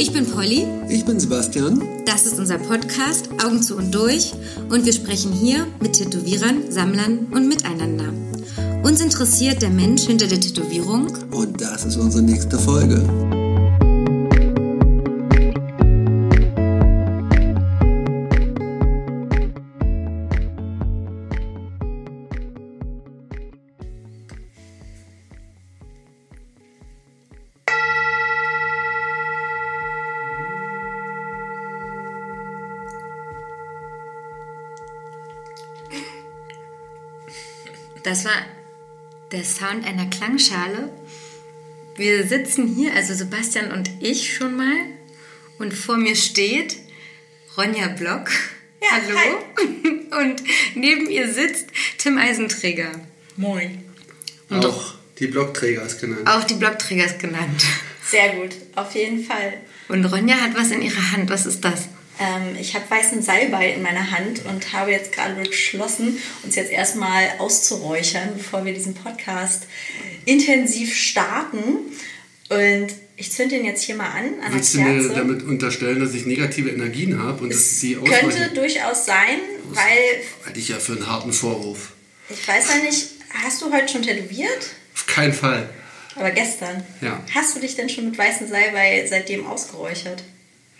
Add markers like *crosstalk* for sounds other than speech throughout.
Ich bin Polly. Ich bin Sebastian. Das ist unser Podcast Augen zu und durch und wir sprechen hier mit Tätowierern, Sammlern und miteinander. Uns interessiert der Mensch hinter der Tätowierung. Und das ist unsere nächste Folge. Das war der Sound einer Klangschale. Wir sitzen hier, also Sebastian und ich schon mal. Und vor mir steht Ronja Block. Ja, Hallo. *laughs* Und neben ihr sitzt Tim Eisenträger. Moin. Und Auch die Blockträger ist genannt. Auch die Blockträger ist genannt. Sehr gut, auf jeden Fall. Und Ronja hat was in ihrer Hand. Was ist das? Ähm, ich habe weißen Salbei in meiner Hand und habe jetzt gerade beschlossen, uns jetzt erstmal auszuräuchern, bevor wir diesen Podcast intensiv starten. Und ich zünde den jetzt hier mal an, an Willst du mir damit unterstellen, dass ich negative Energien habe und dass sie Könnte ausreichen? durchaus sein, weil Halte ich ja für einen harten Vorwurf. ich weiß ja nicht, hast du heute schon tätowiert? Auf keinen Fall. Aber gestern. Ja. Hast du dich denn schon mit weißem Salbei seitdem ausgeräuchert?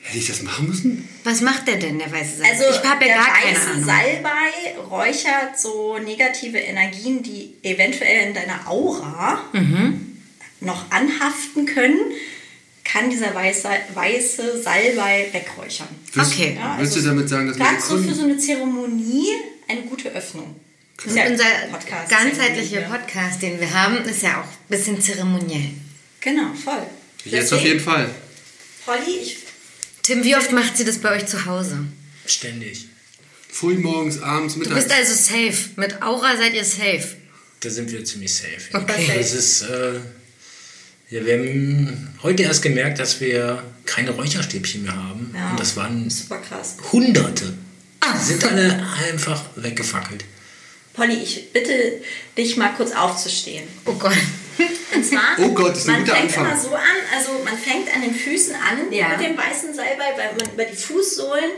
Hätte ich das machen müssen? Was macht der denn, der weiße Salbei? Also ich habe ja der gar keine weiße Ahnung. Salbei räuchert so negative Energien, die eventuell in deiner Aura Mhm. noch anhaften können, kann dieser weiße, weiße Salbei wegräuchern. Willst, Okay. Ja, willst also du damit sagen, dass Gerade so für so eine Zeremonie eine gute Öffnung. Das ja unser Podcast, ganzheitlicher Zeremonie, Podcast, den wir haben, ist ja auch ein bisschen zeremoniell. Genau, voll. Jetzt auf jeden Fall. Polly, ich Tim, wie oft macht sie das bei euch zu Hause? Ständig. Früh morgens, abends, Du mittags. bist also safe. Mit Aura seid ihr safe. Da sind wir ziemlich safe. Ja. Okay. Das ist, äh, ja, wir haben heute erst gemerkt, dass wir keine Räucherstäbchen mehr haben. Ja. Und das waren super krass. Hunderte. Ah. Die sind alle einfach weggefackelt. Polly, ich bitte dich mal kurz aufzustehen. Oh Gott. Und zwar, Oh Gott, das ist ein man guter fängt Anfang. immer so an, also man fängt an den Füßen an Ja. mit dem weißen Salbei, weil man über die Fußsohlen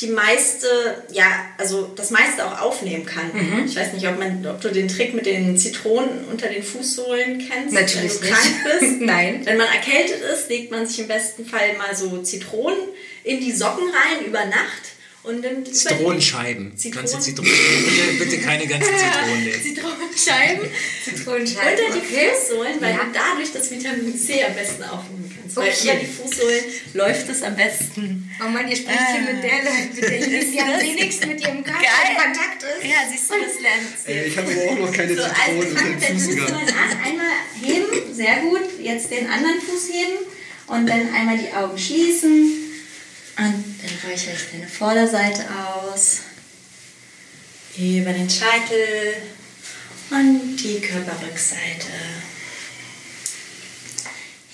die meiste, ja, also das meiste auch aufnehmen kann. Mhm. Ich weiß nicht, ob, man, ob du den Trick mit den Zitronen unter den Fußsohlen kennst, Natürlich wenn du nicht. krank bist. *laughs* Nein. Wenn man erkältet ist, legt man sich im besten Fall mal so Zitronen in die Socken rein über Nacht und die- Zitronenscheiben. Zitronen- Ganze Zitronen. Bitte, keine ganzen *laughs* Zitronen. nehmen. Zitronenscheiben Zitronenscheiben. unter die Fußsohlen, weil Ja. du dadurch das Vitamin C am besten aufnehmen kannst. Weil Okay. über die Fußsohlen läuft es am besten. Oh Mann, ihr spricht hier mit der Leute, mit der *laughs* Ist die am wenigsten mit ihrem Körper in Kontakt ist. Ja, siehst du, das lernt Ey, ich habe aber auch noch keine So, also Zitronen unter fangt den Füßen Fußsohlen gehabt. Einmal heben, sehr gut. Jetzt den anderen Fuß heben und dann einmal die Augen schließen. Dann räuchere ich deine Vorderseite aus. Über den Scheitel und die Körperrückseite.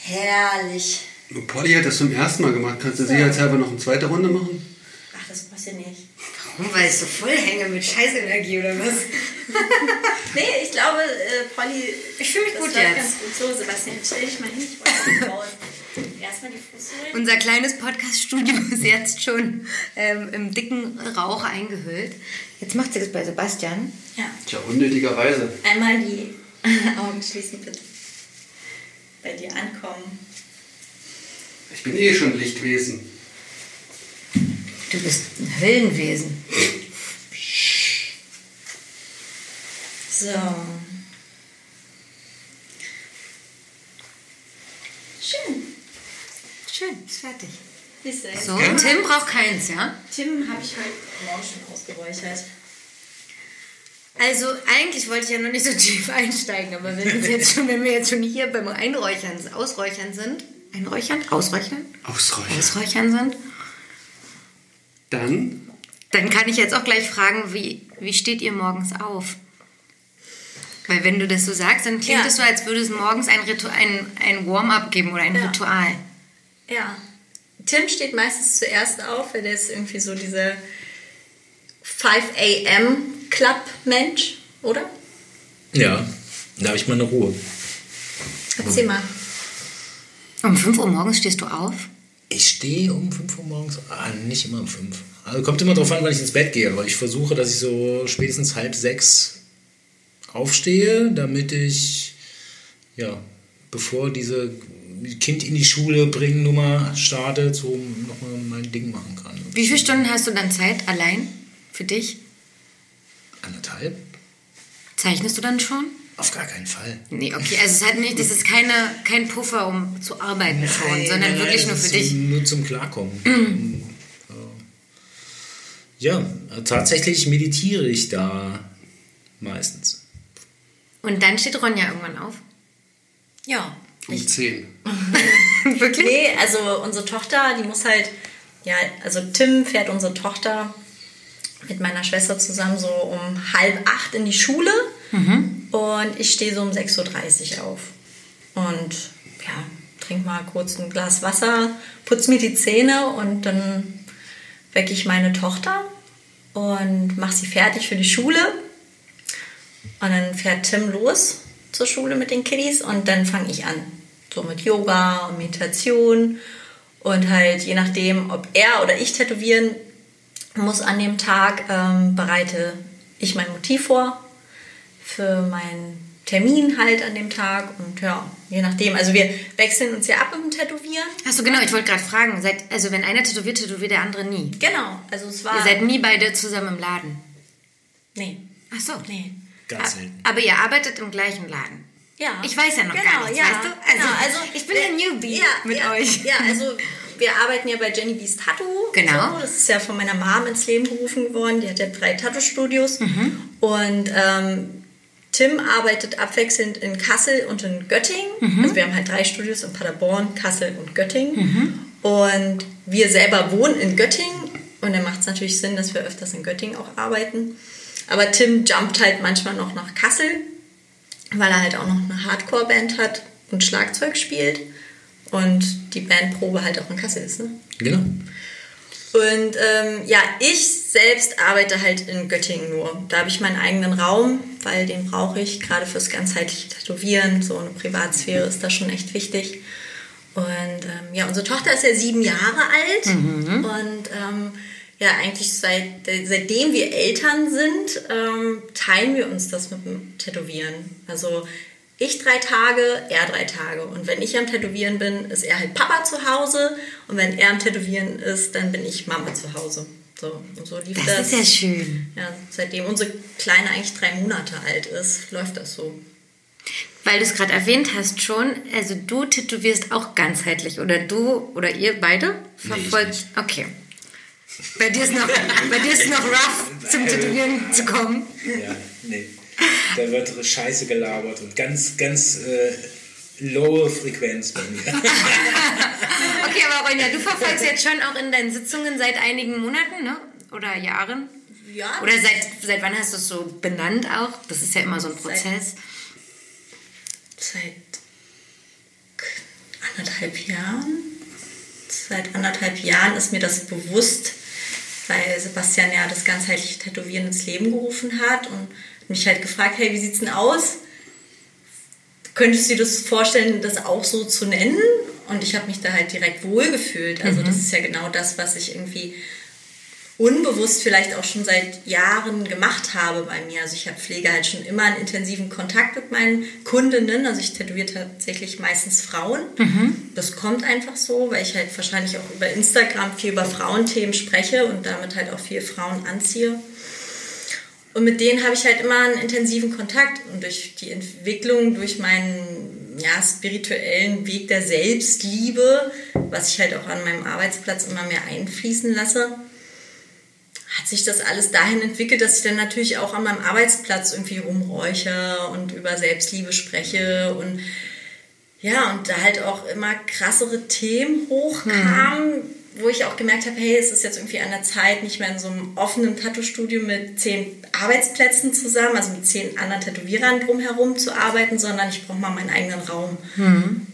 Herrlich. Polly hat das zum ersten Mal gemacht. Kannst du sicherheitshalber noch eine zweite Runde machen? Ach, das passt ja nicht. Warum? Weil ich so voll hänge mit Scheißenergie oder was? *laughs* Nee, ich glaube, äh, Polly. Ich fühl mich das gut jetzt. ganz gut so, Sebastian. Stell dich mal hin, ich wollte aufbauen. *laughs* Erstmal die Fußsohlen. Unser kleines Podcast-Studio *laughs* ist jetzt schon ähm, im dicken Rauch eingehüllt. Jetzt macht sie das bei Sebastian. Ja. Tja, unnötigerweise. Einmal die *laughs* Augen schließen, bitte. Bei dir ankommen. Ich bin eh schon Lichtwesen. Du bist ein Höllenwesen. So. Schön. Schön, ist fertig. Du, jetzt So, Tim braucht keins, ja? Tim habe ich heute morgen schon ausgeräuchert. Also eigentlich wollte ich ja noch nicht so tief einsteigen, aber wenn, wir jetzt schon, wenn wir jetzt schon hier beim Einräuchern, Ausräuchern sind, Einräuchern? Ausräuchern? Ausräuchern. Ausräuchern sind, Dann dann kann ich jetzt auch gleich fragen, wie, wie steht ihr morgens auf? Weil wenn du das so sagst, dann klingt Ja. es so, als würde es morgens ein, Ritu ein, ein Warm-up geben oder ein Ja. Ritual. Ja. Tim steht meistens zuerst auf, weil der ist irgendwie so dieser 5 a.m. Club-Mensch, oder? Ja, da habe ich mal eine Ruhe. Erzähl mal. Um 5 Uhr morgens stehst du auf? Ich stehe um 5 Uhr morgens. Ah, nicht immer um 5. Also kommt immer darauf an, wann ich ins Bett gehe. Aber ich versuche, dass ich so spätestens halb sechs aufstehe, damit ich, ja, bevor diese Kind in die Schule bringen Nummer startet, so nochmal mein Ding machen kann. Wie viele Stunden hast du dann Zeit allein für dich? Anderthalb? Zeichnest du dann schon? Auf gar keinen Fall. Nee, okay, also es hat nicht, das ist keine, kein Puffer, um zu arbeiten schon, Nein, sondern nein, wirklich nein, nur das für ist dich. Nur zum Klarkommen. Um, äh, ja, tatsächlich meditiere ich da meistens. Und dann steht Ronja irgendwann auf. Ja. Um 10. *laughs* Wirklich? Nee, also unsere Tochter, die muss halt, ja, also Tim fährt unsere Tochter mit meiner Schwester zusammen so um halb acht in die Schule und ich stehe so um 6.30 Uhr auf. Und ja, trink mal kurz ein Glas Wasser, putz mir die Zähne und dann wecke ich meine Tochter und mache sie fertig für die Schule. Und dann fährt Tim los zur Schule mit den Kiddies und dann fange ich an. So mit Yoga und Meditation und halt je nachdem, ob er oder ich tätowieren muss an dem Tag, ähm, bereite ich mein Motiv vor für meinen Termin halt an dem Tag und ja, je nachdem. Also wir wechseln uns ja ab im Tätowieren. Achso, genau, ich wollte gerade fragen. Seid, also wenn einer tätowiert, tätowiert der andere nie. Genau, also es war... Ihr seid nie beide zusammen im Laden. Nee, Ach so. nee. Ganz selten. Aber ihr arbeitet im gleichen Laden. Ja. Ich weiß ja noch genau, gar nichts, ja. weißt du? Also, genau, also ich bin wir- der Newbie ja, mit ja, euch. Ja, also wir arbeiten ja bei Jenny Bees Tattoo. Genau. So, das ist ja von meiner Mom ins Leben gerufen worden. Die hat ja drei Tattoo-Studios. Mhm. Und ähm, Tim arbeitet abwechselnd in Kassel und in Göttingen. Mhm. Also wir haben halt drei Studios in Paderborn, Kassel und Göttingen. Und wir selber wohnen in Göttingen. Und dann macht es natürlich Sinn, dass wir öfters in Göttingen auch arbeiten. Aber Tim jumpt halt manchmal noch nach Kassel, weil er halt auch noch eine Hardcore-Band hat und Schlagzeug spielt. Und die Bandprobe halt auch in Kassel ist, ne? Genau. Und ähm, ja, ich selbst arbeite halt in Göttingen nur. Da habe ich meinen eigenen Raum, weil den brauche ich gerade fürs ganzheitliche Tätowieren. So eine Privatsphäre ist da schon echt wichtig. Und ähm, ja, unsere Tochter ist ja sieben Jahre alt. Und ähm, ja, eigentlich seit, seitdem wir Eltern sind, ähm, teilen wir uns das mit dem Tätowieren. Also ich drei Tage, er drei Tage. Und wenn ich am Tätowieren bin, ist er halt Papa zu Hause. Und wenn er am Tätowieren ist, dann bin ich Mama zu Hause. So, und so lief Das ist ja schön. Ja, seitdem unsere Kleine eigentlich drei Monate alt ist, läuft das so. Weil du es gerade erwähnt hast schon, also du tätowierst auch ganzheitlich oder du oder ihr beide verfolgt. nicht. okay. Bei dir ist noch, bei dir ist noch rough zum Tätowieren zu kommen. Ja, nee. Da wird Scheiße gelabert und ganz, ganz äh, lowe Frequenz bei mir. *laughs* Okay, aber Ronja, du verfolgst jetzt schon auch in deinen Sitzungen seit einigen Monaten, ne? Oder Jahren? Ja. Oder seit, seit wann hast du es so benannt auch? Das ist ja immer so ein Prozess. Seit anderthalb Jahren. Seit anderthalb Jahren ist mir das bewusst, weil Sebastian ja das ganzheitliche Tätowieren ins Leben gerufen hat und mich halt gefragt, hey, wie sieht's denn aus? Könntest du dir das vorstellen, das auch so zu nennen? Und ich habe mich da halt direkt wohlgefühlt. Also das ist ja genau das, was ich irgendwie unbewusst vielleicht auch schon seit Jahren gemacht habe bei mir. Also ich habe Pflege halt schon immer einen intensiven Kontakt mit meinen Kundinnen. Also ich tätowiere tatsächlich meistens Frauen. Das kommt einfach so, weil ich halt wahrscheinlich auch über Instagram viel über Frauenthemen spreche und damit halt auch viel Frauen anziehe. Und mit denen habe ich halt immer einen intensiven Kontakt. Und durch die Entwicklung, durch meinen ja, spirituellen Weg der Selbstliebe, was ich halt auch an meinem Arbeitsplatz immer mehr einfließen lasse, hat sich das alles dahin entwickelt, dass ich dann natürlich auch an meinem Arbeitsplatz irgendwie rumräuche und über Selbstliebe spreche und ja, und da halt auch immer krassere Themen hochkamen, wo ich auch gemerkt habe, hey, es ist jetzt irgendwie an der Zeit, nicht mehr in so einem offenen Tattoo-Studio mit zehn Arbeitsplätzen zusammen, also mit zehn anderen Tätowierern drumherum zu arbeiten, sondern ich brauche mal meinen eigenen Raum.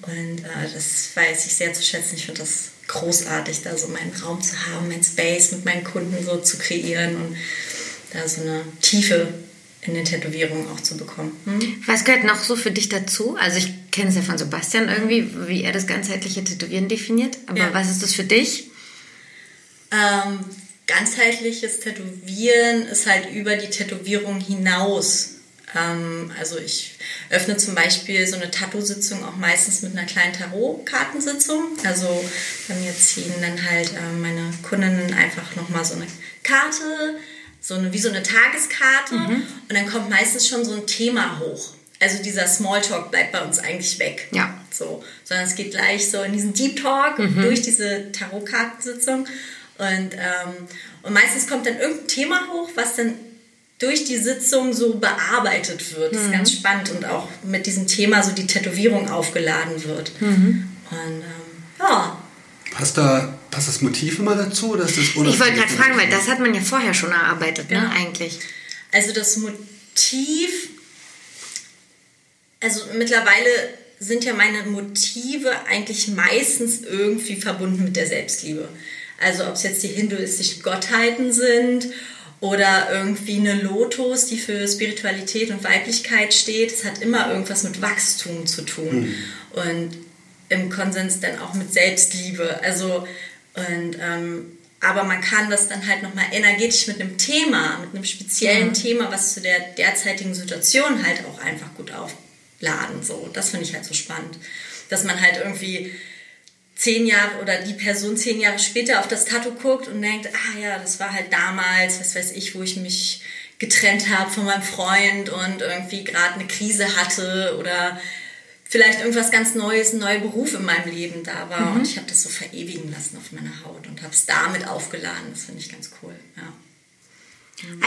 Und äh, das weiß ich sehr zu schätzen. Ich finde das großartig, da so meinen Raum zu haben, mein Space mit meinen Kunden so zu kreieren und da so eine Tiefe in den Tätowierungen auch zu bekommen. Hm? Was gehört noch so für dich dazu? Also ich kenne es ja von Sebastian irgendwie, wie er das ganzheitliche Tätowieren definiert. Aber Ja. was ist das für dich? Ähm, ganzheitliches Tätowieren ist halt über die Tätowierung hinaus. Ähm, also ich öffne zum Beispiel so eine Tattoo-Sitzung auch meistens mit einer kleinen Tarot-Kartensitzung. Also bei mir ziehen dann halt ähm, meine Kundinnen einfach nochmal so eine Karte, so eine, wie so eine Tageskarte und dann kommt meistens schon so ein Thema hoch. Also dieser Smalltalk bleibt bei uns eigentlich weg. Ja. So, sondern es geht gleich so in diesen Deep Talk durch diese Tarotkartensitzung. Und, ähm, und meistens kommt dann irgendein Thema hoch, was dann durch die Sitzung so bearbeitet wird. Das ist ganz spannend und auch mit diesem Thema so die Tätowierung aufgeladen wird. Und ähm, ja, Passt, da, passt das Motiv immer dazu? Oder ist das Ich wollte gerade fragen, weil das hat man ja vorher schon erarbeitet, ne, Ja. eigentlich. Also das Motiv, also mittlerweile sind ja meine Motive eigentlich meistens irgendwie verbunden mit der Selbstliebe. Also ob es jetzt die hinduistischen Gottheiten sind oder irgendwie eine Lotus, die für Spiritualität und Weiblichkeit steht. Es hat immer irgendwas mit Wachstum zu tun. Und im Konsens dann auch mit Selbstliebe. Also, und, ähm, aber man kann das dann halt nochmal energetisch mit einem Thema, mit einem speziellen Thema, was zu der derzeitigen Situation halt auch einfach gut aufladen. So, das finde ich halt so spannend. Dass man halt irgendwie zehn Jahre oder die Person zehn Jahre später auf das Tattoo guckt und denkt, ah ja, das war halt damals, was weiß ich, wo ich mich getrennt habe von meinem Freund und irgendwie gerade eine Krise hatte oder vielleicht irgendwas ganz Neues, ein neuer Beruf in meinem Leben da war und ich habe das so verewigen lassen auf meiner Haut und habe es damit aufgeladen. Das finde ich ganz cool. Ja.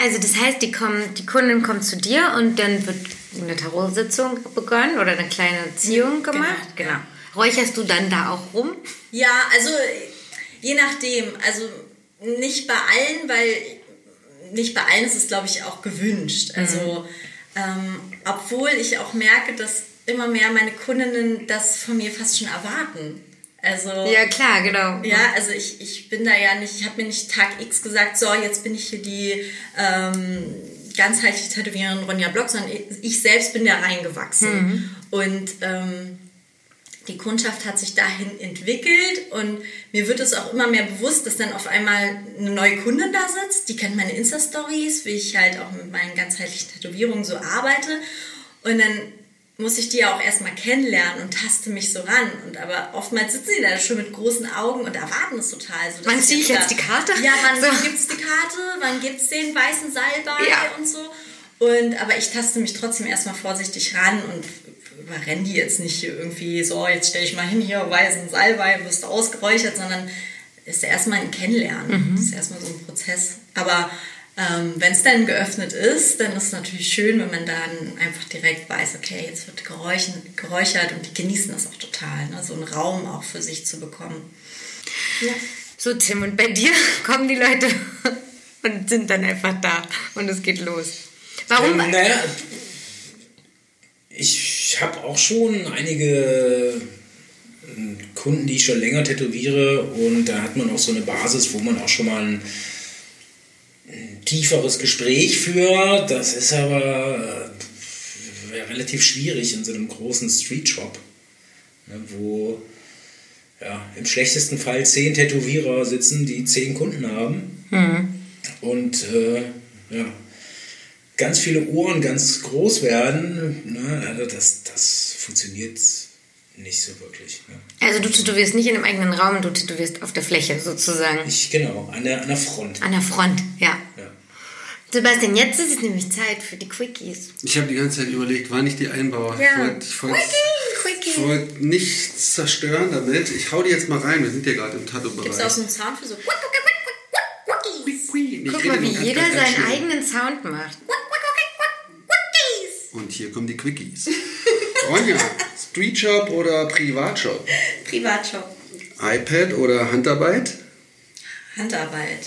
Also das heißt, die, kommen, die Kundin kommt zu dir und dann wird eine Tarotsitzung begonnen oder eine kleine Ziehung Genau, gemacht. Genau. ja. Räucherst du dann da auch rum? Ja, also je nachdem. Also nicht bei allen, weil nicht bei allen ist es, glaube ich, auch gewünscht. Also, ähm, obwohl ich auch merke, dass immer mehr meine Kundinnen das von mir fast schon erwarten. Also, Ja, klar, genau. ja, also ich, ich bin da ja nicht, ich habe mir nicht Tag X gesagt, so, jetzt bin ich hier die ähm, ganzheitliche Tätowiererin Ronja Block, sondern ich, ich selbst bin da reingewachsen. Und ähm, die Kundschaft hat sich dahin entwickelt und mir wird es auch immer mehr bewusst, dass dann auf einmal eine neue Kundin da sitzt, die kennt meine Insta-Stories, wie ich halt auch mit meinen ganzheitlichen Tätowierungen so arbeite und dann muss ich die ja auch erstmal kennenlernen und taste mich so ran. Und aber oftmals sitzen die da schon mit großen Augen und erwarten es total. So, Wann ziehe ich jetzt die Karte? Ja, wann, So. gibt's die Karte? Wann gibt's den weißen Salbei Ja. und so? Und, aber ich taste mich trotzdem erstmal vorsichtig ran und überrenne die jetzt nicht irgendwie so, jetzt stelle ich mal hin, hier weißen Salbei, wirst du ausgeräuchert, sondern ist ja erstmal ein Kennenlernen. Mhm. Das ist erstmal so ein Prozess. Aber ähm, wenn es dann geöffnet ist, dann ist es natürlich schön, wenn man dann einfach direkt weiß, okay, jetzt wird geräuchert, geräuchert und die genießen das auch total, ne? so einen Raum auch für sich zu bekommen. Ja. So, Tim, und bei dir *laughs* kommen die Leute *laughs* und sind dann einfach da und es geht los. Warum? Ähm, naja, ich habe auch schon einige ähm, Kunden, die ich schon länger tätowiere und da hat man auch so eine Basis, wo man auch schon mal ein, ein tieferes Gespräch führt. Das ist aber äh, relativ schwierig in so einem großen Street-Shop, ne, wo ja, im schlechtesten Fall zehn Tätowierer sitzen, die zehn Kunden haben. Und äh, ja, ganz viele Ohren ganz groß werden, ne, also das, das funktioniert nicht so wirklich. Ne. Also du tätowierst nicht in einem eigenen Raum, du tätowierst auf der Fläche sozusagen. Ich, genau, an der, an der Front. An der Front, ja. Ja. Sebastian, jetzt ist es nämlich Zeit für die Quickies. Ich habe die ganze Zeit überlegt, wann ich die einbaue. Ja. Ich wollte ich wollte- Quickie. ich wollte nichts zerstören damit. Ich hau die jetzt mal rein. Wir sind ja gerade im Gibt es auch Tattoo-Bereich. so einen Sound für so Ich Guck mal, wie ganz, jeder ganz, ganz seinen schnell. eigenen Sound macht. Und hier kommen die Quickies. Ronja, *laughs* Street Shop oder Privatshop? Privatshop. iPad oder Handarbeit? Handarbeit.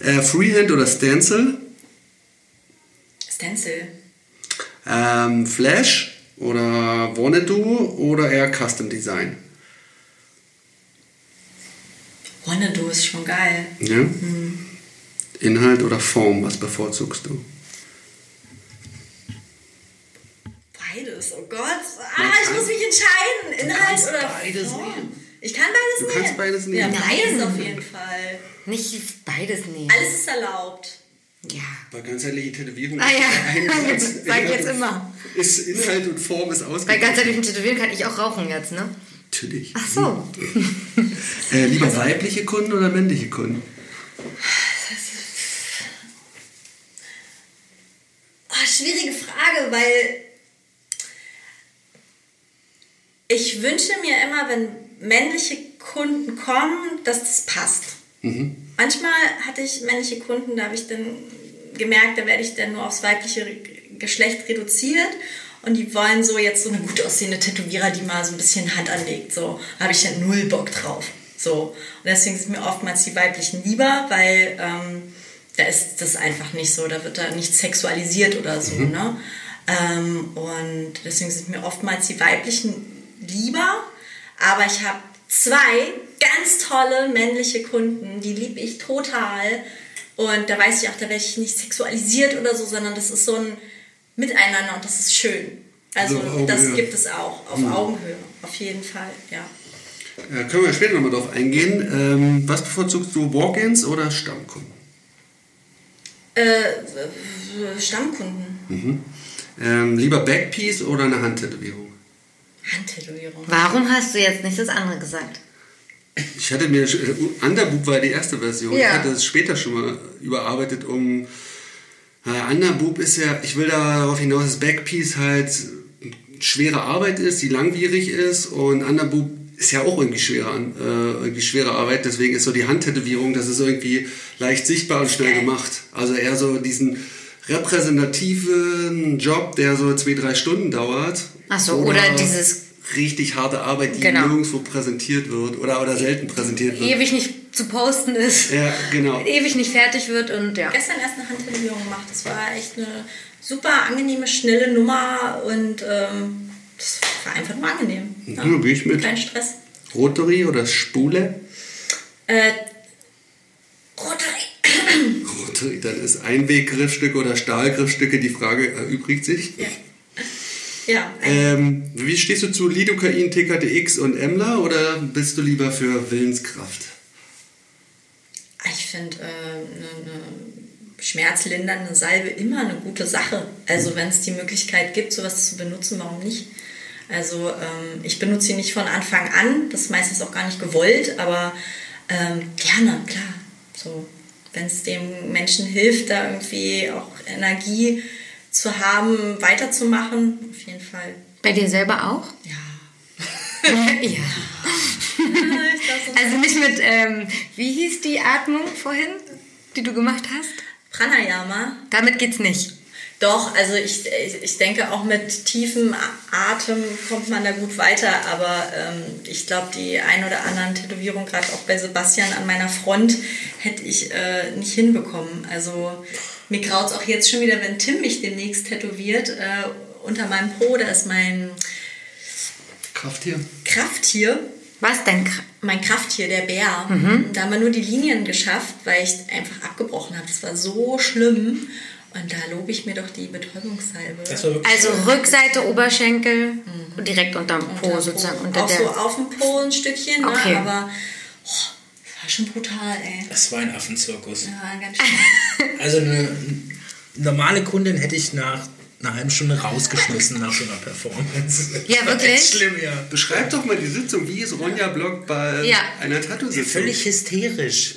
Äh, Freehand oder Stencil? Stencil. Ähm, Flash oder Wanadu oder eher Custom Design? Wanadu ist schon geil. Ja? Inhalt oder Form, was bevorzugst du? beides. Oh Gott. Ah, ich muss mich entscheiden. Inhalt oder beides Form. nehmen. Ich kann beides Du nehmen. kannst beides Ja, nehmen. beides auf jeden Fall. Nicht beides nehmen. Alles ist erlaubt. Ja. Bei ganzheitlichen Tätowierungen Ah ja, *laughs* ein Satz. sag ich jetzt immer. Ist Inhalt und Form ist Bei ausgeglichen. ganzheitlichen Tätowieren kann ich auch rauchen jetzt, ne? Natürlich. Ach so. Äh, lieber weibliche Kunden oder männliche Kunden? Oh, schwierige Frage, weil ich wünsche mir immer, wenn männliche Kunden kommen, dass das passt. Manchmal hatte ich männliche Kunden, da habe ich dann gemerkt, da werde ich dann nur aufs weibliche Geschlecht reduziert. Und die wollen so jetzt so eine gut aussehende Tätowierer, die mal so ein bisschen Hand anlegt. So habe ich dann null Bock drauf. So. Und deswegen sind mir oftmals die weiblichen lieber, weil ähm, da ist das einfach nicht so. Da wird da nicht sexualisiert oder so. Ne? Ähm, und deswegen sind mir oftmals die weiblichen lieber. Aber ich habe zwei ganz tolle männliche Kunden, die liebe ich total. Und da weiß ich auch, da werde ich nicht sexualisiert oder so, sondern das ist so ein Miteinander und das ist schön. Also auf das gibt es auch, auf Augenhöhe, auf jeden Fall, ja. Äh, können wir später nochmal drauf eingehen. Ähm, was bevorzugst du, Walk-ins oder Stammkunden? Äh, Stammkunden, Ähm, lieber Backpiece oder eine Handtätowierung? Handtätowierung. Warum hast du jetzt nicht das andere gesagt? Ich hatte mir, äh, Underboob war die erste Version. Ja. Ich hatte es später schon mal überarbeitet, um. Äh, Underboob ist ja, ich will darauf hinaus, dass Backpiece halt schwere Arbeit ist, die langwierig ist und Underboob ist ja auch irgendwie schwere, an- äh, irgendwie schwere Arbeit, deswegen ist so die Handtätowierung, das ist irgendwie leicht sichtbar und schnell gemacht. Also eher so diesen repräsentativen Job, der so zwei, drei Stunden dauert. Ach so, oder dieses- richtig harte Arbeit, die Genau. nirgendwo präsentiert wird oder, oder selten präsentiert wird. Ewig nicht zu posten ist, Ja, genau. ewig nicht fertig wird und ja. Gestern erst eine Handtätowierung gemacht. Das war echt eine super angenehme, schnelle Nummer und ähm, das war einfach nur angenehm. Ja. Ja, gehe ich mit. Kein Stress. Rotary oder Spule? Äh, Rotary. *clears throat* Rotary, dann ist Einweggriffstücke oder Stahlgriffstücke, die Frage erübrigt sich. ja. Ja, Ähm, wie stehst du zu Lidocain, TKTX und Emler oder bist du lieber für Willenskraft? ich finde äh, eine, eine schmerzlindernde Salbe immer eine gute Sache. Also wenn es die Möglichkeit gibt, sowas zu benutzen, warum nicht? Also ähm, ich benutze sie nicht von Anfang an, das ist meistens auch gar nicht gewollt, aber ähm, gerne, klar. So, wenn es dem Menschen hilft, da irgendwie auch Energie zu haben, weiterzumachen, auf jeden Fall. Bei dir selber auch? Ja. *laughs* ja. *laughs* Also nicht mit, ähm, wie hieß die Atmung vorhin, die du gemacht hast? Pranayama. Damit geht's nicht. Doch, also ich, ich, denke auch mit tiefem Atem kommt man da gut weiter, aber ähm, ich glaube, die ein oder anderen Tätowierungen, gerade auch bei Sebastian an meiner Front, hätte ich äh, nicht hinbekommen. Also mir graut es auch jetzt schon wieder, wenn Tim mich demnächst tätowiert. Äh, unter meinem Po, da ist mein Krafttier? Krafttier. Was dein Kra Mein Krafttier, der Bär. Und Da haben wir nur die Linien geschafft, weil ich einfach abgebrochen habe. Das war so schlimm. Und da lobe ich mir doch die Betäubungssalbe. Wirklich Also Rückseite, Oberschenkel, direkt unterm Po Unter sozusagen. Po. Unter auch der, so auf dem Po ein Stückchen, Okay. ne? aber oh, das war schon brutal, ey. das war ein Affenzirkus. Ja, ganz *laughs* schön. Also eine normale Kundin hätte ich nach einer halben Stunde rausgeschmissen nach so einer Performance. *laughs* Ja, Das war wirklich? Echt schlimm, ja. Beschreib doch mal die Sitzung. Wie ist Ronja Blog bei Ja. einer Tattoo-Sitzung? Völlig hysterisch.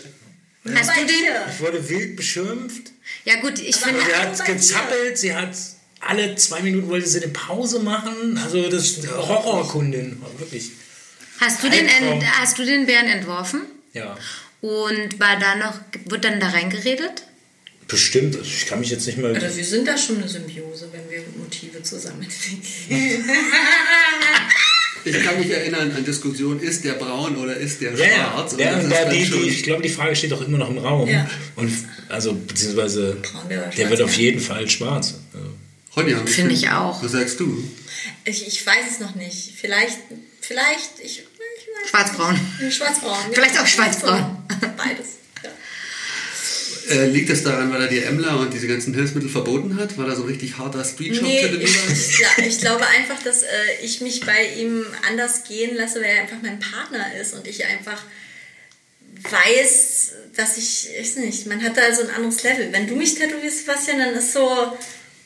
Hast Bei du den? dir. Ich wurde wild beschimpft. Ja gut, ich finde, Sie hat gezappelt, sie hat alle zwei Minuten wollte sie eine Pause machen. Also das ist eine Horrorkundin, wirklich. hast du den, ent, hast du den Bären entworfen? Ja. Und war da noch, wird dann da reingeredet? Bestimmt, also ich kann mich jetzt nicht mehr. Also wir sind da schon eine Symbiose, wenn wir Motive zusammenlegen. *laughs* Ich kann mich erinnern an Diskussionen, ist der braun oder ist der Ja, ja. schwarz? Ja und ist da die, die, ich glaube, die Frage steht auch immer noch im Raum. Ja. Und also, beziehungsweise, Braun wäre der schwarz, wird auf ja. jeden Fall schwarz. Also, was Finde find- ich auch. Was sagst du? Ich, ich weiß es noch nicht. Vielleicht, vielleicht, ich, ich weiß Schwarzbraun. Schwarzbraun. Vielleicht ja. auch schwarzbraun. Beides. Ja. Äh, liegt das daran, weil er die Emler und diese ganzen Hilfsmittel verboten hat? Weil er so richtig harter street shop Nee, ich, ist? ich, gla- ich glaube einfach, dass äh, ich mich bei ihm anders gehen lasse, weil er einfach mein Partner ist und ich einfach weiß, dass ich, ich weiß nicht, man hat da so ein anderes Level. Wenn du mich tätowierst, Sebastian, dann ist so,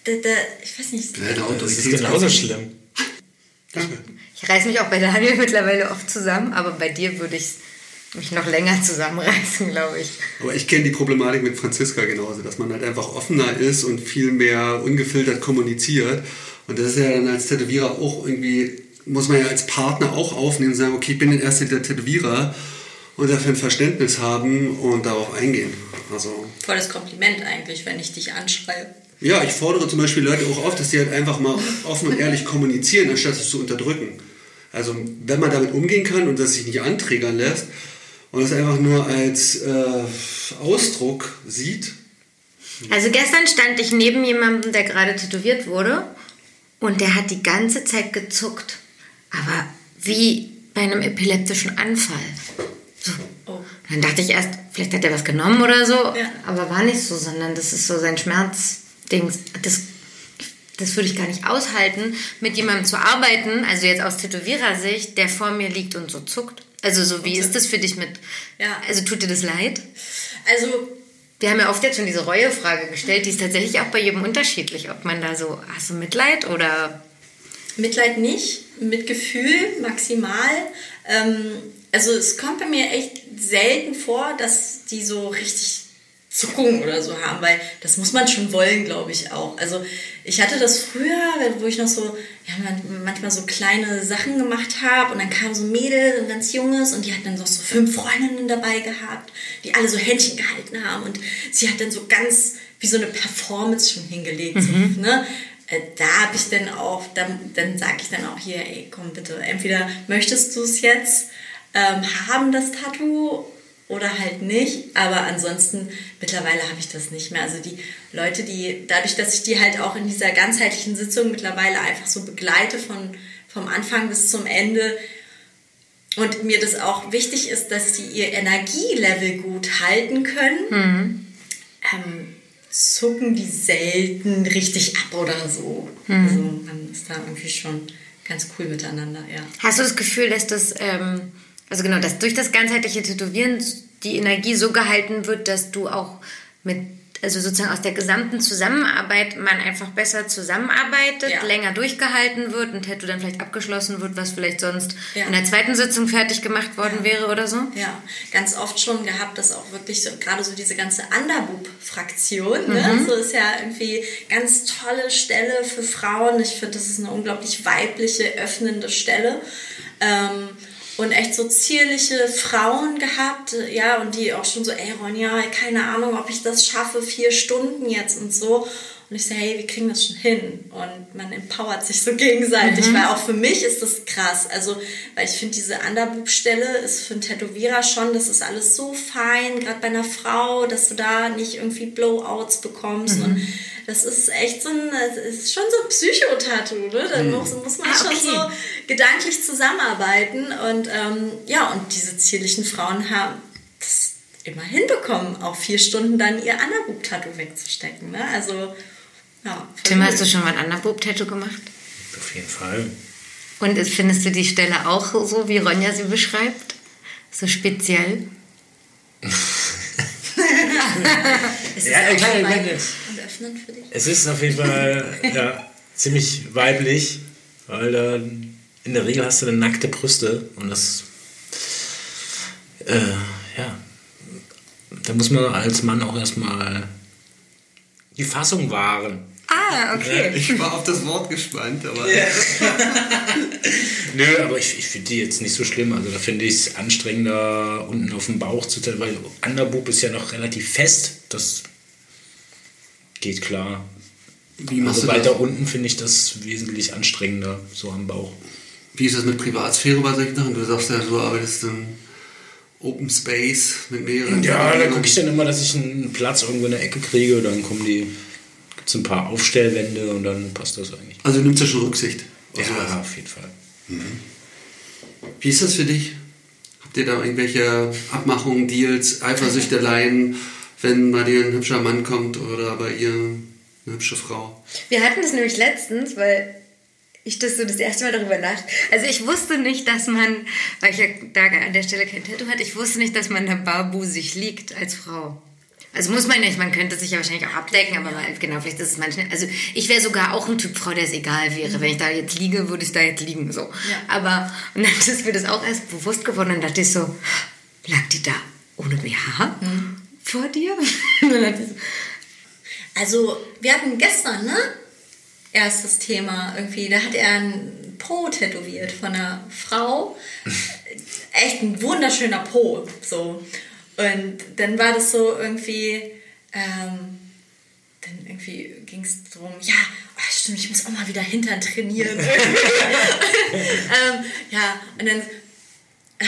der, der, ich weiß nicht, Ja, eine Das ist genauso schlimm. Ich reiß mich auch bei Daniel *laughs* mittlerweile oft zusammen, aber bei dir würde ich mich noch länger zusammenreißen, glaube ich. Aber ich kenne die Problematik mit Franziska genauso, dass man halt einfach offener ist und viel mehr ungefiltert kommuniziert. Und das ist ja dann als Tätowierer auch irgendwie, muss man ja als Partner auch aufnehmen und sagen, okay, ich bin der erste der Tätowierer und dafür ein Verständnis haben und darauf eingehen. Also volles Kompliment eigentlich, wenn ich dich anschreibe. ja, ich fordere zum Beispiel Leute auch auf, dass sie halt einfach mal offen und ehrlich kommunizieren, anstatt es zu unterdrücken. Also wenn man damit umgehen kann und das sich nicht anträgern lässt und es einfach nur als äh, Ausdruck sieht, Also gestern stand ich neben jemandem, der gerade tätowiert wurde und der hat die ganze Zeit gezuckt. Aber wie bei einem epileptischen Anfall. So. Oh. Dann dachte ich erst, vielleicht hat er was genommen oder so, Ja. aber war nicht so, sondern das ist so sein Schmerzding. Das, das würde ich gar nicht aushalten, mit jemandem zu arbeiten, also jetzt aus Tätowierersicht, der vor mir liegt und so zuckt. Also so, wie ist das für dich mit, Ja. also tut dir das leid? Also Wir haben ja oft jetzt schon diese Reuefrage gestellt, die ist tatsächlich auch bei jedem unterschiedlich, ob man da so, hast du Mitleid oder Mitleid nicht, Mitgefühl maximal. Ähm, also es kommt bei mir echt selten vor, dass die so richtig Zuckungen oder so haben, weil das muss man schon wollen, glaube ich auch. Also ich hatte das früher, wo ich noch so ja, man- manchmal so kleine Sachen gemacht habe und dann kam so ein Mädel, so ein ganz junges und die hat dann noch so fünf Freundinnen dabei gehabt, die alle so Händchen gehalten haben und sie hat dann so ganz wie so eine Performance schon hingelegt, so, ne? Äh, Da habe ich dann auch, dann, dann sage ich dann auch hier, ey, komm bitte, entweder möchtest du es jetzt ähm, haben, das Tattoo, oder halt nicht. Aber ansonsten, mittlerweile habe ich das nicht mehr. Also die Leute, die, dadurch, dass ich die halt auch in dieser ganzheitlichen Sitzung mittlerweile einfach so begleite von, vom Anfang bis zum Ende, und mir das auch wichtig ist, dass die ihr Energielevel gut halten können, ähm, zucken die selten richtig ab oder so. Also man ist da irgendwie schon ganz cool miteinander, ja. hast du das Gefühl, dass das, ähm, also genau, dass durch das ganzheitliche Tätowieren die Energie so gehalten wird, dass du auch mit, also sozusagen aus der gesamten Zusammenarbeit man einfach besser zusammenarbeitet, Ja. länger durchgehalten wird, ein Tattoo dann vielleicht abgeschlossen wird, was vielleicht sonst Ja. in der zweiten Sitzung fertig gemacht worden wäre oder so? Ja, ganz oft schon gehabt, dass auch wirklich so, gerade so diese ganze Underboob-Fraktion, ne? so ist ja irgendwie ganz tolle Stelle für Frauen. Ich finde, das ist eine unglaublich weibliche, öffnende Stelle. Ähm, und echt so zierliche Frauen gehabt, ja, und die auch schon so, ey Ronja, keine Ahnung, ob ich das schaffe, vier Stunden jetzt und so. Und ich so, hey, wir kriegen das schon hin. Und man empowert sich so gegenseitig, weil auch für mich ist das krass. Also, weil ich finde, diese Underboob-Stelle ist für einen Tätowierer schon, das ist alles so fein, gerade bei einer Frau, dass du da nicht irgendwie Blowouts bekommst. Und das ist echt so ein, das ist schon so ein Psychotattoo, ne? Da muss, muss man Ah, schon okay. so gedanklich zusammenarbeiten. Und ähm, ja, und diese zierlichen Frauen haben das immer hinbekommen, auch vier Stunden dann ihr Underboob-Tattoo wegzustecken. Ne? Also, ja. Tim, gut. hast du schon mal ein Underboob-Tattoo gemacht? Auf jeden Fall. Und findest du die Stelle auch so, wie Ronja sie beschreibt? So speziell? *laughs* *laughs* Es Ja, auch klar, schon öffnend für dich? Es ist auf jeden Fall *laughs* ja, ziemlich weiblich, weil da in der Regel hast du dann nackte Brüste und das, äh, ja, da muss man als Mann auch erstmal die Fassung wahren. Ah, okay. ich war auf das Wort gespannt, aber *laughs* Nö, aber ich, ich finde die jetzt nicht so schlimm. Also da finde ich es anstrengender, unten auf dem Bauch zu tätowieren, weil Underboob ist ja noch relativ fest. Das geht klar. wie Also weiter unten finde ich das wesentlich anstrengender, so am Bauch. Wie ist das mit Privatsphäre bei solchen Sachen? Du sagst ja, du arbeitest im Open Space mit mehreren. Ja, da gucke ich dann immer, dass ich einen Platz irgendwo in der Ecke kriege. Dann kommen die, gibt es ein paar Aufstellwände und dann passt das eigentlich. Also du nimmst ja schon Rücksicht. auf Ja, sowas. auf jeden Fall. Wie ist das für dich? Habt ihr da irgendwelche Abmachungen, Deals, Eifersüchteleien, wenn bei dir ein hübscher Mann kommt oder bei ihr eine hübsche Frau? Wir hatten das nämlich letztens, weil ich das so das erste Mal darüber nach. Also ich wusste nicht, dass man, weil ich ja da an der Stelle kein Tattoo hatte, ich wusste nicht, dass man da barbusig liegt als Frau. Also muss man nicht, man könnte sich ja wahrscheinlich auch abdecken, aber mal, genau, vielleicht ist es manchmal. Also ich wäre sogar auch ein Typ Frau, der es egal wäre. Wenn ich da jetzt liege, würde ich da jetzt liegen. So. Aber und dann ist mir das auch erst bewusst geworden, dann dachte ich so, lag die da ohne BH vor dir? *laughs* Also, wir hatten gestern, ne? Erstes Thema irgendwie. Da hat er ein Po tätowiert von einer Frau. *laughs* Echt ein wunderschöner Po. So. Und dann war das so irgendwie. Ähm, dann irgendwie ging es darum, ja, oh, stimmt, ich muss auch mal wieder Hintern trainieren. *laughs* ähm, ja, und dann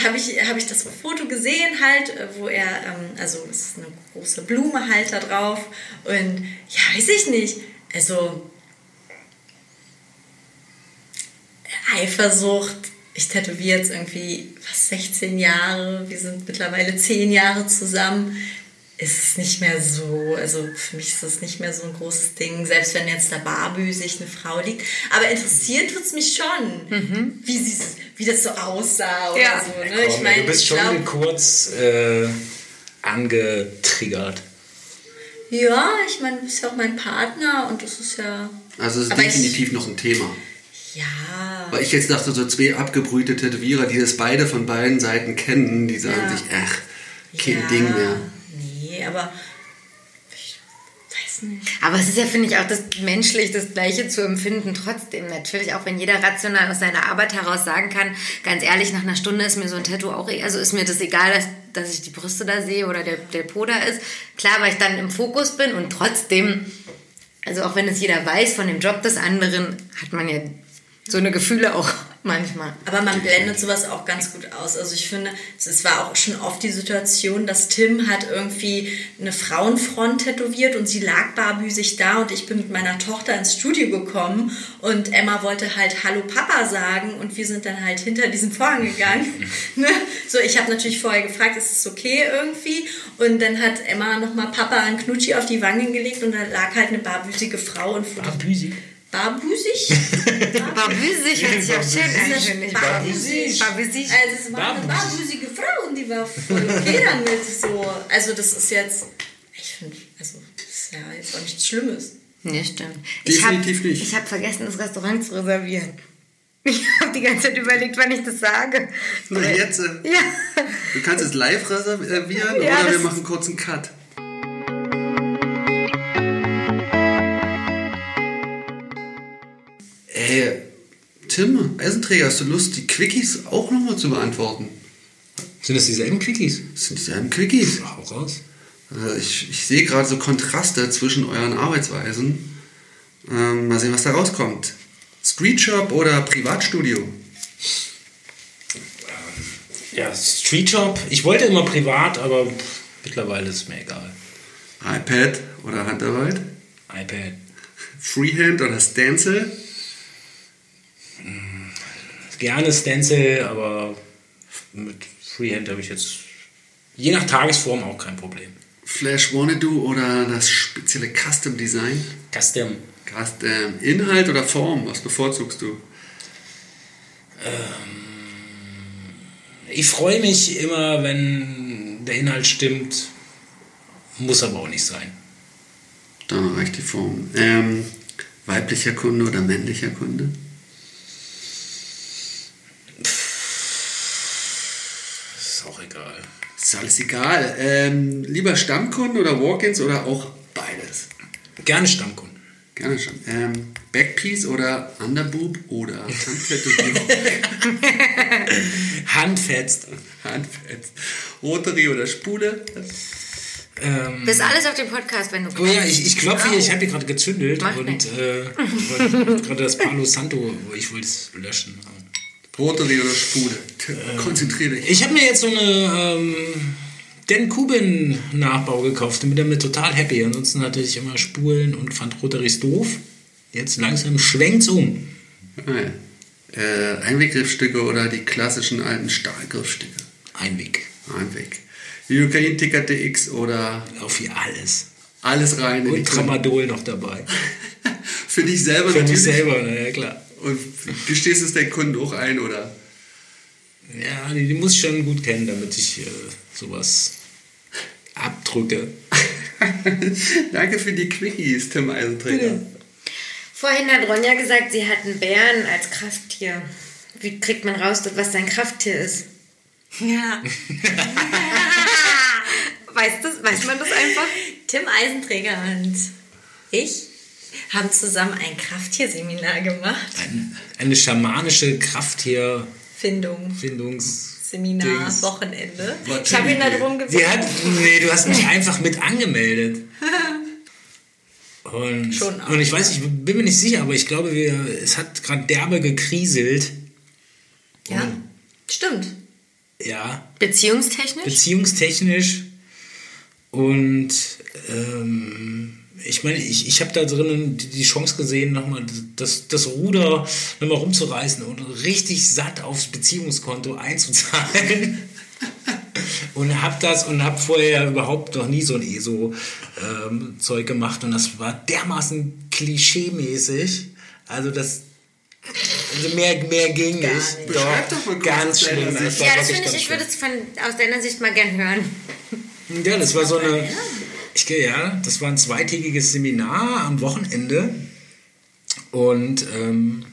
habe ich, hab ich das Foto gesehen halt, äh, wo er, ähm, also es ist eine große Blume halt da drauf. Und ja, weiß ich nicht, also Eifersucht, ich tätowiere jetzt irgendwie fast 16 Jahre, wir sind mittlerweile 10 Jahre zusammen, ist es nicht mehr so, also für mich ist das nicht mehr so ein großes Ding, selbst wenn jetzt da barbüsig eine Frau liegt. Aber interessiert tut es mich schon, wie, sie, wie das so aussah oder Ja. so. Ne? ich meine, du bist ich schon glaub- kurz äh, angetriggert. Ja, ich meine, du bist ja auch mein Partner und das ist ja. Also es ist Aber ich- definitiv noch ein Thema. Ja. Weil ich jetzt dachte, so zwei abgebrühte Tätowierer, die das beide von beiden Seiten kennen, die sagen Ja. sich, ach, kein ja, Ding mehr. Nee, aber. Ich weiß nicht. Aber es ist ja, finde ich, auch das menschlich das Gleiche zu empfinden. Trotzdem natürlich, auch wenn jeder rational aus seiner Arbeit heraus sagen kann, ganz ehrlich, nach einer Stunde ist mir so ein Tattoo auch, e- also ist mir das egal, dass, dass ich die Brüste da sehe oder der, der Po da ist. Klar, weil ich dann im Fokus bin und trotzdem, also auch wenn es jeder weiß von dem Job des anderen, hat man ja so eine Gefühle auch manchmal. Aber man blendet sowas auch ganz gut aus. Also ich finde, es war auch schon oft die Situation, dass Tim hat irgendwie eine Frauenfront tätowiert und sie lag barbüsig da und ich bin mit meiner Tochter ins Studio gekommen und Emma wollte halt Hallo Papa sagen und wir sind dann halt hinter diesen Vorhang gegangen. *laughs* ne? So, ich habe natürlich vorher gefragt, ist es okay irgendwie? Und dann hat Emma nochmal Papa einen Knutschi auf die Wangen gelegt und da lag halt eine barbüsige Frau und Barbüsi. Barbüsig? *laughs* Barbüsig hört sich auch schön an, Barbüsig. Also es war eine barbusige Frau und die war voll okay damit. So. Also das ist jetzt, ich finde, also das ist ja jetzt auch nichts Schlimmes. Nee, stimmt. Ich Definitiv hab, nicht. Ich habe vergessen, das Restaurant zu reservieren. *laughs* Ich habe die ganze Zeit überlegt, wann ich das sage. Na, jetzt, äh, Ja. du kannst es live reservieren Ja, oder wir machen kurz einen Cut. Ey, Tim, Eisenträger, hast du Lust, die Quickies auch nochmal zu beantworten? Sind das dieselben Quickies? Das sind dieselben Quickies. Hau raus. Also ich, ich sehe gerade so Kontraste zwischen euren Arbeitsweisen. Ähm, mal sehen, was da rauskommt. Street Shop oder Privatstudio? Ja, Street Shop. Ich wollte immer privat, aber mittlerweile ist mir egal. iPad oder Handarbeit? iPad. Freehand oder Stencil? Gerne Stencil, aber mit Freehand habe ich jetzt je nach Tagesform auch kein Problem. Flash Wannabe oder das spezielle Custom Design? Custom. Custom Inhalt oder Form? Was bevorzugst du? Ich freue mich immer, wenn der Inhalt stimmt. Muss aber auch nicht sein. Dann reicht die Form. Ähm, weiblicher Kunde oder männlicher Kunde? Ist auch egal. Ist alles egal. Ähm, lieber Stammkunden oder Walk-ins oder auch beides? Gerne Stammkunden. Gerne schon. Ähm, Backpiece oder Underboob oder Handtätowierung? *laughs* Handfetzt. Handfest. Roterie oder Spule? Ähm, Das ist alles auf dem Podcast, wenn du oh ja, ich, ich klopfe hier, ich habe hier gerade gezündelt Mach und äh, wollte gerade das Palo Santo, ich wollte es löschen. Roterie oder Spule? Tim, Konzentrier dich. Ich habe mir jetzt so eine ähm, Dan Kubin Nachbau gekauft und bin damit total happy. Ansonsten hatte ich immer Spulen und fand Rotaries doof. Jetzt langsam schwenkt's um. Geil. Äh, Einweggriffstücke oder die klassischen alten Stahlgriffstücke? Einweg. Einweg. TKTX oder Auf hier alles. alles rein. in die Und Tramadol noch dabei. *laughs* Für dich selber Für mich natürlich. selber, na ja klar. Und gestehst es deinen Kunden auch ein, oder? Ja, die, die muss ich schon gut kennen, damit ich äh, sowas abdrücke. *laughs* Danke für die Quickies, Tim Eisenträger. Vorhin hat Ronja gesagt, sie hat einen Bären als Krafttier. Wie kriegt man raus, was sein Krafttier ist? Ja. *laughs* Weiß, das, weiß man das einfach? Tim Eisenträger und ich haben zusammen ein Krafttierseminar gemacht. Ein, eine schamanische Krafttierfindungs... Findung. Seminar, Dings. Wochenende. Ich habe ihn Timmy. darum gebeten. Nee, du hast mich *laughs* einfach mit angemeldet. Und, Schon auch. und ich weiß, ich bin mir nicht sicher, aber ich glaube, wir, es hat gerade derbe gekriselt. Ja, stimmt. Ja, Beziehungstechnisch? beziehungstechnisch. Und ähm, ich meine, ich, ich habe da drinnen die die Chance gesehen, nochmal das, das Ruder nochmal rumzureißen und richtig satt aufs Beziehungskonto einzuzahlen. *laughs* Und hab das und hab vorher überhaupt noch nie so ein ESO-Zeug gemacht und das war dermaßen klischee-mäßig. Also das also mehr, mehr ging nicht. nicht. Beschreib doch mal kurz ganz schlimm. Ja, das finde ich, ich würde es von, aus deiner Sicht mal gern hören. Ja, das war so eine. Ich gehe ja, das war ein zweitägiges Seminar am Wochenende und ähm,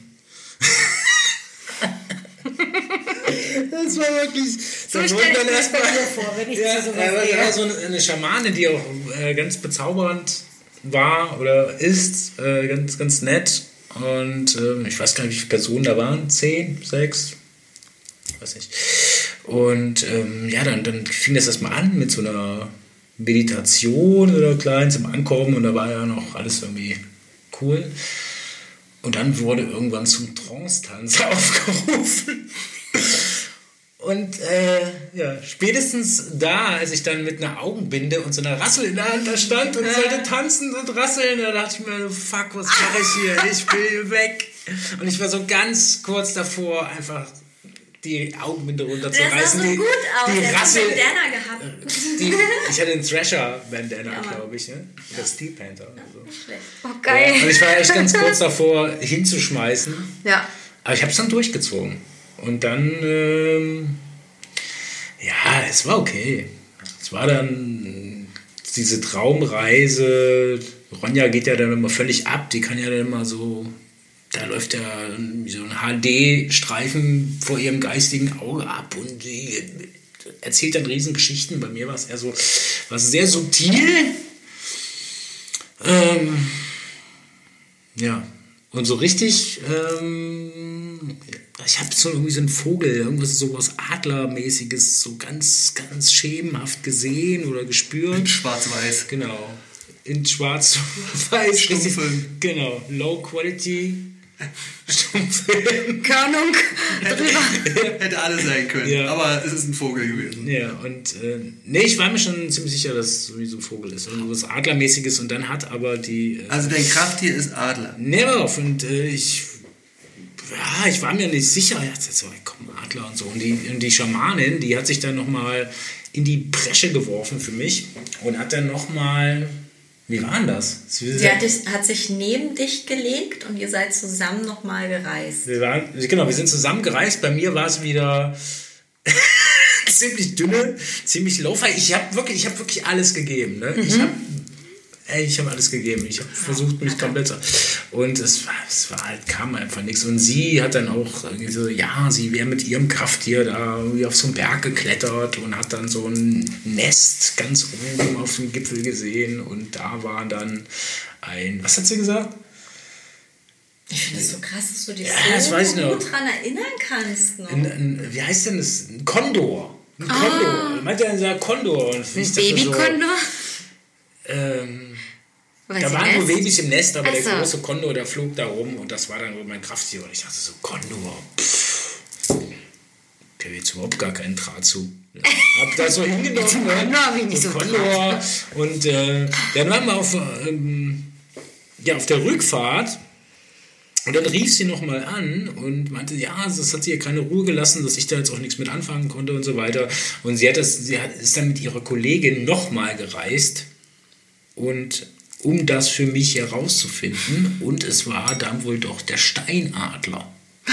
das war wirklich. So da stell wurden ich dann mir erst das bei mal- mir vor, wenn ich ja, gehe. war so eine, Schamane, die auch äh, ganz bezaubernd war oder ist, äh, ganz, ganz nett. Und ähm, ich weiß gar nicht, wie viele Personen da waren. Zehn, sechs, weiß nicht. Und ähm, ja, dann, dann fing das erstmal an mit so einer Meditation oder klein zum Ankommen und da war ja noch alles irgendwie cool. Und dann wurde irgendwann zum Trance-Tanz *laughs* aufgerufen. Und äh, ja, spätestens da, als ich dann mit einer Augenbinde und so einer Rassel in der Hand da stand und sollte tanzen und rasseln, da dachte ich mir, fuck, was mache ich hier? Ich will hier weg. Und ich war so ganz kurz davor, einfach die Augenbinde Das runterzureißen. sah so die, gut aus. Die Der hat Rassel, Bandana gehabt. die, *laughs* ich hatte einen Thrasher-Bandana, Ja, glaube ich, ne? Oder Steel Panther. Oder so. Oh, Ja, geil. und ich war echt ganz *laughs* kurz davor, hinzuschmeißen. Ja. Aber ich habe es dann durchgezogen. Und dann, ähm, ja, es war okay. Es war dann diese Traumreise. Ronja geht ja dann immer völlig ab. Die kann ja dann immer so, da läuft ja so ein HD-Streifen vor ihrem geistigen Auge ab und die erzählt dann Riesengeschichten. Bei mir war es eher so, war sehr subtil. Ähm, ja, und so richtig, ähm, ich habe so irgendwie so einen Vogel, irgendwas so was Adlermäßiges, so ganz, ganz schemenhaft gesehen oder gespürt. Schwarz-Weiß. Genau. In schwarz-weiß. Genau. Low Quality. Stummfilm. Körnung drüber. Hätte alles sein können. Ja. Aber es ist ein Vogel gewesen. Ja, und äh, nee, ich war mir schon ziemlich sicher, dass es sowieso ein Vogel ist. Und was Adlermäßiges und dann hat aber die. Äh, Also dein Krafttier ist Adler. Never. Und äh, ich, ja, ich war mir nicht sicher. Ich dachte so, komm, Adler und so. Und die, und die Schamanin, die hat sich dann nochmal in die Bresche geworfen für mich und hat dann nochmal, wie war denn das? Sie, Sie hat, dich, hat sich neben dich gelegt und ihr seid zusammen nochmal gereist. wir waren, genau, wir sind zusammen gereist. Bei mir war es wieder *laughs* ziemlich dünne, ziemlich low-fi. Ich habe wirklich, ich habe wirklich alles gegeben. Ne? Ich habe Ey, ich habe alles gegeben. Ich habe versucht, mich komplett zu. Und es war, es war halt, kam einfach nichts. Und sie hat dann auch so, ja, sie wäre mit ihrem Krafttier da irgendwie auf so einen Berg geklettert und hat dann so ein Nest ganz oben auf dem Gipfel gesehen. Und da war dann ein, was hat sie gesagt? Ich finde es so krass, dass du dich Ja, das so ich noch. gut dran erinnern kannst. Noch. Ein, ein, wie heißt denn das? Ein Kondor. Ein Kondor. Meint er dieser Kondor? Und ich Babykondor? So, ähm, Weiß Da waren nur. Babys im Nest, aber Ach der so. große Kondor, der flog da rum und das war dann mein Krafttier. Und ich dachte so, Kondor, pff, der hat jetzt überhaupt gar keinen Draht zu. Ja, hab das so *laughs* hingenommen. Nicht so so Kondor. Und äh, dann waren wir auf, ähm, ja, auf der Rückfahrt Und dann rief sie nochmal an und meinte, ja, das hat sie ihr keine Ruhe gelassen, dass ich da jetzt auch nichts mit anfangen konnte und so weiter. Und sie hat das, sie hat, ist dann mit ihrer Kollegin nochmal gereist und um das für mich herauszufinden. Und es war dann wohl doch der Steinadler. *laughs*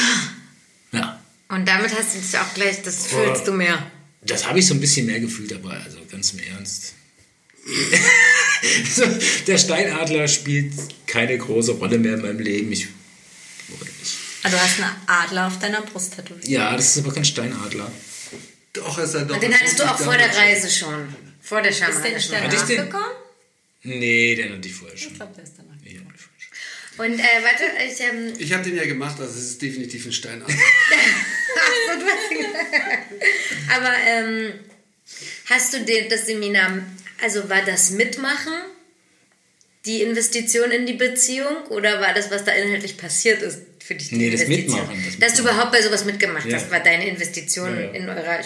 Ja. Und damit hast du dich auch gleich, das fühlst du mehr. Das habe ich so ein bisschen mehr gefühlt, aber also ganz im Ernst. *laughs* *laughs* der Steinadler spielt keine große Rolle mehr in meinem Leben. Ich, Also du hast einen Adler auf deiner Brust tätowiert. ja, das ist aber kein Steinadler. Doch, ist er doch. Und den hattest du auch vor der Reise schon. Vor der Ist der nicht danach gekommen? Nee, den hatte ich vorher schon. Ich glaube, der ist danach Nee, den hatte ich vorher schon. Und äh, warte, ich, ähm, Ich habe den ja gemacht, also es ist definitiv ein Steinadler. *laughs* *laughs* aber ähm, hast du dir das Seminar, also war das Mitmachen, die Investition in die Beziehung oder war das, was da inhaltlich passiert ist? Für dich die Nee, das Investition? Mitmachen, das Dass du überhaupt bei sowas mitgemacht Ja. hast, war deine Investition Ja, ja. in eurer äh,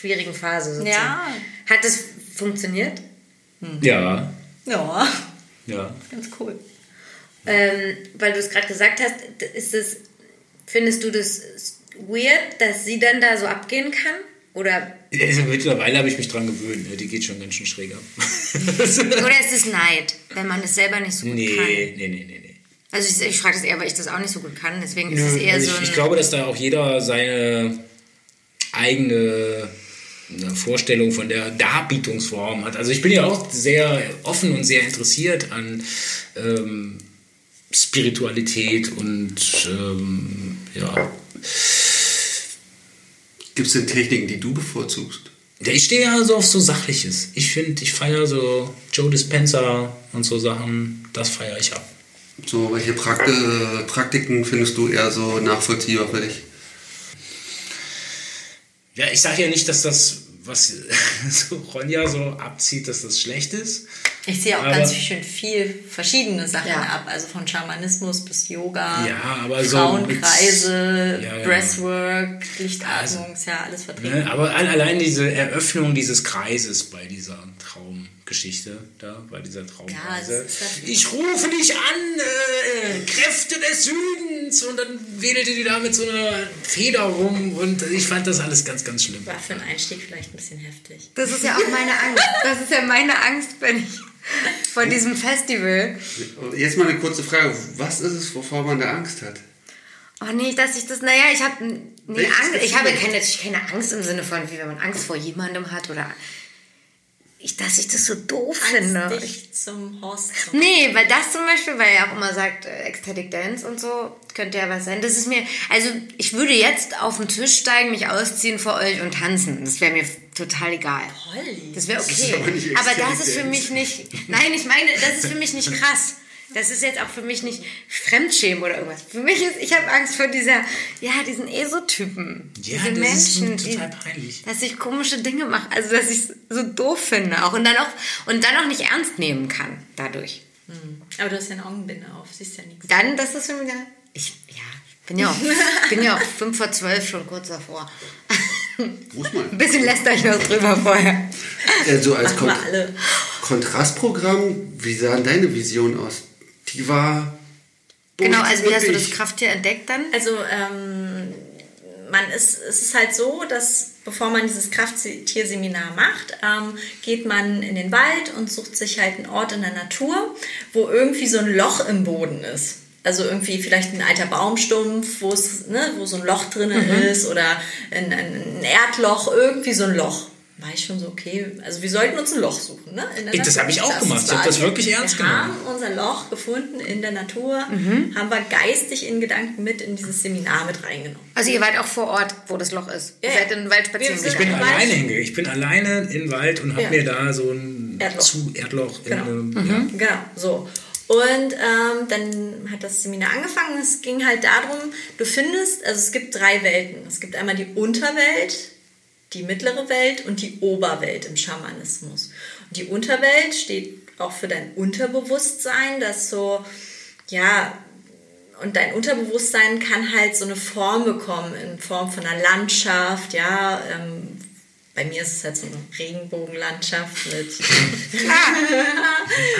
schwierigen Phase sozusagen. Ja. Hat das funktioniert? Ja, Ja, ja. ganz cool. Ähm, weil du es gerade gesagt hast, ist es, findest du das weird, dass sie dann da so abgehen kann? Oder, Also mittlerweile habe ich mich dran gewöhnt. ne, Die geht schon ganz schön schräg ab. *laughs* oder ist es Neid, wenn man es selber nicht so gut nee, kann? nee, nee, nee, nee. Also ich, ich frage das eher, weil ich das auch nicht so gut kann. Deswegen ist es eher also so ich, ich glaube, dass da auch jeder seine eigene eine Vorstellung von der Darbietungsform hat. Also ich bin ja auch sehr offen und sehr interessiert an ähm, Spiritualität und ähm, ja. Gibt es denn Techniken, die du bevorzugst? Ja, Ich stehe ja so auf so Sachliches. Ich finde, ich feiere so Joe Dispenza und so Sachen. Das feiere ich ab. So, welche Prakt äh, Praktiken findest du eher so nachvollziehbar für dich? Ja, ich sage ja nicht, dass das, was *laughs* so Ronja so abzieht, dass das schlecht ist. Ich sehe auch Aber- ganz schön viel verschiedene Sachen Ja. ab, also von Schamanismus bis Yoga, Ja, aber so Frauenkreise, mit- ja, ja. Breathwork, Lichtatmung, Also- ist ja alles vertreten. Ne? Aber al- allein diese Eröffnung dieses Kreises bei dieser Traumgeschichte, da, bei dieser Traumreise. Ja, ich rufe dich an, äh, Kräfte des Südens! Und dann wedelte die da mit so einer Feder rum und ich fand das alles ganz, ganz schlimm. War für einen Einstieg vielleicht ein bisschen heftig. Das ist ja auch meine Angst. Das ist ja meine Angst, wenn ich von diesem Festival. Jetzt mal eine kurze Frage. Was ist es, wovor man da Angst hat? Oh nee, dass ich das, naja, ich habe nee, Angst. Ich habe keine, natürlich keine Angst im Sinne von, wie wenn man Angst vor jemandem hat oder ich, dass ich das so doof finde. Angst, Ich, dich zum Horst zu nee, weil das zum Beispiel, weil er auch immer sagt, äh, Ecstatic Dance und so, könnte ja was sein. Das ist mir, also ich würde jetzt auf den Tisch steigen, mich ausziehen vor euch und tanzen. Das wäre mir total egal. Holly. Das wäre okay. aber nicht aber das ist für mich nicht. Nein, ich meine, das ist für mich nicht *laughs* krass. Das ist jetzt auch für mich nicht Fremdschämen oder irgendwas. Für mich ist, ich habe Angst vor dieser, ja, diesen ESO-Typen. Ja, diese das ist Menschen, die, total peinlich. dass ich komische Dinge mache, also dass ich es so doof finde auch und dann auch und dann auch nicht ernst nehmen kann dadurch. Aber du hast ja eine Augenbinde auf, siehst ja nichts. Dann, das ist schon wieder, ich, ja, ich bin ja auch, *laughs* bin ja auch fünf vor zwölf schon kurz davor. Muss man. Ein bisschen läster ich noch drüber vorher. Äh, so als Kont. Kontrastprogramm, wie sah deine Vision aus? Die war. Genau, also wie hast du das Krafttier entdeckt dann? Also, ähm, man ist, es ist halt so, dass bevor man dieses Krafttierseminar macht, ähm, geht man in den Wald und sucht sich halt einen Ort in der Natur, wo irgendwie so ein Loch im Boden ist. Also irgendwie vielleicht ein alter Baumstumpf, wo es, ne, wo so ein Loch drin ist oder ein ein Erdloch, irgendwie so ein Loch. War ich schon so, okay, also wir sollten uns ein Loch suchen, ne? In der Ey, das habe ich auch Das gemacht. Ich habe das wirklich ernst wir genommen. haben unser Loch gefunden in der Natur, Mhm. haben wir geistig in Gedanken mit in dieses Seminar mit reingenommen. Also ihr wart auch vor Ort, wo das Loch ist. Ihr Ja, seid ja. in den Wald spazieren Wir Ich bin alleine hingegangen. Ich bin alleine in den Wald und habe Ja. mir da so ein Erdloch. Zu Erdloch Genau. in einem, ja. Genau, so. Und ähm, dann hat das Seminar angefangen. Es ging halt darum, du findest, also es gibt drei Welten. Es gibt einmal die Unterwelt, die mittlere Welt und die Oberwelt im Schamanismus. Und die Unterwelt steht auch für dein Unterbewusstsein, das so, ja, und dein Unterbewusstsein kann halt so eine Form bekommen in Form von einer Landschaft, ja, ähm, bei mir ist es halt so eine Regenbogenlandschaft mit, *laughs*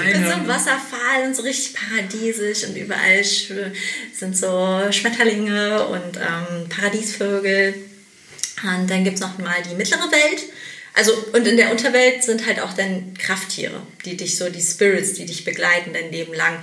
mit so einem Wasserfall und so richtig paradiesisch und überall sind so Schmetterlinge und ähm, Paradiesvögel. Und dann gibt es noch mal die mittlere Welt. Also, und in der Unterwelt sind halt auch dann Krafttiere, die dich so, die Spirits, die dich begleiten dein Leben lang.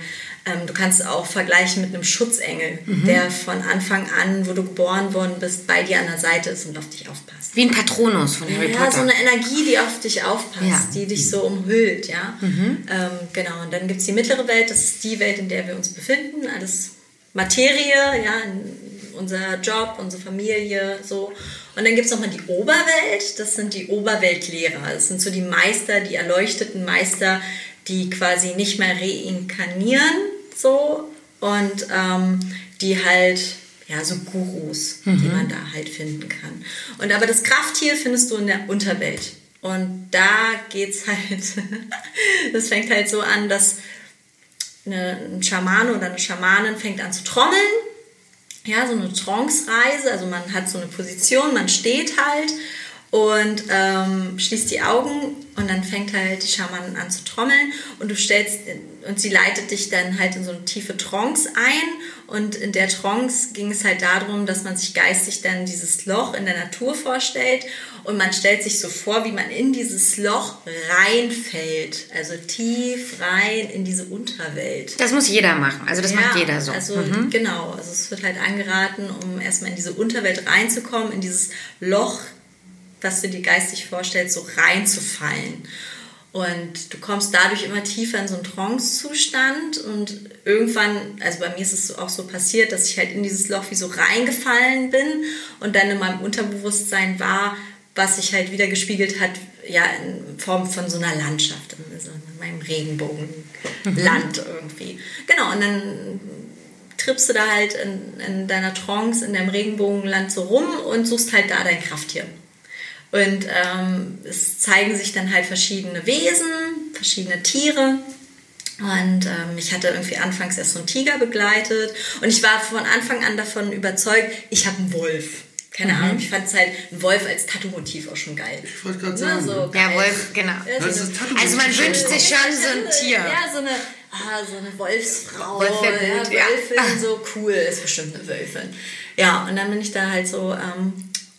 Ähm, du kannst es auch vergleichen mit einem Schutzengel, der von Anfang an, wo du geboren worden bist, bei dir an der Seite ist und auf dich aufpasst. Wie ein Patronus von Harry Ja, Potter. so eine Energie, die auf dich aufpasst, Ja. die dich so umhüllt, ja. Ähm, genau, und dann gibt es die mittlere Welt, das ist die Welt, in der wir uns befinden, alles Materie, ja, unser Job, unsere Familie, so. Und dann gibt es nochmal die Oberwelt, das sind die Oberweltlehrer, das sind so die Meister, die erleuchteten Meister, die quasi nicht mehr reinkarnieren, so, und ähm, die halt ja, so Gurus, die man da halt finden kann. Und aber das Krafttier findest du in der Unterwelt. Und da geht's *laughs* halt, das fängt halt so an, dass eine, ein Schamane oder eine Schamanin fängt an zu trommeln. Ja, so eine Trance-Reise, also man hat so eine Position, man steht halt und ähm, schließt die Augen und dann fängt halt die Schamanin an zu trommeln und du stellst und sie leitet dich dann halt in so eine tiefe Trance ein und in der Trance ging es halt darum, dass man sich geistig dann dieses Loch in der Natur vorstellt und man stellt sich so vor, wie man in dieses Loch reinfällt, also tief rein in diese Unterwelt. Das muss jeder machen. Also das macht jeder so. Also Mhm. genau, also es wird halt angeraten, um erstmal in diese Unterwelt reinzukommen, in dieses Loch, was du dir geistig vorstellst, so reinzufallen. Und du kommst dadurch immer tiefer in so einen Trance-Zustand und irgendwann, also bei mir ist es auch so passiert, dass ich halt in dieses Loch wie so reingefallen bin und dann in meinem Unterbewusstsein war, was sich halt wieder gespiegelt hat, ja, in Form von so einer Landschaft, in, so in meinem Regenbogenland irgendwie. Genau, und dann trippst du da halt in, in deiner Trance, in deinem Regenbogenland so rum und suchst halt da dein Krafttier. Und ähm, es zeigen sich dann halt verschiedene Wesen, verschiedene Tiere. Und ähm, ich hatte irgendwie anfangs erst so einen Tiger begleitet. Und ich war von Anfang an davon überzeugt, ich habe einen Wolf. Keine Ahnung, ich fand es halt, ein Wolf als Tattoo-Motiv auch schon geil. Ich wollte gerade Ne, sagen. so Ja. Wolf, genau. Ja, Das so ist eine- Tattoo- Also man wünscht sich schon so ein Tier. ja, so eine, ah, so eine Wolfsfrau. Wolf wär gut, ja. Wölfin, so *laughs* cool, ist bestimmt eine Wölfin. Ja, und dann bin ich da halt so ähm,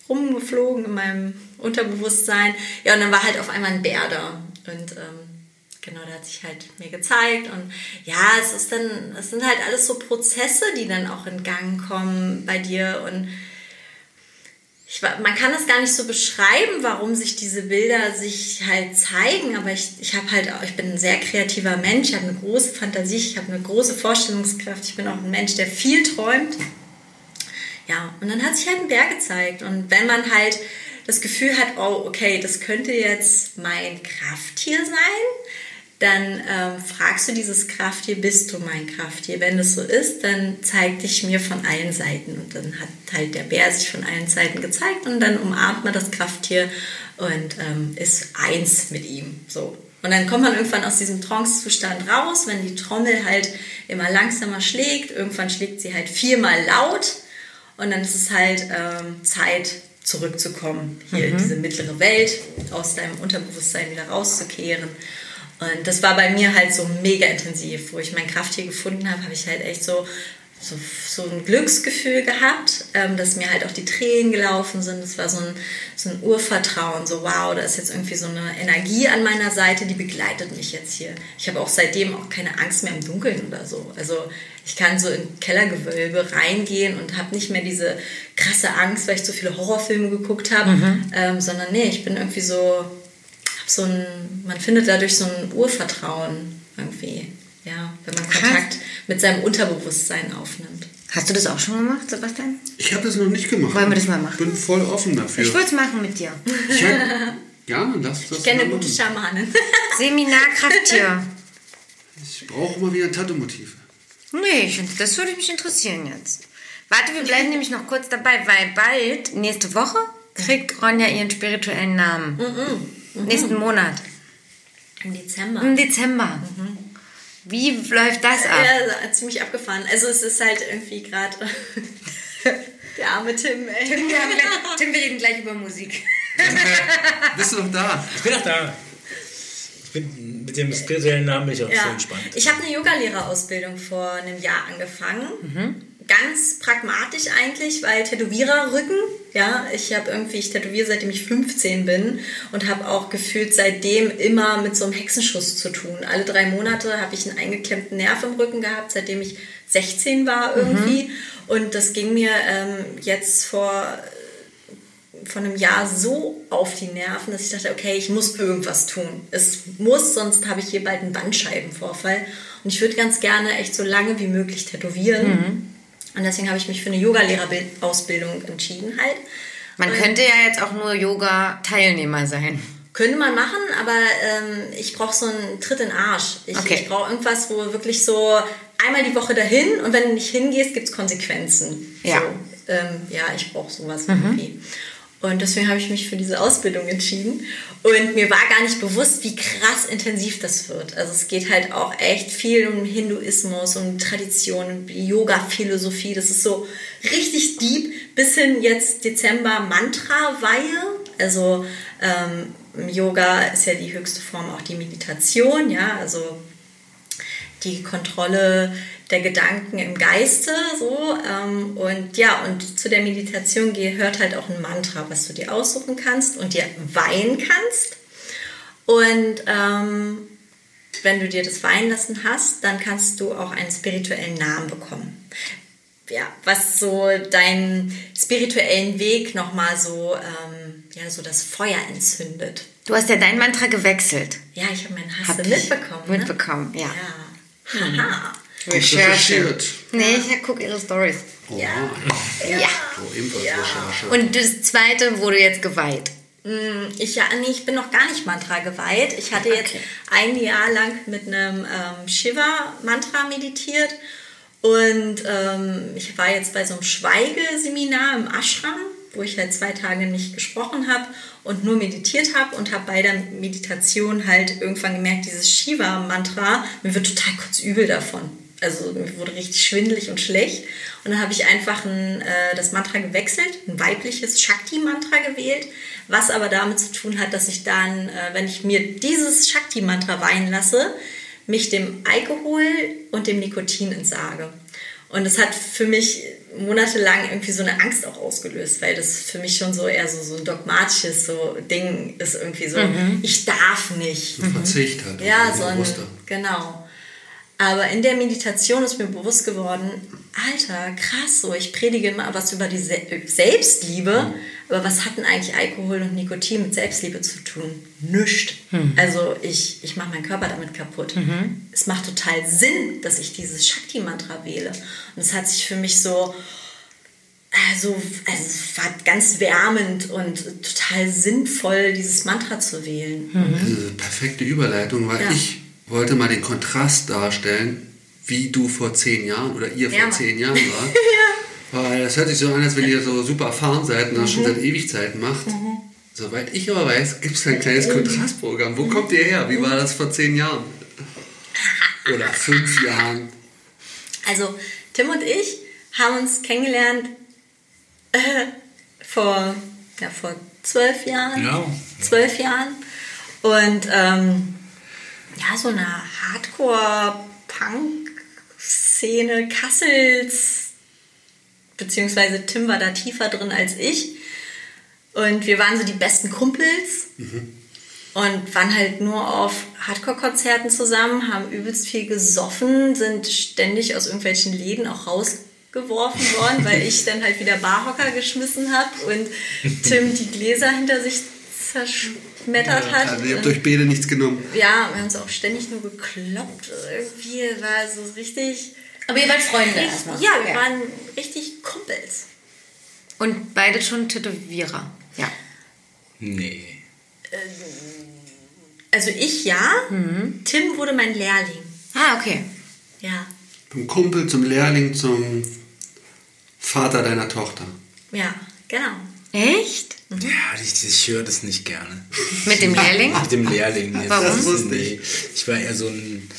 rumgeflogen in meinem Unterbewusstsein. Ja, und dann war halt auf einmal ein Bär da. Und ähm, genau, der hat sich halt mir gezeigt. Und ja, es ist dann, es sind halt alles so Prozesse, die dann auch in Gang kommen bei dir. Und ich, man kann das gar nicht so beschreiben, warum sich diese Bilder sich halt zeigen, aber ich, ich habe halt ich bin ein sehr kreativer Mensch, ich habe eine große Fantasie, ich habe eine große Vorstellungskraft, ich bin auch ein Mensch, der viel träumt. Ja, und dann hat sich halt ein Bär gezeigt und wenn man halt das Gefühl hat, oh, okay, das könnte jetzt mein Krafttier sein, dann ähm, fragst du dieses Krafttier, bist du mein Krafttier? Wenn das so ist, dann zeig dich mir von allen Seiten. Und dann hat halt der Bär sich von allen Seiten gezeigt und dann umarmt man das Krafttier und ähm, ist eins mit ihm. So. Und dann kommt man irgendwann aus diesem Trance-Zustand raus, wenn die Trommel halt immer langsamer schlägt. Irgendwann schlägt sie halt viermal laut und dann ist es halt ähm, Zeit, zurückzukommen, hier in diese mittlere Welt, aus deinem Unterbewusstsein wieder rauszukehren. Und das war bei mir halt so mega intensiv. Wo ich mein Krafttier gefunden habe, habe ich halt echt so, so, so ein Glücksgefühl gehabt, ähm, dass mir halt auch die Tränen gelaufen sind. Es war so ein, so ein Urvertrauen, so wow, da ist jetzt irgendwie so eine Energie an meiner Seite, die begleitet mich jetzt hier. Ich habe auch seitdem auch keine Angst mehr im Dunkeln oder so. Also ich kann so in Kellergewölbe reingehen und habe nicht mehr diese krasse Angst, weil ich so viele Horrorfilme geguckt habe, ähm, sondern nee, ich bin irgendwie so, hab so ein, man findet dadurch so ein Urvertrauen irgendwie, ja, wenn man Krass. Kontakt mit seinem Unterbewusstsein aufnimmt. Hast du das auch schon gemacht, Sebastian? Ich habe das noch nicht gemacht. Wollen wir das mal machen? Ich bin voll offen dafür. Ich würde es machen mit dir. Ich hab- *laughs* ja, lass das Ich kenne gute machen. Schamanin. Seminar Krafttier. Ich brauche mal wieder Tattoo-Motive. Nee, ich, find- das würde mich interessieren jetzt. Warte, wir bleiben nämlich noch kurz dabei, weil bald, nächste Woche, kriegt Ronja ihren spirituellen Namen. Nächsten Monat. Im Dezember. Im Dezember. Wie läuft das ab? Ja, ziemlich abgefahren. Also es ist halt irgendwie gerade *laughs* der arme Tim, ey. Tim, wir haben gleich, *laughs* Tim, wir reden gleich über Musik. Bist du noch da? Ich bin auch da. Ich bin mit dem spirituellen Namen bin ich auch so Ja. entspannt. Ich habe eine Yogalehrerausbildung vor einem Jahr angefangen. Ganz pragmatisch eigentlich, weil Tätowiererrücken, ja, ich habe irgendwie, ich tätowiere seitdem ich 15 bin und habe auch gefühlt seitdem immer mit so einem Hexenschuss zu tun. Alle drei Monate habe ich einen eingeklemmten Nerv im Rücken gehabt, seitdem ich 16 war irgendwie. Und das ging mir ähm, jetzt vor von einem Jahr so auf die Nerven, dass ich dachte, okay, ich muss irgendwas tun. Es muss, sonst habe ich hier bald einen Bandscheibenvorfall. Und ich würde ganz gerne echt so lange wie möglich tätowieren. Und deswegen habe ich mich für eine Yogalehrerausbildung entschieden halt. Man Und- könnte ja jetzt auch nur Yoga-Teilnehmer sein. Könnte man machen, aber ähm, ich brauche so einen Tritt in den Arsch. Ich, Okay. ich brauche irgendwas, wo wirklich so einmal die Woche dahin und wenn du nicht hingehst, gibt es Konsequenzen. Ja. So, ähm, ja, ich brauche sowas irgendwie. Und deswegen habe ich mich für diese Ausbildung entschieden. Und mir war gar nicht bewusst, wie krass intensiv das wird. Also es geht halt auch echt viel um Hinduismus, um Tradition, um Yoga-Philosophie. Das ist so richtig deep. Bis hin jetzt Dezember Mantra-Weihe. Also ähm, Yoga ist ja die höchste Form auch die Meditation, ja, also die Kontrolle der Gedanken im Geiste, so ähm, und ja und zu der Meditation gehört halt auch ein Mantra, was du dir aussuchen kannst und dir weihen kannst und ähm, wenn du dir das weihen lassen hast, dann kannst du auch einen spirituellen Namen bekommen. Ja, was so deinen spirituellen Weg nochmal so, ähm, ja, so das Feuer entzündet. Du hast ja dein Mantra gewechselt. Ja, ich habe meinen Hass Hab mitbekommen. Ne? mitbekommen, ja. Ja. Haha. Recherchiert. Nee, ich gucke ihre Stories. Oh, Ja. Ja. So, ebenfalls Recherche. Und das zweite wurde jetzt geweiht. Ich, ja, nee, ich bin noch gar nicht Mantra geweiht. Ich hatte jetzt Okay. ein Jahr lang mit einem ähm, Shiva-Mantra meditiert. Und ähm, ich war jetzt bei so einem Schweigeseminar im Ashram, wo ich halt zwei Tage nicht gesprochen habe und nur meditiert habe und habe bei der Meditation halt irgendwann gemerkt, dieses Shiva-Mantra, mir wird total kurz übel davon. Also mir wurde richtig schwindelig und schlecht. Und dann habe ich einfach ein, äh, das Mantra gewechselt, ein weibliches Shakti-Mantra gewählt, was aber damit zu tun hat, dass ich dann, äh, wenn ich mir dieses Shakti-Mantra weihen lasse, mich dem Alkohol und dem Nikotin entsage. Und das hat für mich monatelang irgendwie so eine Angst auch ausgelöst, weil das für mich schon so eher so, so ein dogmatisches so Ding ist irgendwie so, ich darf nicht. Verzicht halt. Ja, so ein, genau. Aber in der Meditation ist mir bewusst geworden, Alter, krass, so ich predige immer was über die Se Selbstliebe, aber was hat denn eigentlich Alkohol und Nikotin mit Selbstliebe zu tun? Nischt. Also ich, ich mache meinen Körper damit kaputt. Es macht total Sinn, dass ich dieses Shakti-Mantra wähle. Und es hat sich für mich so, also, also es war ganz wärmend und total sinnvoll, dieses Mantra zu wählen. Diese perfekte Überleitung, weil Ja. ich wollte mal den Kontrast darstellen, wie du vor zehn Jahren oder ihr Ja, vor zehn Jahren *laughs* wart. Weil das hört sich so an, als wenn ihr so super erfahren seid und das schon seit Ewigkeiten macht. Soweit ich aber weiß, gibt es ein kleines Kontrastprogramm. Wo kommt ihr her? Wie war das vor zehn Jahren? Oder fünf Jahren? Also Tim und ich haben uns kennengelernt äh, vor, ja, vor zwölf Jahren. Ja. Zwölf Jahren. Und ähm, ja, so eine Hardcore-Punk-Szene. Kassels, beziehungsweise Tim war da tiefer drin als ich. Und wir waren so die besten Kumpels. Und waren halt nur auf Hardcore-Konzerten zusammen, haben übelst viel gesoffen, sind ständig aus irgendwelchen Läden auch rausgeworfen worden, weil ich dann halt wieder Barhocker geschmissen habe und Tim die Gläser hinter sich zerschmettert hat. Also ihr habt euch beide nichts genommen. ja, wir haben uns auch ständig nur gekloppt. Irgendwie war so richtig. Aber ihr wart Freunde richtig erstmal. ja, wir Ja. waren richtig Kumpels. Und beide schon Tätowierer. Ja. Nee. Also ich ja, Tim wurde mein Lehrling. Ah, okay. Ja, Vom Kumpel zum Lehrling zum Vater deiner Tochter. ja, genau. Echt? Ja, ich, ich höre das nicht gerne. *laughs* Mit dem Lehrling? Mit dem Lehrling. Nee, Warum? das- nee. Ich war eher so ein.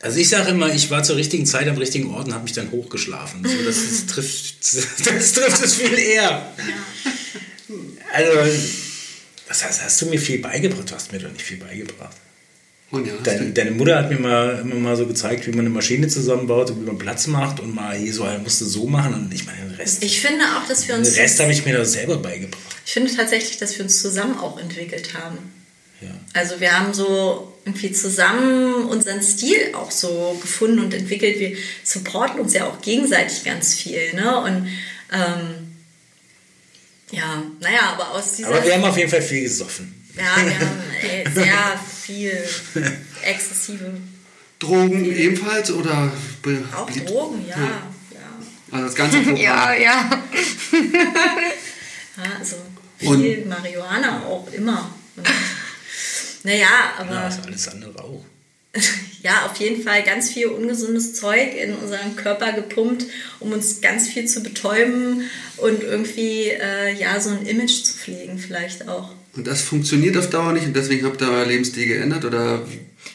Also ich sage immer, ich war zur richtigen Zeit am richtigen Ort und habe mich dann hochgeschlafen. So, das, ist, *laughs* trifft, das trifft es viel eher. Also, was hast, hast du mir viel beigebracht? Du hast mir doch nicht viel beigebracht. Deine, deine Mutter hat mir mal immer mal so gezeigt, wie man eine Maschine zusammenbaut und wie man Platz macht und mal hier so, er musste so machen und ich meine, den Rest, Ich finde auch, dass wir den uns. Rest habe ich mir da selber beigebracht. Ich finde tatsächlich, dass wir uns zusammen auch entwickelt haben. Ja. Also wir haben so irgendwie zusammen unseren Stil auch so gefunden und entwickelt. Wir supporten uns ja auch gegenseitig ganz viel. Ne? Und ähm, ja, naja, aber aus dieser... Aber wir haben auf jeden Fall viel gesoffen. ja, wir haben ey, sehr *laughs* viel *laughs* exzessive... Drogen ebenfalls oder Auch Drogen, ja. ja. Also das ganze *laughs* Programm. Ja, ja. *laughs* Ja, also Und- viel Marihuana auch immer. Und, naja, Ja, aber ist alles andere auch. ja, auf jeden Fall ganz viel ungesundes Zeug in unseren Körper gepumpt, um uns ganz viel zu betäuben und irgendwie äh, ja so ein Image zu pflegen vielleicht auch. Und das funktioniert auf Dauer nicht und deswegen habt ihr euer Lebensstil geändert oder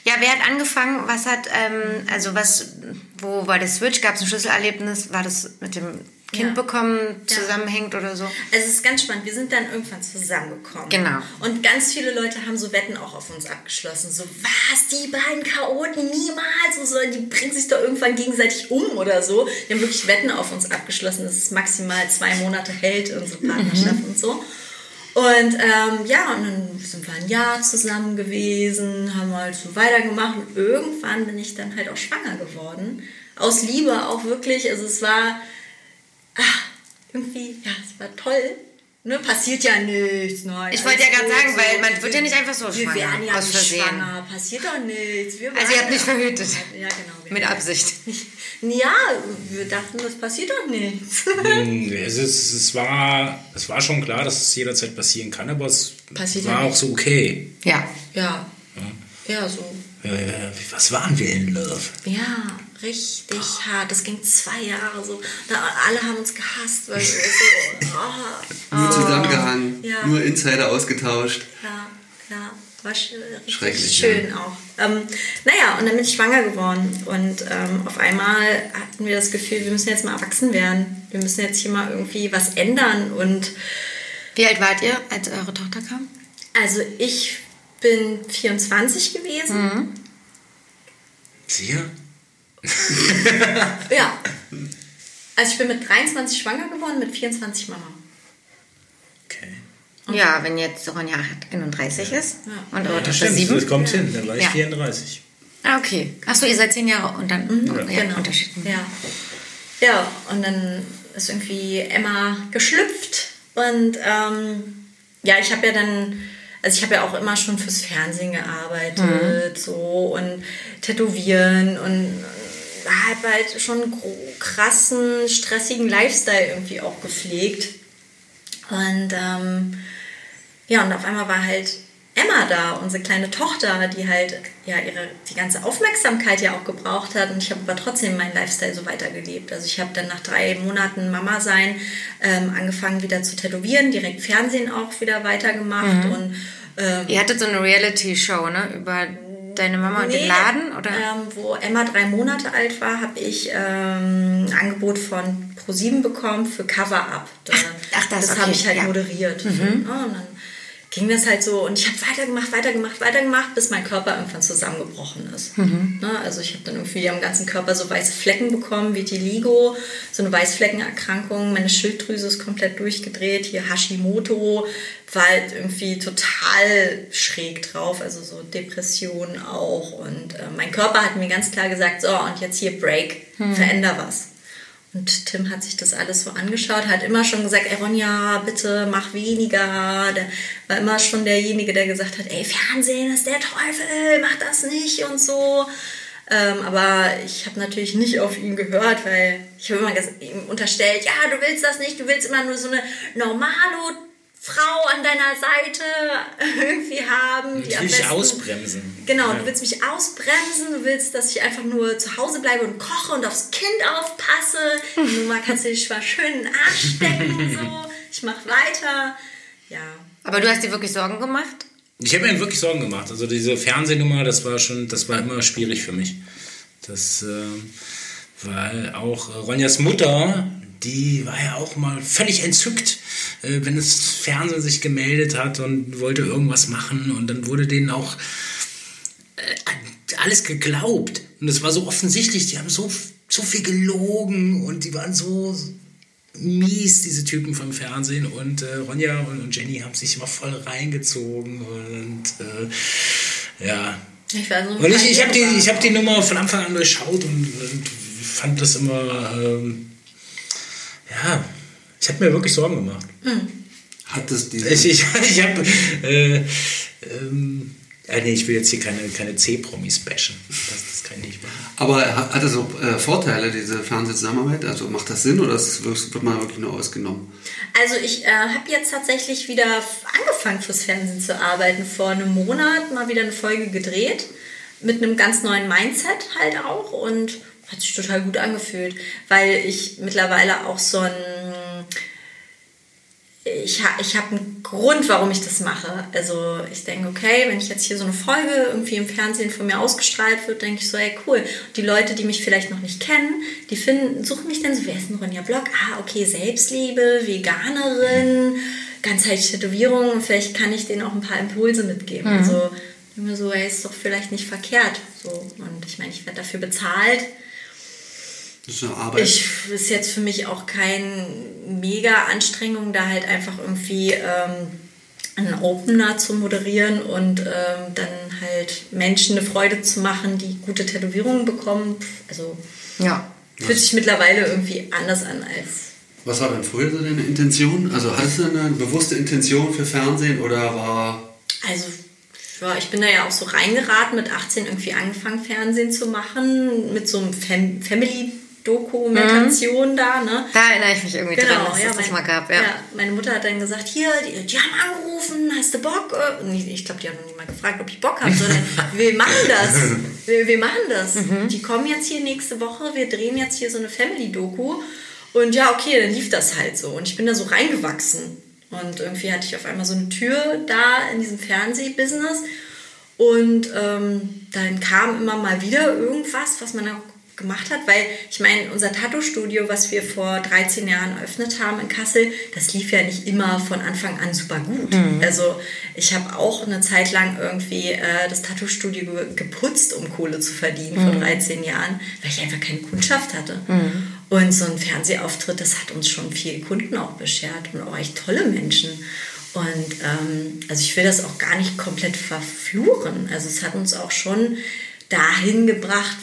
Ja, wer hat angefangen? Was hat, ähm, also was, wo war der Switch? Gab es ein Schlüsselerlebnis? War das mit dem Kind Ja. bekommen zusammenhängt oder so? Also es ist ganz spannend. Wir sind dann irgendwann zusammengekommen. Genau. Und ganz viele Leute haben so Wetten auch auf uns abgeschlossen. So, was, die beiden Chaoten niemals und so, die bringen sich doch irgendwann gegenseitig um oder so. Die haben wirklich Wetten auf uns abgeschlossen, dass es maximal zwei Monate hält, unsere Partnerschaft und so. Und ähm, ja, und dann sind wir ein Jahr zusammen gewesen, haben halt so weitergemacht und irgendwann bin ich dann halt auch schwanger geworden. Aus Liebe auch wirklich. Also es war ah, irgendwie, ja, es war toll. Ne, passiert ja nichts. Nein, Ich wollte ja gerade sagen, weil man wird ja nicht einfach so Wir schwanger, werden ja aus nicht Versehen. schwanger. Passiert doch nichts. Wir Also ihr habt nicht ja- verhütet. Ja, genau. wir Mit Absicht. Ja, wir dachten, das passiert doch nichts. Hm, Es, ist, es, war, es war schon klar, dass es jederzeit passieren kann, aber es Passiert war ja auch so okay. Ja. ja. Ja, so. Äh, was waren wir in Love? Ja, richtig hart. Das ging zwei Jahre so. Da, alle haben uns gehasst, weil wir so. Oh, *laughs* nur zusammengehangen, Ja. nur Insider ausgetauscht. Ja, ja. War sch richtig Schrecklich, schön auch. Ähm, naja, und dann bin ich schwanger geworden. Und ähm, auf einmal hatten wir das Gefühl, wir müssen jetzt mal erwachsen werden. Wir müssen jetzt hier mal irgendwie was ändern. Und Wie alt wart ihr, als eure Tochter kam? also ich bin 24 gewesen. Mhm. Sicher? *laughs* Ja. Also ich bin mit 23 schwanger geworden, mit 24 Mama. Okay. Ja, wenn jetzt Ronja 31 ist und Das Tochter stimmt, 7. das kommt hin, dann war ich Ja. 34. Ah, okay. Achso, ihr seid zehn Jahre und dann ja, genau. Unterschied. Ja. ja, und dann ist irgendwie Emma geschlüpft und ähm, ja, ich habe ja dann, also ich habe ja auch immer schon fürs Fernsehen gearbeitet so und tätowieren und habe halt schon einen krassen, stressigen Lifestyle irgendwie auch gepflegt. Und ähm, ja, und auf einmal war halt Emma da, unsere kleine Tochter, die halt ja ihre die ganze Aufmerksamkeit ja auch gebraucht hat. Und ich habe aber trotzdem meinen Lifestyle so weitergelebt. Also ich habe dann nach drei Monaten Mama sein ähm, angefangen wieder zu tätowieren, direkt Fernsehen auch wieder weitergemacht und ähm, Ihr hattet so eine Reality-Show, ne? Über deine Mama und den Laden? Oder? Ähm, wo Emma drei Monate alt war, habe ich ähm, ein Angebot von ProSieben bekommen für Cover Up. Da, ach, das, das okay, habe ich halt ja. moderiert. Ja, und dann ging das halt so und ich habe weitergemacht, weitergemacht, weitergemacht, bis mein Körper irgendwann zusammengebrochen ist. Ne? Also ich habe dann irgendwie am ganzen Körper so weiße Flecken bekommen, Vitiligo, so eine Weißfleckenerkrankung. Meine Schilddrüse ist komplett durchgedreht. Hier Hashimoto war halt irgendwie total schräg drauf, also so Depressionen auch. Und äh, mein Körper hat mir ganz klar gesagt, so und jetzt hier Break, veränder was. Und Tim hat sich das alles so angeschaut, hat immer schon gesagt, ey Ronja, bitte mach weniger. Der war immer schon derjenige, der gesagt hat, ey, Fernsehen ist der Teufel, mach das nicht und so. Ähm, aber ich habe natürlich nicht auf ihn gehört, weil ich habe immer ihm unterstellt, ja, du willst das nicht, du willst immer nur so eine normale Frau an deiner Seite *laughs* irgendwie haben. Die Ich am will dich besten- ausbremsen. Genau, Ja. du willst mich ausbremsen, du willst, dass ich einfach nur zu Hause bleibe und koche und aufs Kind aufpasse. *laughs* Nun mal kannst du dich zwar schön in den Arsch stecken, so. Ich mach weiter. Ja. Aber du hast dir wirklich Sorgen gemacht? Ich habe mir wirklich Sorgen gemacht. Also diese Fernsehnummer, das war schon, das war immer schwierig für mich. Das, äh, weil auch Ronjas Mutter, die war ja auch mal völlig entzückt, äh, wenn das Fernsehen sich gemeldet hat und wollte irgendwas machen und dann wurde denen auch äh, alles geglaubt. Und es war so offensichtlich, die haben so, so viel gelogen und die waren so mies, diese Typen vom Fernsehen. Und äh, Ronja und, und, Jenny haben sich immer voll reingezogen und äh, ja. Ich war so und ich, ich habe die, hab die Nummer von Anfang an durchschaut und, und fand das immer, ähm, ja, ich habe mir wirklich Sorgen gemacht. Hm. Hat das diese... Ich, ich, ich habe, äh, ähm, ja, nee, ich will jetzt hier keine, keine C-Promis bashen. Das, das kann ich nicht machen. Aber hat das so äh, Vorteile, diese Fernsehzusammenarbeit? Also macht das Sinn oder ist, wird man wirklich nur ausgenommen? Also ich äh, habe jetzt tatsächlich wieder angefangen fürs Fernsehen zu arbeiten. Vor einem Monat mal wieder eine Folge gedreht. Mit einem ganz neuen Mindset halt auch. Und hat sich total gut angefühlt. Weil ich mittlerweile auch so ein ich, ha, ich habe einen Grund, warum ich das mache. Also ich denke, okay, wenn ich jetzt hier so eine Folge irgendwie im Fernsehen von mir ausgestrahlt wird, denke ich so, ey, cool. Die Leute, die mich vielleicht noch nicht kennen, die finden, suchen mich dann so, wer ist denn Ronja Block? Ah, okay, Selbstliebe, Veganerin, ganzheitliche Tätowierung. Vielleicht kann ich denen auch ein paar Impulse mitgeben. Mhm. Also immer so, ey, ist doch vielleicht nicht verkehrt. So. Und ich meine, ich werde dafür bezahlt. Das ist eine Arbeit. Ich ist jetzt für mich auch keine mega Anstrengung, da halt einfach irgendwie ähm, einen Opener zu moderieren und ähm, dann halt Menschen eine Freude zu machen, die gute Tätowierungen bekommen. Also ja. fühlt sich mittlerweile irgendwie anders an als. Was war denn früher so deine Intention? Also hattest du eine bewusste Intention für Fernsehen oder war. Also ja, ich bin da ja auch so reingeraten, mit 18 irgendwie angefangen, Fernsehen zu machen, mit so einem Fam Family Dokumentation mhm. da, ne? Da erinnere ich mich irgendwie genau, dran, dass ja, es das mal gab, ja. ja. Meine Mutter hat dann gesagt, hier, die, die haben angerufen, hast du Bock? Und ich glaube, die haben noch nie mal gefragt, ob ich Bock habe, sondern *laughs* wir machen das. *laughs* Wir, wir machen das. Mhm. Die kommen jetzt hier nächste Woche, wir drehen jetzt hier so eine Family-Doku. Und ja, okay, dann lief das halt so. Und ich bin da so reingewachsen. Und irgendwie hatte ich auf einmal so eine Tür da in diesem Fernsehbusiness. Und ähm, dann kam immer mal wieder irgendwas, was man dann gemacht hat, weil ich meine, unser Tattoo-Studio, was wir vor 13 Jahren eröffnet haben in Kassel, das lief ja nicht immer von Anfang an super gut. Mhm. Also ich habe auch eine Zeit lang irgendwie äh, das Tattoo-Studio geputzt, um Kohle zu verdienen mhm. vor 13 Jahren, weil ich einfach keine Kundschaft hatte. Mhm. Und so ein Fernsehauftritt, das hat uns schon viele Kunden auch beschert und auch echt tolle Menschen. Und ähm, also ich will das auch gar nicht komplett verfluchen. Also es hat uns auch schon dahin gebracht,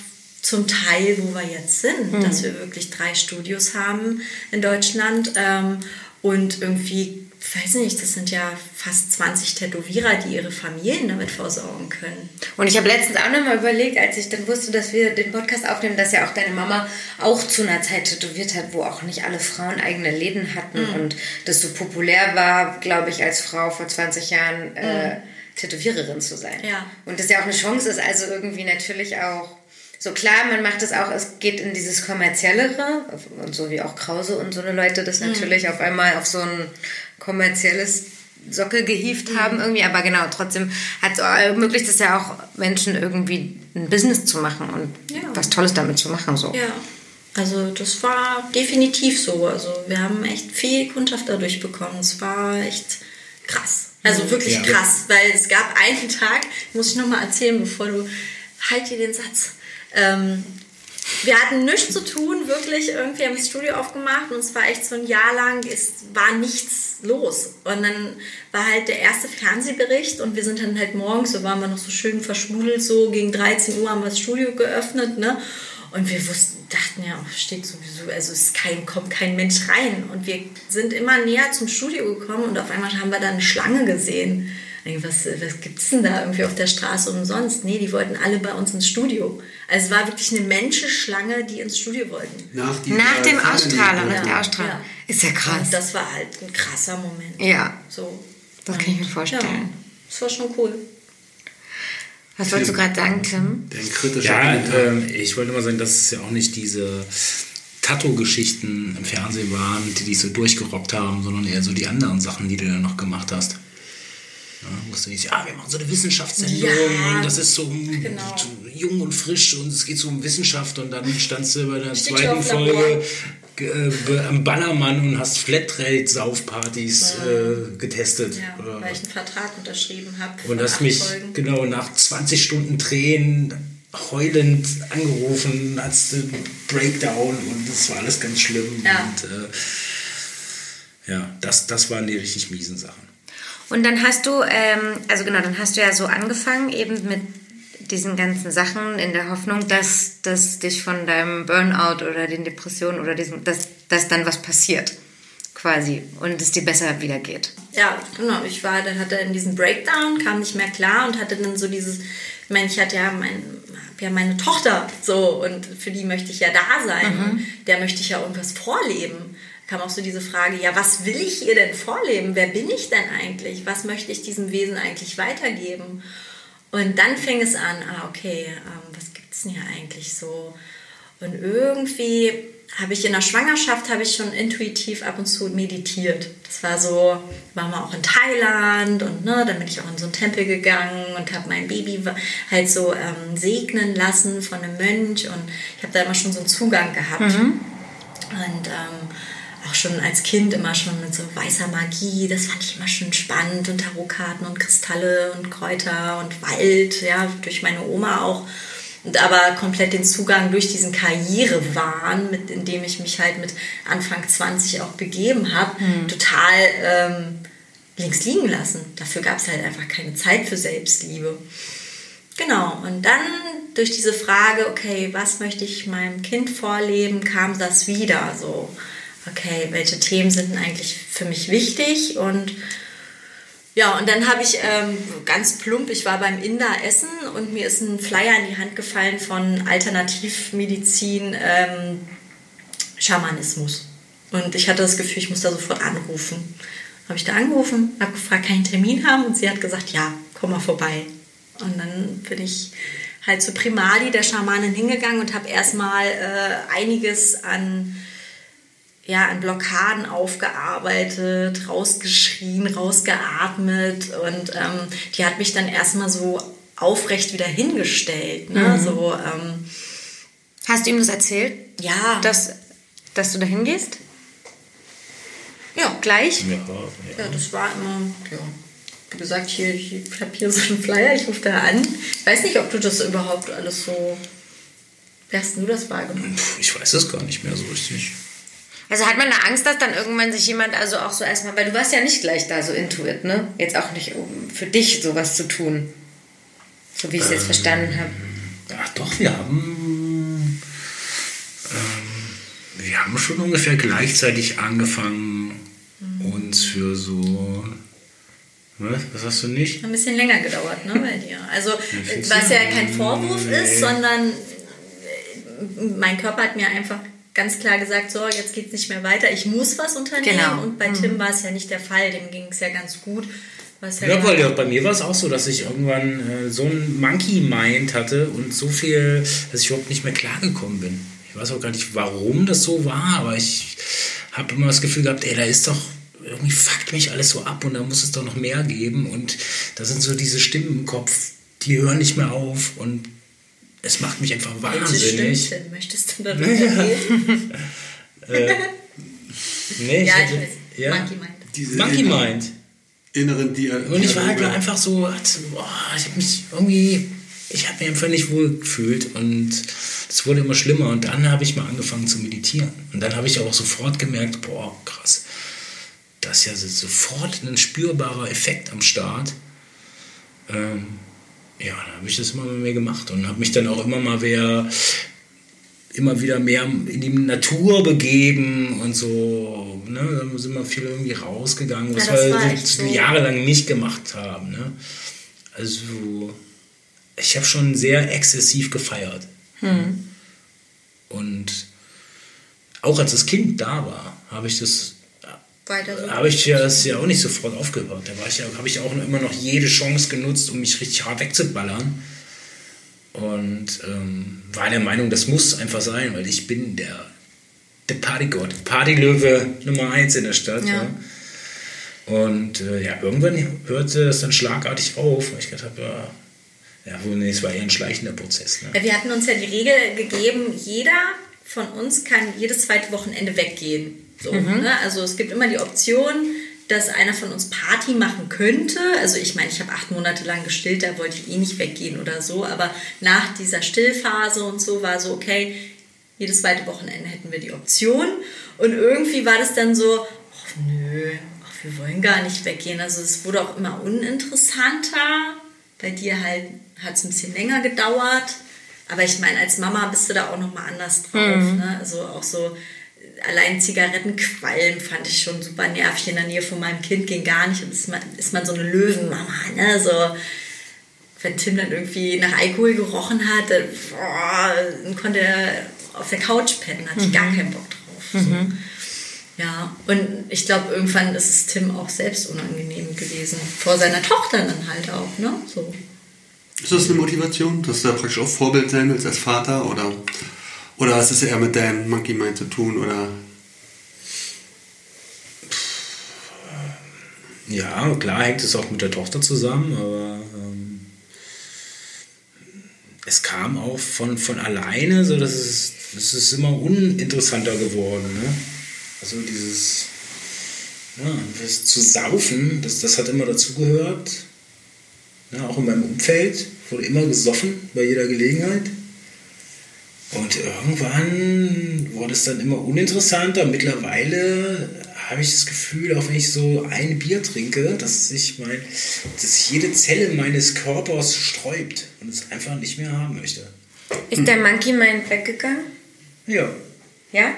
zum Teil, wo wir jetzt sind, mhm. dass wir wirklich drei Studios haben in Deutschland ähm, und irgendwie, weiß nicht, das sind ja fast 20 Tätowierer, die ihre Familien damit versorgen können. Und ich habe letztens auch nochmal überlegt, als ich dann wusste, dass wir den Podcast aufnehmen, dass ja auch deine Mama auch zu einer Zeit tätowiert hat, wo auch nicht alle Frauen eigene Läden hatten mhm. und das so populär war, glaube ich, als Frau vor 20 Jahren. Äh, mhm. Tätowiererin zu sein. Ja. Und das ja auch eine Chance ist, also irgendwie natürlich auch so klar, man macht es auch, es geht in dieses kommerziellere und so wie auch Krause und so eine Leute das mhm. natürlich auf einmal auf so ein kommerzielles Sockel gehievt mhm. haben irgendwie, aber genau, trotzdem hat es ermöglicht es ja auch Menschen irgendwie ein Business zu machen und ja. was Tolles damit zu machen so. Ja. Also das war definitiv so. Also wir haben echt viel Kundschaft dadurch bekommen. Es war echt krass. Also wirklich ja. krass, weil es gab einen Tag, muss ich nochmal erzählen, bevor du halt dir den Satz. Ähm, wir hatten nichts zu tun, wirklich. Irgendwie haben das Studio aufgemacht und es war echt so ein Jahr lang, es war nichts los. Und dann war halt der erste Fernsehbericht und wir sind dann halt morgens, so waren wir noch so schön verschmudelt, so gegen 13 Uhr haben wir das Studio geöffnet, ne? Und wir wussten, dachten ja, oh, steht sowieso, also es kein, kommt kein Mensch rein. Und wir sind immer näher zum Studio gekommen und auf einmal haben wir da eine Schlange gesehen was, was gibt es denn da irgendwie auf der Straße umsonst? Nee, die wollten alle bei uns ins Studio. Also es war wirklich eine Menschenschlange, die ins Studio wollten. Nach, nach dem Ausstrahler, nach der Ausstrahlung. Ja. Ist ja krass. Und das war halt ein krasser Moment. Ja. So. Das kann ich mir vorstellen. Ja, das war schon cool. Was wolltest du gerade sagen, Tim? Der kritische Ja, äh, ich wollte mal sagen, dass es ja auch nicht diese Tattoo-Geschichten im Fernsehen waren, die dich so durchgerockt haben, sondern eher so die anderen Sachen, die du dann noch gemacht hast. Ja, musst du nicht, ja, wir machen so eine Wissenschaftssendung Ja, und das ist so, genau. jung und frisch und es geht so um Wissenschaft und dann standst du bei der Steht zweiten. Folge äh, am Ballermann und hast Flatrate-Saufpartys äh, getestet. Ja, Oder- weil ich einen Vertrag unterschrieben habe. und hast mich genau nach 20 Stunden Tränen heulend angerufen, hast einen Breakdown und das war alles ganz schlimm. Ja. Und äh, ja, das, das waren die richtig miesen Sachen. Und dann hast du, ähm, also genau, dann hast du ja so angefangen eben mit diesen ganzen Sachen in der Hoffnung, dass, dass dich von deinem Burnout oder den Depressionen oder diesem, dass, dass dann was passiert quasi und es dir besser wieder geht. Ja, genau. Ich war, dann hatte in diesem Breakdown, kam nicht mehr klar und hatte dann so dieses, ich meine, ich hatte ja mein, ja meine Tochter so und für die möchte ich ja da sein. Und der möchte ich ja irgendwas vorleben. Kam auch so diese Frage, ja, was will ich ihr denn vorleben? Wer bin ich denn eigentlich? Was möchte ich diesem Wesen eigentlich weitergeben? Und dann fing es an, ah, okay, ähm, was gibt es denn hier eigentlich so? Und irgendwie habe ich in der Schwangerschaft habe ich schon intuitiv ab und zu meditiert. Das war so, waren wir auch in Thailand und ne, dann bin ich auch in so einen Tempel gegangen und habe mein Baby halt so ähm, segnen lassen von einem Mönch und ich habe da immer schon so einen Zugang gehabt. Und ähm, schon als Kind immer schon mit so weißer Magie, das fand ich immer schon spannend und Tarotkarten und Kristalle und Kräuter und Wald, ja, durch meine Oma auch. Und aber komplett den Zugang durch diesen Karrierewahn, mit, in dem ich mich halt mit Anfang 20 auch begeben habe, total ähm, links liegen lassen. Dafür gab es halt einfach keine Zeit für Selbstliebe. Genau, und dann durch diese Frage, okay, was möchte ich meinem Kind vorleben, kam das wieder so, okay, welche Themen sind denn eigentlich für mich wichtig und ja, und dann habe ich ähm, ganz plump, ich war beim Inder essen und mir ist ein Flyer in die Hand gefallen von Alternativmedizin, ähm, Schamanismus. Und ich hatte das Gefühl, ich muss da sofort anrufen. Habe ich da angerufen, habe gefragt, kann ich einen Termin haben? Und sie hat gesagt, ja, komm mal vorbei. Und dann bin ich halt zu Primadi, der Schamanin, hingegangen und habe erstmal äh, einiges an, ja, an Blockaden aufgearbeitet, rausgeschrien, rausgeatmet. Und ähm, die hat mich dann erstmal so aufrecht wieder hingestellt. Ne? So, ähm, Hast du ihm das erzählt, ja, dass, dass du da hingehst? ja, Gleich? Ja, Ja, das war immer, ja. Wie gesagt, hier, ich habe hier so einen Flyer, ich rufe da an. Ich weiß nicht, ob du das überhaupt alles so. Wie hast du das wahrgenommen? Ich weiß es gar nicht mehr so richtig. Also hat man da Angst, dass dann irgendwann sich jemand also auch so erstmal, weil du warst ja nicht gleich da so intuit, ne? Jetzt auch nicht, um für dich sowas zu tun. So wie ich es jetzt verstanden habe. Ach doch, wir haben. Ähm, wir haben schon ungefähr gleichzeitig angefangen, uns für so. Was? Was hast du nicht? Ein bisschen länger gedauert, ne, bei dir. Also, *laughs* was ja kein Vorwurf Nee. ist, sondern mein Körper hat mir einfach ganz klar gesagt, so, jetzt geht es nicht mehr weiter, ich muss was unternehmen. Genau. Und bei Tim war es ja nicht der Fall, dem ging es ja ganz gut. Was Ja, weil ja, bei mir war es auch so, dass ich irgendwann äh, so ein Monkey Mind hatte und so viel, dass ich überhaupt nicht mehr klargekommen bin. Ich weiß auch gar nicht, warum das so war, aber ich habe immer das Gefühl gehabt, ey, da ist doch irgendwie fuckt mich alles so ab und da muss es doch noch mehr geben und da sind so diese Stimmen im Kopf, die hören nicht mehr auf und es macht mich einfach Welche wahnsinnig. Stimmchen möchtest du darüber reden? *laughs* Nee, Ja, hatte- ich weiß. ja. Monkey Mind. Diese Monkey inneren- Mind. Inneren Dia Und ich war halt einfach so, boah, ich habe mich irgendwie, ich habe mich einfach nicht wohl gefühlt und es wurde immer schlimmer. Und dann habe ich mal angefangen zu meditieren. Und dann habe ich auch sofort gemerkt, boah, krass, das ist ja so- sofort ein spürbarer Effekt am Start. Ähm, ja, dann habe ich das immer mehr gemacht und habe mich dann auch immer mal wieder immer wieder mehr in die Natur begeben und so. Ne? Da sind wir viel irgendwie rausgegangen, was Ja, wir war echt so. jahrelang nicht gemacht haben. Ne? Also ich habe schon sehr exzessiv gefeiert. Hm. Und auch als das Kind da war, habe ich das Weiter so. habe ich ja das ja auch nicht sofort aufgehört. Da war ich ja, habe ich auch immer noch jede Chance genutzt, um mich richtig hart wegzuballern. Und ähm, war der Meinung, das muss einfach sein, weil ich bin der, der Partygott, Partylöwe Nummer eins in der Stadt. Ja. Ja. Und äh, ja, irgendwann hörte das dann schlagartig auf. Und ich gedacht habe, ja, ja, nee, es war eher ein schleichender Prozess. Ne? Ja, wir hatten uns ja die Regel gegeben, jeder von uns kann jedes zweite Wochenende weggehen. So, ne? Also es gibt immer die Option, dass einer von uns Party machen könnte. Also ich meine, ich habe acht Monate lang gestillt, da wollte ich eh nicht weggehen oder so. Aber nach dieser Stillphase und so war so, okay, jedes zweite Wochenende hätten wir die Option. Und irgendwie war das dann so, ach nö, ach, wir wollen gar nicht weggehen. Also es wurde auch immer uninteressanter. Bei dir halt hat es ein bisschen länger gedauert. Aber ich meine, als Mama bist du da auch nochmal anders drauf. Ne? Also auch so allein Zigarettenquallen fand ich schon super nervig. In der Nähe von meinem Kind ging gar nicht. Und ist man, ist man so eine Löwenmama. Ne? So, wenn Tim dann irgendwie nach Alkohol gerochen hat, dann, boah, dann konnte er auf der Couch pennen. Hatte ich gar keinen Bock drauf. So. Ja, und ich glaube, irgendwann ist es Tim auch selbst unangenehm gewesen. Vor seiner Tochter dann halt auch, ne? So. Ist das eine Motivation, dass du da praktisch auch Vorbild sein willst als Vater? Oder, oder hast es eher mit deinem Monkey Mind zu tun? Oder Ja, klar hängt es auch mit der Tochter zusammen, aber ähm, es kam auch von, von alleine, so dass es, es ist immer uninteressanter geworden. Ne? Also dieses ja, das zu saufen, das, das hat immer dazugehört. Ja, auch in meinem Umfeld wurde immer gesoffen bei jeder Gelegenheit. Und irgendwann wurde es dann immer uninteressanter. Mittlerweile habe ich das Gefühl, auch wenn ich so ein Bier trinke, dass sich, mein, dass sich jede Zelle meines Körpers sträubt und es einfach nicht mehr haben möchte. Ist der Monkey Mind weggegangen? Ja, Ja?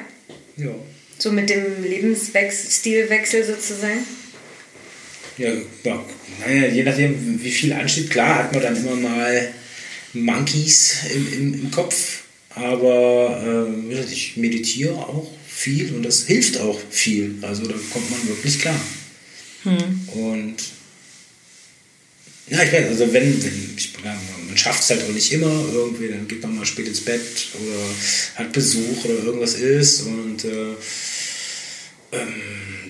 ja. So mit dem Lebensstilwechsel sozusagen? Ja, ja, naja, je nachdem, wie viel ansteht, klar hat man dann immer mal Monkeys im, im, im Kopf. Aber gesagt, ich meditiere auch viel und das hilft auch viel. Also da kommt man wirklich klar. Und ja, ich weiß, also wenn, wenn ich, man schafft es halt auch nicht immer irgendwie, dann geht man mal spät ins Bett oder hat Besuch oder irgendwas ist und äh, ähm,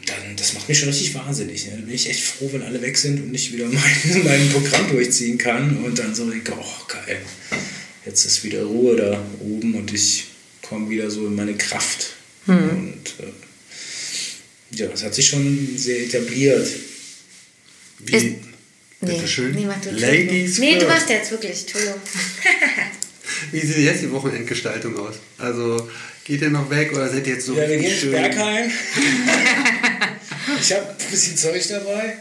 dann, das macht mich schon richtig wahnsinnig. Ne? Dann bin ich echt froh, wenn alle weg sind und ich wieder *laughs* mein, mein Programm durchziehen kann und dann so denke, oh geil, jetzt ist wieder Ruhe da oben und ich komme wieder so in meine Kraft. Und äh, ja, das hat sich schon sehr etabliert. wie? Ist-. Nee, mach du Ladies Nee, du machst jetzt wirklich, Entschuldigung. *laughs* Wie sieht jetzt die Wochenendgestaltung aus? Also geht ihr noch weg oder seid ihr jetzt so Ja, wir gehen schön? Bergheim. *laughs* ich habe ein bisschen Zeug dabei.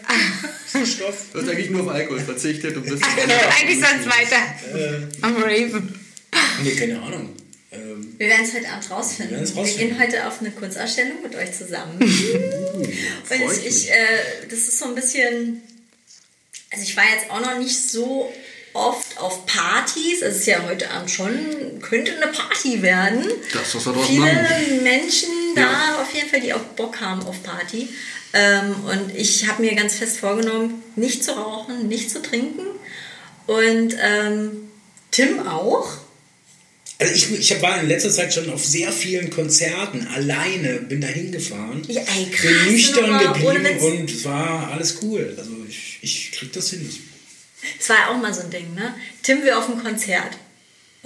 Bisschen *laughs* Stoff. Du hast eigentlich nur auf Alkohol verzichtet und bist *laughs* Eigentlich sonst weiter. Äh, Am Raven. nee, keine Ahnung. Ähm, Wir werden es heute Abend rausfinden. Wir werden's Wir rausfinden. gehen heute auf eine Kunstausstellung mit euch zusammen. *laughs* freu Und ich ich, äh, das ist so ein bisschen, also ich war jetzt auch noch nicht so oft auf Partys. Also es ist ja heute Abend schon, könnte eine Party werden. Das, was wir Viele machen. Menschen da Ja. auf jeden Fall, die auch Bock haben auf Party. Ähm, und ich habe mir ganz fest vorgenommen, nicht zu rauchen, nicht zu trinken. Und ähm, Tim auch. also ich, ich war in letzter Zeit schon auf sehr vielen Konzerten alleine, bin da hingefahren. Ja, ey, krass, bin nüchtern Nummer, geblieben und es war alles cool. Also ich, ich krieg das hin. Es war ja auch mal so ein Ding, ne? Tim will auf ein Konzert.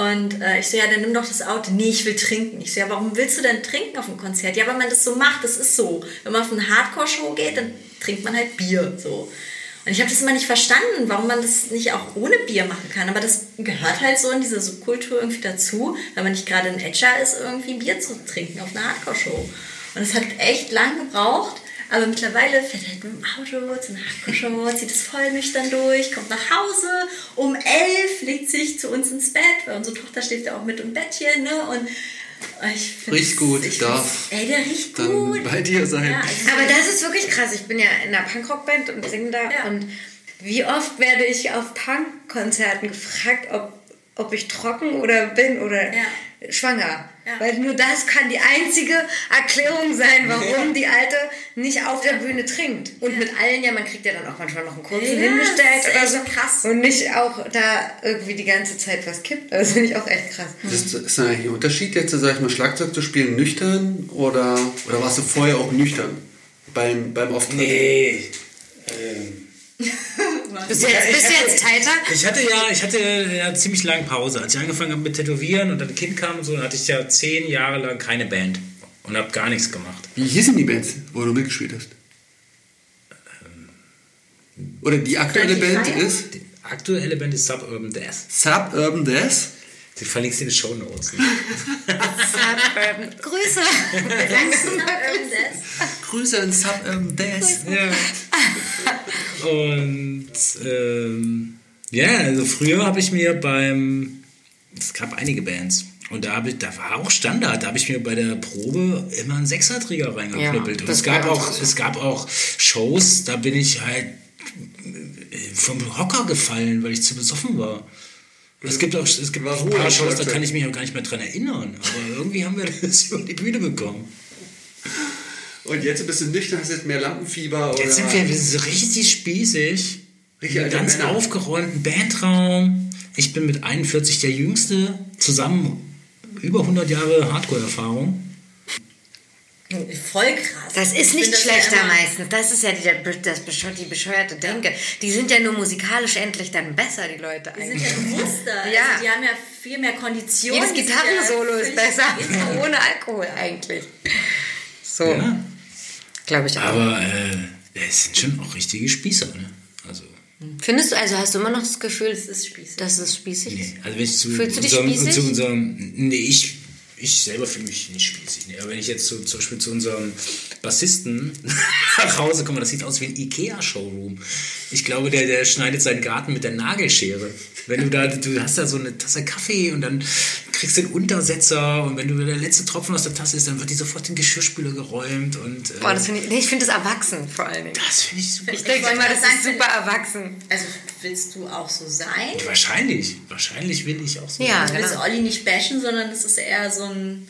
Und äh, ich so, ja, dann nimm doch das Auto. Nee, ich will trinken. Ich so, ja, warum willst du denn trinken auf dem Konzert? Ja, weil man das so macht, das ist so. Wenn man auf eine Hardcore-Show geht, dann trinkt man halt Bier. So. Und ich habe das immer nicht verstanden, warum man das nicht auch ohne Bier machen kann. Aber das gehört halt so in diese Subkultur irgendwie dazu, wenn man nicht gerade ein Edger ist, irgendwie Bier zu trinken auf einer Hardcore-Show. Und es hat echt lang gebraucht. Aber mittlerweile fährt er halt mit dem Auto zu einer Hardcore-Show, zieht es voll nüchtern durch, kommt nach Hause, um elf legt sich zu uns ins Bett, weil unsere Tochter schläft ja auch mit im Bettchen, ne? Und Riecht gut, ich darf Ey, der riecht dann gut. bei dir sein. Ja, also Aber das ist wirklich krass. Ich bin ja in einer Punkrock-Band und singe da. Ja. Und wie oft werde ich auf Punkkonzerten gefragt, ob, ob ich trocken oder bin oder Ja. Schwanger. Ja. Weil nur das kann die einzige Erklärung sein, warum die Alte nicht auf der Bühne trinkt. Und mit allen, ja, man kriegt ja dann auch manchmal noch einen kurzen Ja, hingestellt oder so. krass. Und nicht auch da irgendwie die ganze Zeit was kippt. Das finde ich auch echt krass. Das ist, ist da eigentlich ein Unterschied jetzt, sag ich mal, Schlagzeug zu spielen nüchtern oder, oder warst du vorher auch nüchtern beim, beim Auftritt? Nee, *laughs* Bist du jetzt, bist du jetzt tighter? Ich hatte ja, ich hatte ja ziemlich lange Pause. Als ich angefangen habe mit Tätowieren und dann ein Kind kam und so, dann hatte ich ja zehn Jahre lang keine Band und habe gar nichts gemacht. Wie hießen die Bands, wo du mitgespielt hast? Oder die aktuelle Band ist Die aktuelle Band ist Suburban Death. Suburban Death. Die verlinkst du in den Show Notes. *laughs* Suburban. Grüße. Grüße an Suburban Death. Ja. Und ähm, ja, also früher habe ich mir beim, es gab einige Bands. Und da, ich, da war auch Standard, da habe ich mir bei der Probe immer einen Sechserträger reingeknüppelt. Ja, und es gab, auch, es gab auch Shows, da bin ich halt äh, vom Hocker gefallen, weil ich zu besoffen war. Es gibt auch es gibt ein paar Shows, da kann ich mich auch gar nicht mehr dran erinnern. Aber irgendwie haben wir *laughs* das über die Bühne bekommen. Und jetzt bist du nüchtern, hast jetzt mehr Lampenfieber. Jetzt sind wir, wir sind so richtig spießig. Richtig alte ganz Männer. aufgeräumten Bandraum. Ich bin mit 41 der Jüngste. Zusammen über 100 Jahre Hardcore-Erfahrung. Voll krass. Das ist Ich nicht ja schlechter immer- meistens. Das ist ja die, das die bescheuerte Denke. Die sind ja nur musikalisch endlich dann besser, die Leute Die sind eigentlich. ja bewusster. *laughs* Ja. Also die haben ja viel mehr Kondition. Jedes Gitarrensolo ja ist besser. *laughs* *laughs* Ohne Alkohol eigentlich. So, Ja. glaube ich auch. Aber äh, es sind schon auch richtige Spießer. Ne? Also, Findest du, also hast du immer noch das Gefühl, Das ist spießig. dass es spießig nee. ist? also wenn ich zu Fühlst du dich unserem, spießig? zu unserem. Nee, ich, ich selber fühle mich nicht spießig. Aber wenn ich jetzt zu, zum Beispiel zu unserem Bassisten *laughs* nach Hause komme, das sieht aus wie ein Ikea-Showroom. Ich glaube, der, der schneidet seinen Garten mit der Nagelschere. Wenn du da, du hast da so eine Tasse Kaffee und dann kriegst du einen Untersetzer und wenn du der letzte Tropfen aus der Tasse ist, dann wird die sofort in den Geschirrspüler geräumt und äh, Boah, das finde ich, nee, ich finde das erwachsen vor allen Dingen. das finde ich super. Ich denke immer, das ist super erwachsen. Also willst du auch so sein? Wahrscheinlich, wahrscheinlich will ich auch so. Ja, Du willst genau. Olli nicht bashen, sondern es ist eher so ein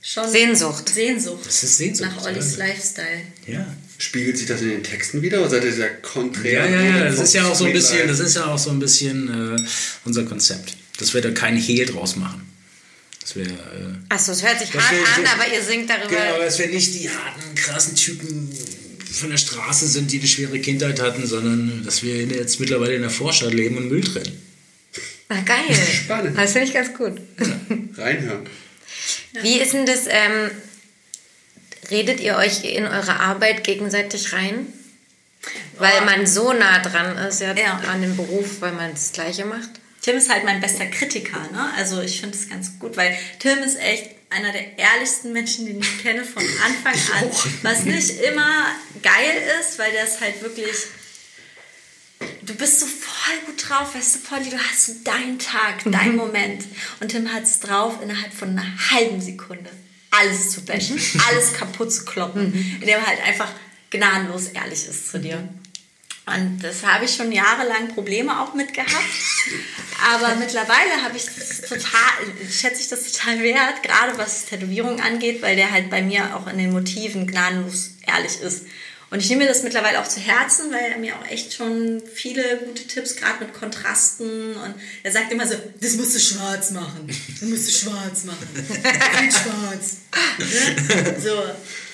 schon Sehnsucht. Sehnsucht. Das ist Sehnsucht. Nach Ollis ja. Lifestyle. Ja. Spiegelt sich das in den Texten wieder oder seid ihr sehr konträr? Ja, ja, ja, das ist ja auch so ein bisschen, das ist ja auch so ein bisschen äh, unser Konzept. Dass wir da keinen Hehl draus machen. Dass wir, äh, Achso, es hört sich Das hart will- an, aber ihr singt darüber. genau, dass wir nicht die harten, krassen Typen von der Straße sind, die eine schwere Kindheit hatten, sondern dass wir jetzt mittlerweile in der Vorstadt leben und Müll trennen. Na geil. Spannend. Das finde ich ganz gut. Reinhören. Wie ist denn das, ähm, redet ihr euch in eure Arbeit gegenseitig rein? Weil man so nah dran ist ja, Ja. an dem Beruf, weil man das Gleiche macht. Tim ist halt mein bester Kritiker, ne? Also ich finde es ganz gut, weil Tim ist echt einer der ehrlichsten Menschen, den ich kenne von *laughs* Anfang an. Was nicht immer geil ist, weil der ist halt wirklich. Du bist so voll gut drauf, weißt du, Polly, du hast so deinen Tag, deinen Moment. Und Tim hat es drauf, innerhalb von einer halben Sekunde alles zu bashen, alles kaputt zu kloppen, indem er halt einfach gnadenlos ehrlich ist zu dir. Und das habe ich schon jahrelang Probleme auch mit gehabt. Aber mittlerweile habe ich das total, schätze ich das total wert, gerade was Tätowierung angeht, weil der halt bei mir auch in den Motiven gnadenlos ehrlich ist. Und ich nehme mir das mittlerweile auch zu Herzen, weil er mir auch echt schon viele gute Tipps, gerade mit Kontrasten und er sagt immer so, das musst du schwarz machen. Das musst du schwarz machen. Viel schwarz. Ne? So,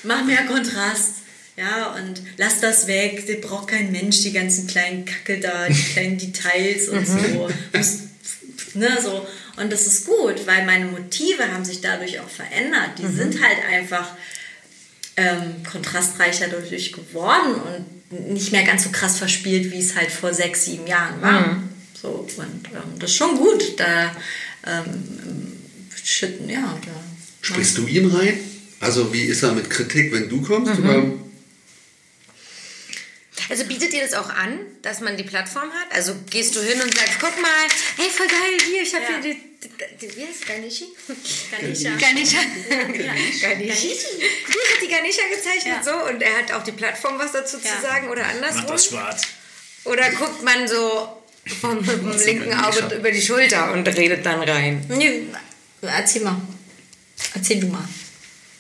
mach mehr Kontrast. Ja, und lass das weg, der braucht kein Mensch, die ganzen kleinen Kacke da, die *laughs* kleinen Details und so. Muss- Ne, so. Und das ist gut, weil meine Motive haben sich dadurch auch verändert. Die sind halt einfach ähm, kontrastreicher dadurch geworden und nicht mehr ganz so krass verspielt, wie es halt vor sechs, sieben Jahren war. So, und ähm, das ist schon gut. Da, ähm, shit, ja, da. Sprichst du ihm rein? Also wie ist er mit Kritik, wenn du kommst? Mhm. Also bietet ihr das auch an, dass man die Plattform hat? Also gehst du hin und sagst, guck mal, hey, voll geil, hier, ich habe Ja. hier die, die, die, wie heißt Ganeshi? *laughs* Ganesha. Ganesha. Ganeshi. Hier hat die Ganesha gezeichnet Ja. so und er hat auch die Plattform was dazu Ja. zu sagen oder andersrum. das schwarz. Oder guckt man so vom, *laughs* linken Ganesha? Auge über die Schulter und redet dann rein. Nee, erzähl mal. Erzähl du mal.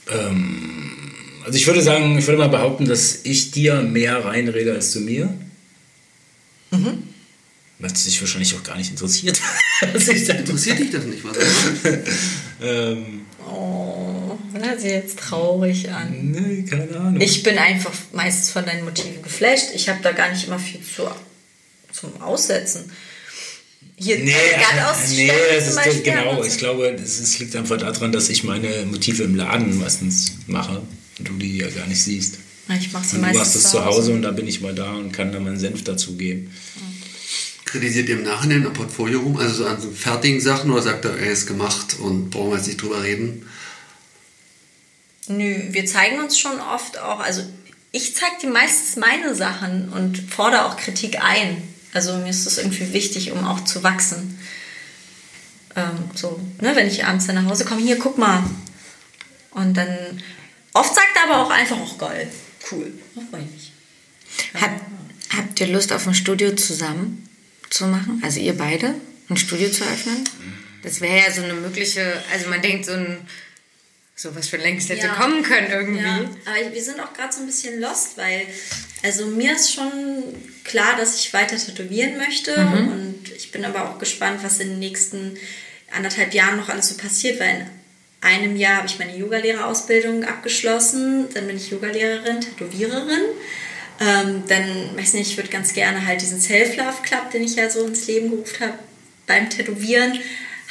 Ähm, also ich würde sagen, ich würde mal behaupten, dass ich dir mehr reinrede als du mir. Mhm. Was dich wahrscheinlich auch gar nicht interessiert. was *laughs* ich da Interessiert dich das nicht, was *laughs* ähm, Oh, Das hört sich jetzt traurig an. Nee, keine Ahnung. Ich bin einfach meistens von deinen Motiven geflasht. Ich habe da gar nicht immer viel zu, zum Aussetzen. Hier Nee, Gattausstellung nee, das ist Beispiel genau. Ich glaube, es liegt einfach daran, dass ich meine Motive im Laden meistens mache du die ja gar nicht siehst. Ich mache sie Und du meistens machst es zu Hause und da bin ich mal da und kann da meinen Senf dazugeben. Kritisiert ihr im Nachhinein am Portfolio rum, also so an so fertigen Sachen, oder sagt er, er ist gemacht und brauchen wir jetzt nicht drüber reden? Nö, wir zeigen uns schon oft auch, also ich zeige dir meistens meine Sachen und fordere auch Kritik ein. Also mir ist das irgendwie wichtig, um auch zu wachsen. Ähm, so, ne, wenn ich abends dann nach Hause komme, hier, guck mal. Und dann, oft sagt er aber auch einfach, auch geil, cool, freue ich mich. Hab, habt ihr Lust auf ein Studio zusammen zu machen? Also ihr beide? Ein Studio zu öffnen? Das wäre ja so eine mögliche, also man denkt so ein, so was schon längst hätte Ja. kommen können irgendwie. Ja, aber wir sind auch gerade so ein bisschen lost, weil also mir ist schon klar, dass ich weiter tätowieren möchte und ich bin aber auch gespannt, was in den nächsten anderthalb Jahren noch alles so passiert, weil einem Jahr habe ich meine Yogalehrerausbildung abgeschlossen, dann bin ich Yogalehrerin, Tätowiererin. Ähm, dann, weiß nicht, ich würde ganz gerne halt diesen Self-Love-Club, den ich ja so ins Leben gerufen habe, beim Tätowieren,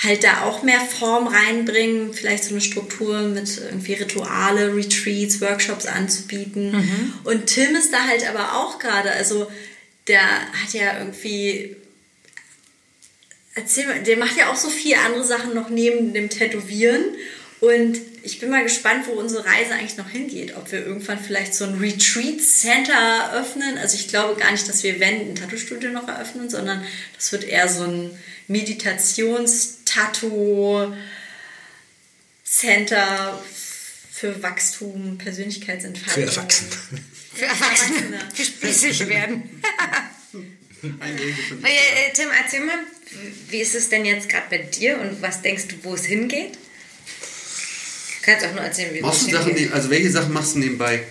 halt da auch mehr Form reinbringen, vielleicht so eine Struktur mit irgendwie Rituale, Retreats, Workshops anzubieten. Und Tim ist da halt aber auch gerade, also der hat ja irgendwie erzähl mal, der macht ja auch so viele andere Sachen noch neben dem Tätowieren. Und ich bin mal gespannt, wo unsere Reise eigentlich noch hingeht. Ob wir irgendwann vielleicht so ein Retreat Center eröffnen. Also ich glaube gar nicht, dass wir wenn ein Tattoo-Studio noch eröffnen, sondern das wird eher so ein Meditations-Tattoo-Center für Wachstum, Persönlichkeitsentfaltung. Für Erwachsene. Für Erwachsene, für spießig werden. Äh, Tim, erzähl mal, wie ist es denn jetzt gerade bei dir und was denkst du, wo es hingeht? Du kannst auch nur erzählen, wie Machst es du Sachen, die, also welche Sachen machst du nebenbei?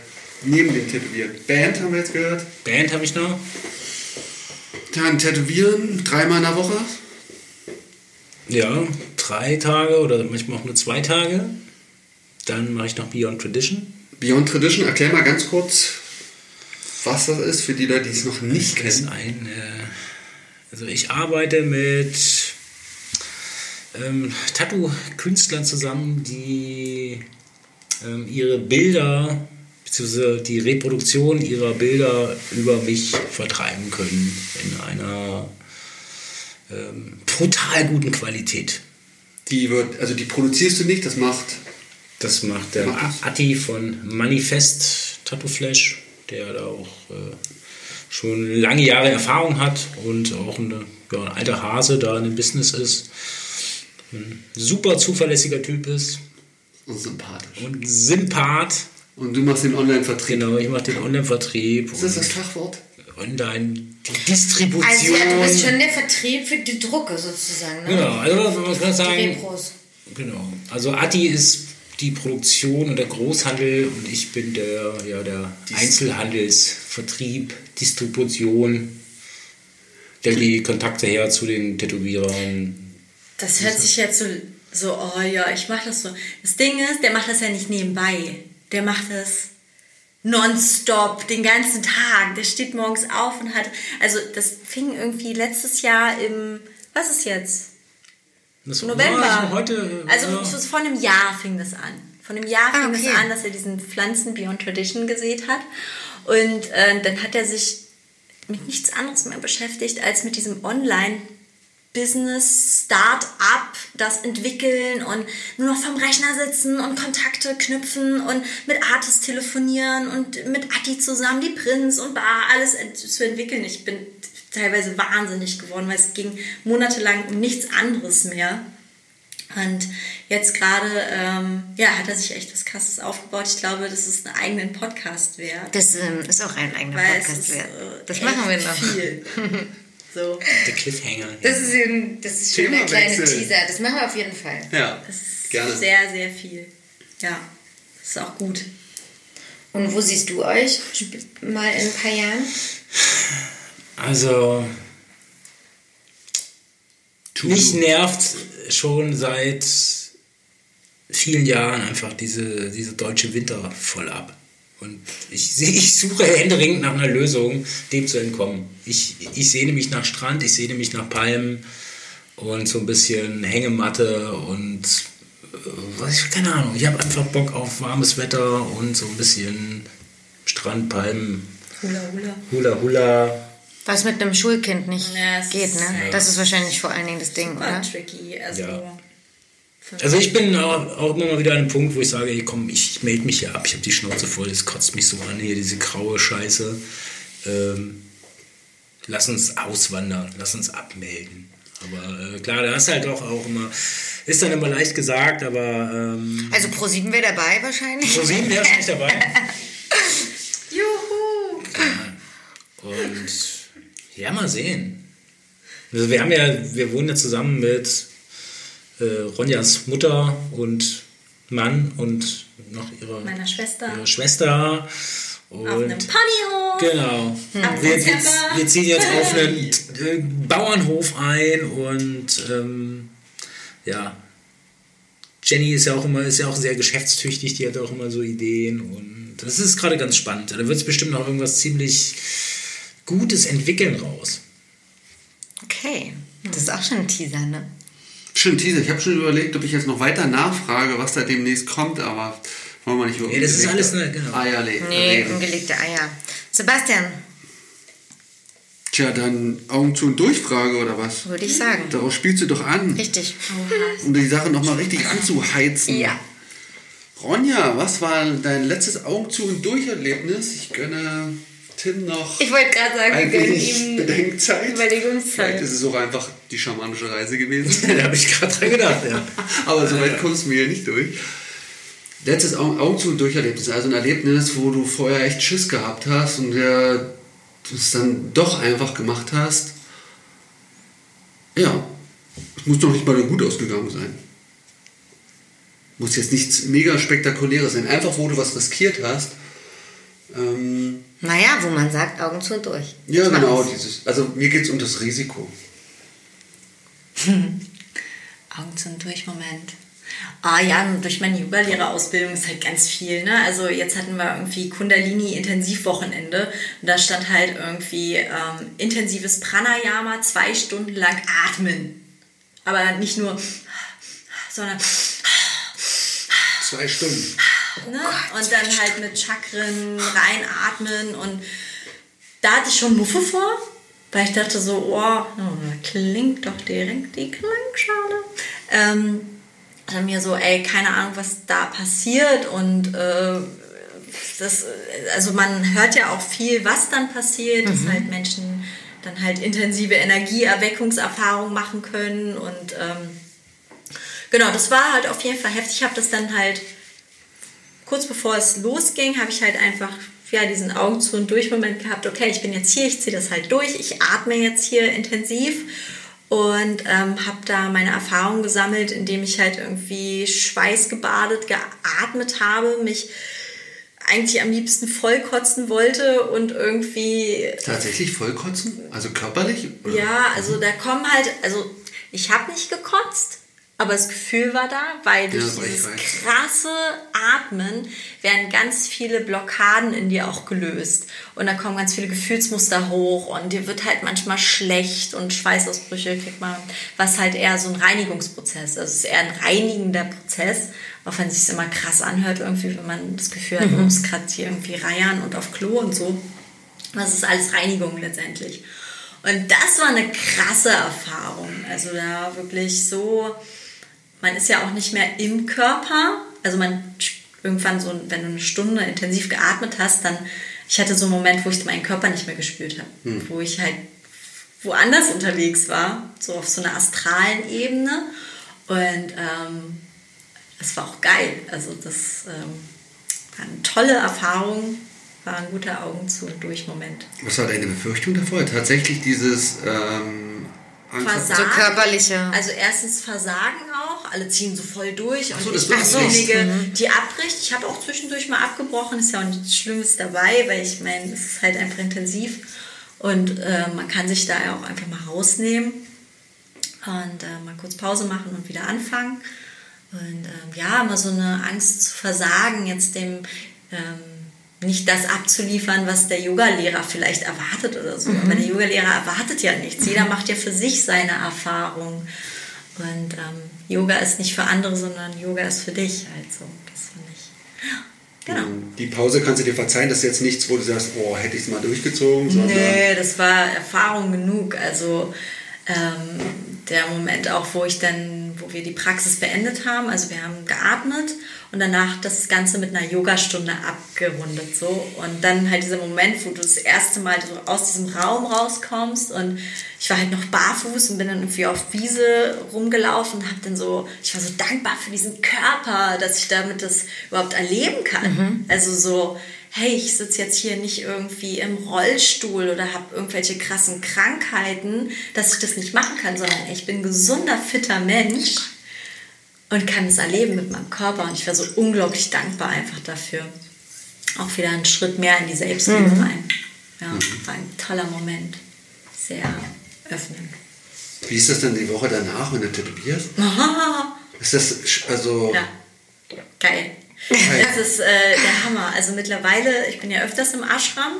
Neben dem Tätowieren. Band haben wir jetzt gehört. Band habe ich noch. Dann Tätowieren, dreimal in der Woche. Ja, drei Tage oder manchmal auch nur zwei Tage. Dann mache ich noch Beyond Tradition. Beyond Tradition, erklär mal ganz kurz, was das ist für die Leute, die es noch nicht Das ist kennen. ein, äh, also ich arbeite mit ähm, Tattoo-Künstlern zusammen, die ähm, ihre Bilder bzw. die Reproduktion ihrer Bilder über mich vertreiben können in einer ähm, brutal guten Qualität. Die wird, also die produzierst du nicht, das macht Das macht der Macht? Atti von Manifest Tattoo Flash, der da auch äh, schon lange Jahre Erfahrung hat und auch eine, ja, ein alter Hase da in dem Business ist. Ein super zuverlässiger Typ ist und sympathisch. und Sympath. Und du machst den Online-Vertrieb. Genau, ich mache den Online-Vertrieb Was ist das und Fachwort? Online, die Distribution. Also ja, du bist schon der Vertrieb für die Drucke sozusagen, ne? Genau, also man kann Die sagen, Repros. Genau. Also Atti ist die Produktion und der Großhandel und ich bin der, ja, der Einzelhandelsvertrieb, Distribution, stellt die Kontakte her zu den Tätowierern. Das hört sich jetzt so, so, oh ja, ich mache das so. Das Ding ist, der macht das ja nicht nebenbei. Der macht das nonstop, den ganzen Tag. Der steht morgens auf und hat, also das fing irgendwie letztes Jahr im, was ist jetzt? Das November. Heute, also ja. vor einem Jahr fing das an. Von einem Jahr Ah, fing okay. es an, dass er diesen Pflanzen Beyond Tradition gesät hat. Und äh, dann hat er sich mit nichts anderes mehr beschäftigt, als mit diesem Online- Business, Start-up, das entwickeln und nur noch vom Rechner sitzen und Kontakte knüpfen und mit Artists telefonieren und mit Atti zusammen die Prints und bar alles zu entwickeln. Ich bin teilweise wahnsinnig geworden, weil es ging monatelang um nichts anderes mehr. Und jetzt gerade, ähm, ja, hat er sich echt was Krasses aufgebaut. Ich glaube, das ist einen eigenen Podcast wert. Das ähm, ist auch ein eigener Weil Podcast ist, wert. äh, Das echt machen wir noch. Viel. *laughs* so. Der Cliffhanger. Das ist, ein, das ist schon der kleine Themawechsel. Teaser. Das machen wir auf jeden Fall. Ja, Das ist gerne. sehr, sehr viel. Ja, das ist auch gut. Und wo siehst du euch mal in ein paar Jahren? Also, Tu mich du. nervt schon seit vielen Jahren einfach diese, diese deutsche Winter voll ab. Und ich, ich suche händeringend nach einer Lösung, dem zu entkommen. Ich, ich sehne mich nach Strand, ich sehne mich nach Palmen und so ein bisschen Hängematte und äh, was ich, keine Ahnung. Ich habe einfach Bock auf warmes Wetter und so ein bisschen Strand, Palmen, Hula Hula. Hula Hula. Was mit einem Schulkind nicht Ja, es geht, ist- ne? Das ist wahrscheinlich vor allen Dingen das Ding, Super oder? tricky. Also, Ja. Also ich bin auch, auch immer mal wieder an einem Punkt, wo ich sage, ey, komm, ich melde mich hier ab, ich habe die Schnauze voll, das kotzt mich so an, hier diese graue Scheiße. Ähm, lass uns auswandern, lass uns abmelden. Aber äh, klar, da hast halt auch, auch immer, ist dann immer leicht gesagt, aber ähm, Also Pro 7 wäre dabei wahrscheinlich. pro sieben wäre nicht dabei. *laughs* Juhu! Und ja, mal sehen. Also wir haben ja, wir wohnen ja zusammen mit äh, Ronjas Mutter und Mann und noch ihrer, Meiner Schwester. ihrer Schwester. Und Auf einem Ponyhof. Genau. Ab Wir, wir, wir ziehen jetzt auf einen *laughs* äh, Bauernhof ein und ähm, ja. Jenny ist ja auch immer ist ja auch sehr geschäftstüchtig, die hat auch immer so Ideen und das ist gerade ganz spannend. Da wird es bestimmt noch irgendwas ziemlich Gutes entwickeln raus. Okay, das ist auch schon ein Teaser, ne? Schön, Teaser. Ich habe schon überlegt, ob ich jetzt noch weiter nachfrage, was da demnächst kommt, aber wollen wir nicht über Ja, das ist alles, ne, genau. Eier Nee, reden. ungelegte Eier. Sebastian, Tja, dann Augen zu und durch Frage oder was? würde ich sagen. Darauf spielst du doch an, Richtig. um die Sache nochmal richtig anzuheizen. Ja. Ronja, was war dein letztes Augen zu und durch Erlebnis? Ich gönne Tim noch Ich wollte gerade sagen, wir ein wenig ihm Bedenkzeit. Überlegungszeit. Vielleicht ist es auch einfach die schamanische Reise gewesen. *laughs* da habe ich gerade dran gedacht, ja. Aber so weit kommst du mir nicht durch. Letztes Augen, zu und durch Erlebnis. Also ein Erlebnis, wo du vorher echt Schiss gehabt hast und der du es dann doch einfach gemacht hast. Ja, es muss doch nicht mal gut ausgegangen sein. Muss jetzt nichts mega spektakuläres sein. Einfach, wo du was riskiert hast. Ähm, Naja, wo man sagt, Augen zu und durch. ja, Mach genau. es. Dieses, also mir geht es um das Risiko. *laughs* Augen zu und durch, Moment. Ah ja, durch meine Yoga-Lehrerausbildung ist halt ganz viel. Ne? Also jetzt hatten wir irgendwie Kundalini-Intensivwochenende und da stand halt irgendwie ähm, intensives Pranayama, zwei Stunden lang atmen. Aber nicht nur, sondern Zwei Stunden. Ne? und dann halt mit Chakren reinatmen und da hatte ich schon Muffe vor, weil ich dachte so, oh, oh klingt doch direkt die Klangschale. Ähm, dann mir so, ey, keine Ahnung, was da passiert und äh, das, also man hört ja auch viel, was dann passiert, dass halt Menschen dann halt intensive Energieerweckungserfahrungen machen können und ähm, genau, das war halt auf jeden Fall heftig. Ich habe das dann halt kurz bevor es losging, habe ich halt einfach ja, diesen Augen zu und durch Moment gehabt, okay, ich bin jetzt hier, ich ziehe das halt durch, ich atme jetzt hier intensiv und ähm, habe da meine Erfahrungen gesammelt, indem ich halt irgendwie schweißgebadet geatmet habe, mich eigentlich am liebsten vollkotzen wollte und irgendwie Tatsächlich vollkotzen? Also körperlich? Oder? ja, also da kommen halt, also ich habe nicht gekotzt, aber das Gefühl war da, weil durch Ja, dieses krasse Atmen werden ganz viele Blockaden in dir auch gelöst. Und da kommen ganz viele Gefühlsmuster hoch und dir wird halt manchmal schlecht und Schweißausbrüche kriegt man, was halt eher so ein Reinigungsprozess. Also es ist eher ein reinigender Prozess, auch wenn es sich immer krass anhört, irgendwie, wenn man das Gefühl hat, man muss gerade hier irgendwie reiern und auf Klo und so. Das ist alles Reinigung letztendlich. Und das war eine krasse Erfahrung. Also da wirklich so, man ist ja auch nicht mehr im Körper. Also man irgendwann so, wenn du eine Stunde intensiv geatmet hast, dann, ich hatte so einen Moment, wo ich meinen Körper nicht mehr gespürt habe. Wo ich halt woanders unterwegs war, so auf so einer astralen Ebene. Und ähm, es war auch geil. Also das ähm, war eine tolle Erfahrung, war ein guter Augen zu und durch Moment. Was war deine Befürchtung davor? Tatsächlich dieses ähm, Versagen. So körperliche. Also erstens Versagen auch, alle ziehen so voll durch so, und das ich bin diejenige, die abbricht. Ich habe auch zwischendurch mal abgebrochen, ist ja auch nichts Schlimmes dabei, weil ich meine, es ist halt einfach intensiv und äh, man kann sich da ja auch einfach mal rausnehmen und äh, mal kurz Pause machen und wieder anfangen. Und ähm, ja, immer so eine Angst zu versagen, jetzt dem ähm, nicht das abzuliefern, was der Yogalehrer vielleicht erwartet oder so. Aber der Yogalehrer erwartet ja nichts. Jeder macht ja für sich seine Erfahrung. Und ähm, Yoga ist nicht für andere, sondern Yoga ist für dich. Also, das finde ich. Genau. Die Pause kannst du dir verzeihen, das ist jetzt nichts, wo du sagst, oh, hätte ich es mal durchgezogen, sondern Nee, das war Erfahrung genug. Also ähm, der Moment auch, wo ich dann, wo wir die Praxis beendet haben, also wir haben geatmet und danach das Ganze mit einer Yogastunde abgerundet so. Und dann halt dieser Moment, wo du das erste Mal so aus diesem Raum rauskommst und ich war halt noch barfuß und bin dann irgendwie auf Wiese rumgelaufen und habe dann so, ich war so dankbar für diesen Körper, dass ich damit das überhaupt erleben kann. Also so, hey, ich sitze jetzt hier nicht irgendwie im Rollstuhl oder habe irgendwelche krassen Krankheiten, dass ich das nicht machen kann, sondern ich bin ein gesunder, fitter Mensch und kann es erleben mit meinem Körper. Und ich war so unglaublich dankbar einfach dafür. Auch wieder einen Schritt mehr in die Selbstliebe rein. Ja, war ein toller Moment. Sehr öffnend. wie ist das dann die Woche danach, wenn du tätowierst? Ist das, also, Ja, geil. Das ist äh, der Hammer. Also mittlerweile, ich bin ja öfters im Ashram,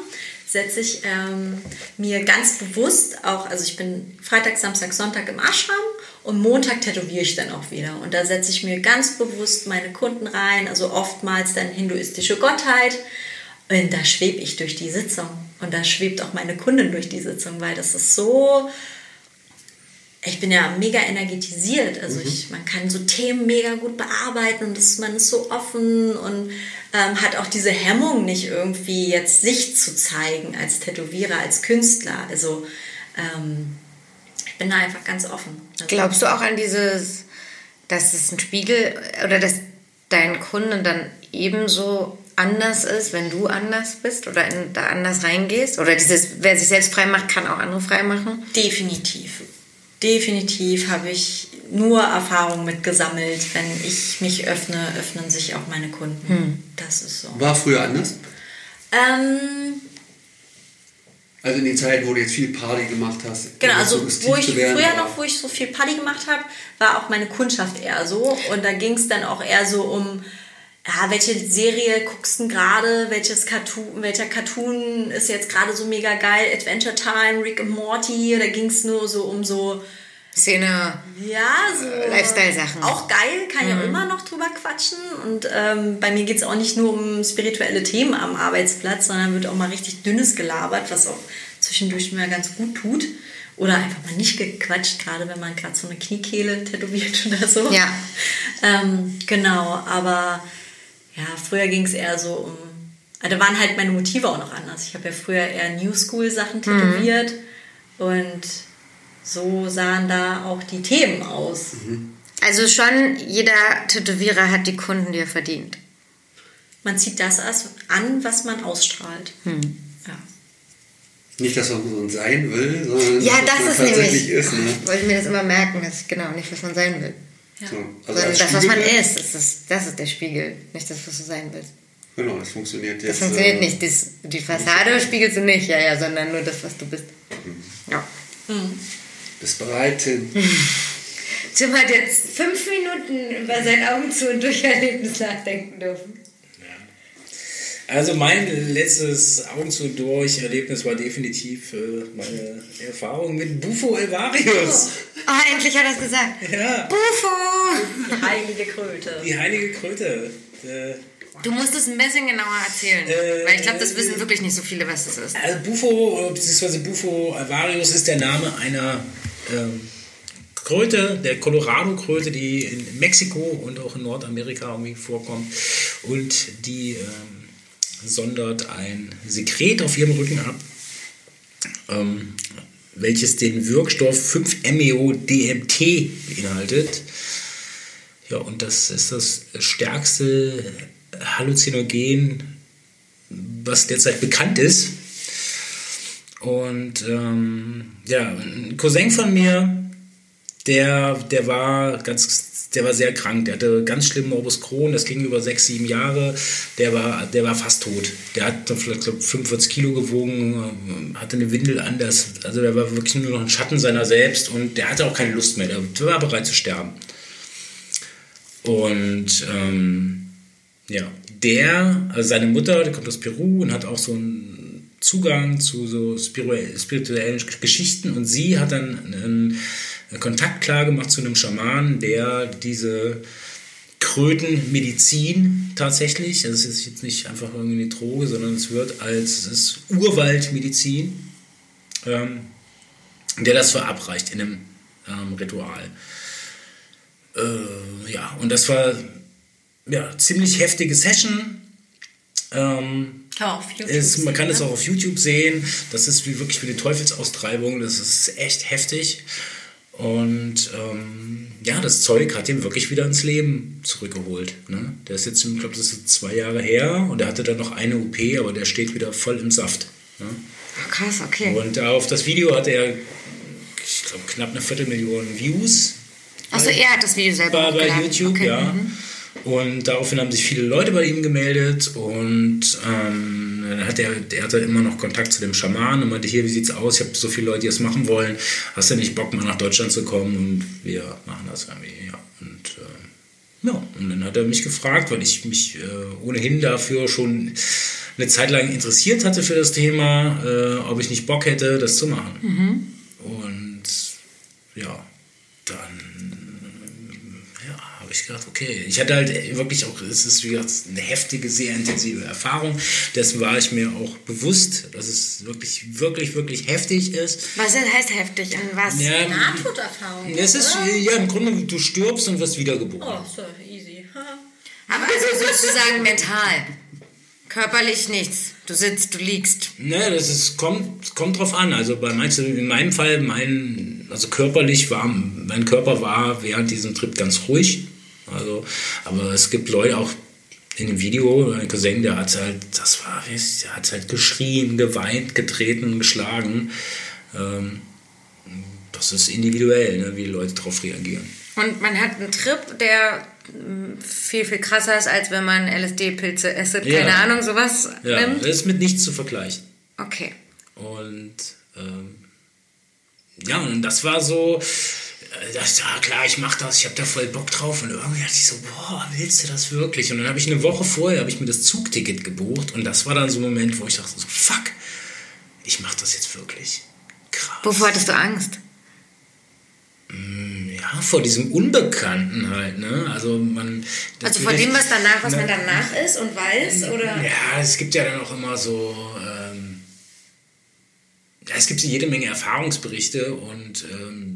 setze ich ähm, mir ganz bewusst auch, also ich bin Freitag, Samstag, Sonntag im Ashram und Montag tätowiere ich dann auch wieder. Und da setze ich mir ganz bewusst meine Kunden rein, also oftmals dann hinduistische Gottheit. Und da schwebe ich durch die Sitzung. Und da schwebt auch meine Kundin durch die Sitzung, weil das ist so ich bin ja mega energetisiert. Also ich, man kann so Themen mega gut bearbeiten und das, man ist so offen und ähm, hat auch diese Hemmung nicht irgendwie jetzt sich zu zeigen als Tätowierer, als Künstler. Also ähm, ich bin da einfach ganz offen. Also, Glaubst du auch an dieses, dass es ein Spiegel oder dass dein Kunde dann ebenso anders ist, wenn du anders bist oder in, da anders reingehst? Oder dieses, wer sich selbst frei macht, kann auch andere frei machen? Definitiv. Definitiv habe ich nur Erfahrung mit gesammelt. Wenn ich mich öffne, öffnen sich auch meine Kunden. Das ist so. war früher anders? Ähm, Also in den Zeiten, wo du jetzt viel Party gemacht hast. Genau, also so wo ich werden, früher noch, wo ich so viel Party gemacht habe, war auch meine Kundschaft eher so. Und da ging es dann auch eher so um, ja, welche Serie guckst du gerade, welches Cartoon, welcher Cartoon ist jetzt gerade so mega geil, Adventure Time, Rick and Morty, da ging es nur so um so, Szene. ja, so Lifestyle-Sachen. Auch geil, kann ja immer noch drüber quatschen. Und ähm, bei mir geht es auch nicht nur um spirituelle Themen am Arbeitsplatz, sondern wird auch mal richtig dünnes gelabert, was auch zwischendurch mir ganz gut tut. Oder einfach mal nicht gequatscht, gerade wenn man gerade so eine Kniekehle tätowiert *laughs* oder so. Ja. Ähm, genau, aber ja, früher ging es eher so um. Also da waren halt meine Motive auch noch anders. Ich habe ja früher eher New School Sachen tätowiert und so sahen da auch die Themen aus. Also schon jeder Tätowierer hat die Kunden, die er verdient. Man zieht das an, was man ausstrahlt. Ja. Nicht, dass man so ein sein will, sondern Ja, dass das man ist tatsächlich nämlich. ist. Ne? Ich wollte mir das immer merken, dass ich genau nicht, was man sein will. Ja. So, also das, was man Spiegelbild- ist, das ist, das ist der Spiegel, nicht das, was du sein willst. Genau, das funktioniert jetzt. Das funktioniert äh, nicht. Das, die Fassade spiegelst du nicht, ja, ja, sondern nur das, was du bist. Ja. Bist bereit, Tim? *laughs* Tim hat jetzt fünf Minuten über sein Augen zu und durch Erlebnis nachdenken dürfen. Also mein letztes Augen zu durch Erlebnis war definitiv äh, meine Erfahrung mit Bufo Elvarius. Ah, endlich hat er es gesagt. Ja, Bufo! Die heilige Kröte. die heilige Kröte. Äh, Du musst es ein bisschen genauer erzählen. Äh, weil ich glaube, das wissen wirklich nicht so viele, was das ist. Also Bufo, bzw. Bufo alvarius ist der Name einer ähm, Kröte, der Colorado-Kröte, die in Mexiko und auch in Nordamerika irgendwie vorkommt. Und die ähm, sondert ein Sekret auf ihrem Rücken ab, ähm, welches den Wirkstoff 5-MeO-DMT beinhaltet. Ja, und das ist das stärkste Halluzinogen, was derzeit bekannt ist. Und ähm, ja, ein Cousin von mir, der, der war ganz, der war sehr krank. Der hatte ganz schlimm Morbus Crohn, das ging über sechs, sieben Jahre. Der war, der war fast tot. Der hat vielleicht glaub, 45 Kilo gewogen, hatte eine Windel an. Also der war wirklich nur noch ein Schatten seiner selbst und der hatte auch keine Lust mehr. Der war bereit zu sterben. Und ähm, ja, der, also seine Mutter, die kommt aus Peru und hat auch so einen Zugang zu so spirituellen Geschichten und sie hat dann einen Kontakt klar gemacht zu einem Schamanen, der diese Krötenmedizin tatsächlich, das ist jetzt nicht einfach irgendwie eine Droge, sondern es wird als es Urwaldmedizin, ähm, der das verabreicht in einem ähm, Ritual. Äh, ja, und das war ja ziemlich heftige Session. Ähm, kann YouTube ist, man kann es ne? auch auf YouTube sehen. Das ist wie wirklich wie die Teufelsaustreibung. Das ist echt heftig. Und ähm, ja, das Zeug hat ihn wirklich wieder ins Leben zurückgeholt. Ne? Der ist jetzt, ich glaube, das ist zwei Jahre her und er hatte dann noch eine OP, aber der steht wieder voll im Saft. Ne? Oh, krass, okay. Und auf das Video hat er, ich glaube, knapp eine Viertelmillion Views. Achso, er hat das Video selber bei, bei YouTube, okay. ja. Mhm. Und daraufhin haben sich viele Leute bei ihm gemeldet und ähm, hat er, er hatte immer noch Kontakt zu dem Schaman und meinte, hier, wie sieht's aus? Ich habe so viele Leute, die das machen wollen. Hast du nicht Bock, mal nach Deutschland zu kommen? Und wir machen das irgendwie, ja. Und äh, ja, und dann hat er mich gefragt, weil ich mich äh, ohnehin dafür schon eine Zeit lang interessiert hatte für das Thema, äh, ob ich nicht Bock hätte, das zu machen. Mhm. Und ja, dann ich gedacht, okay. Ich hatte halt wirklich auch, es ist wie gesagt eine heftige, sehr intensive Erfahrung. Dessen war ich mir auch bewusst, dass es wirklich, wirklich, wirklich heftig ist. Was heißt heftig? An was? Ja, Nahtoderfahrung. Es ist, oder? ja, im Grunde, du stirbst und wirst wiedergeboren. Oh, so easy. Aber also sozusagen mental. Körperlich nichts. Du sitzt, du liegst. Ne, das ist, kommt, kommt drauf an. Also bei manchen, in meinem Fall, mein, also körperlich war, mein Körper war während diesem Trip ganz ruhig. Also, aber es gibt Leute auch in dem Video, mein Cousin, der hat halt, das war, der hat halt geschrien, geweint, getreten, geschlagen. Ähm, das ist individuell, ne, wie die Leute darauf reagieren. Und man hat einen Trip, der viel, viel krasser ist, als wenn man LSD-Pilze esset, ja. keine Ahnung, sowas ja, nimmt. Das ist mit nichts zu vergleichen. Okay. Und ähm, ja, und das war so, das, ja klar, ich mach das, ich habe da voll Bock drauf und irgendwie dachte ich so, boah, willst du das wirklich? Und dann habe ich eine Woche vorher, habe ich mir das Zugticket gebucht und das war dann so ein Moment, wo ich dachte so, fuck, ich mach das jetzt wirklich. Krass. Wovor hattest du Angst? Mm, ja, vor diesem Unbekannten halt, ne? Also man. Also vor dem, was danach, was man danach ist und weiß, oder? Ja, es gibt ja dann auch immer so. Ähm, ja, es gibt jede Menge Erfahrungsberichte und ähm,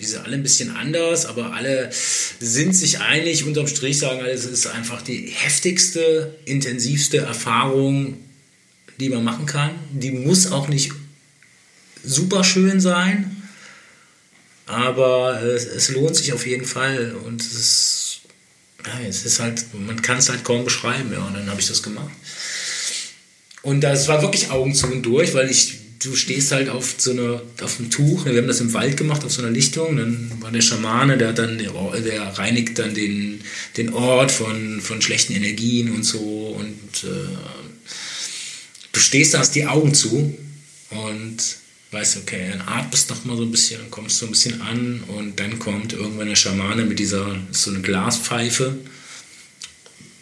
die sind alle ein bisschen anders, aber alle sind sich einig, unterm Strich sagen alle, es ist einfach die heftigste, intensivste Erfahrung, die man machen kann. Die muss auch nicht super schön sein, aber es, es lohnt sich auf jeden Fall und es ist, ja, es ist halt, man kann es halt kaum beschreiben, ja, und dann habe ich das gemacht. Und das war wirklich Augen zu und durch, weil ich, du stehst halt auf so einer, auf einem Tuch, wir haben das im Wald gemacht, auf so einer Lichtung, dann war der Schamane, der dann, der reinigt dann den, den Ort von, von schlechten Energien und so. Und äh, du stehst da, hast die Augen zu und weißt, okay, dann atmest noch mal so ein bisschen, dann kommst du ein bisschen an und dann kommt irgendwann der Schamane mit dieser, so eine Glaspfeife,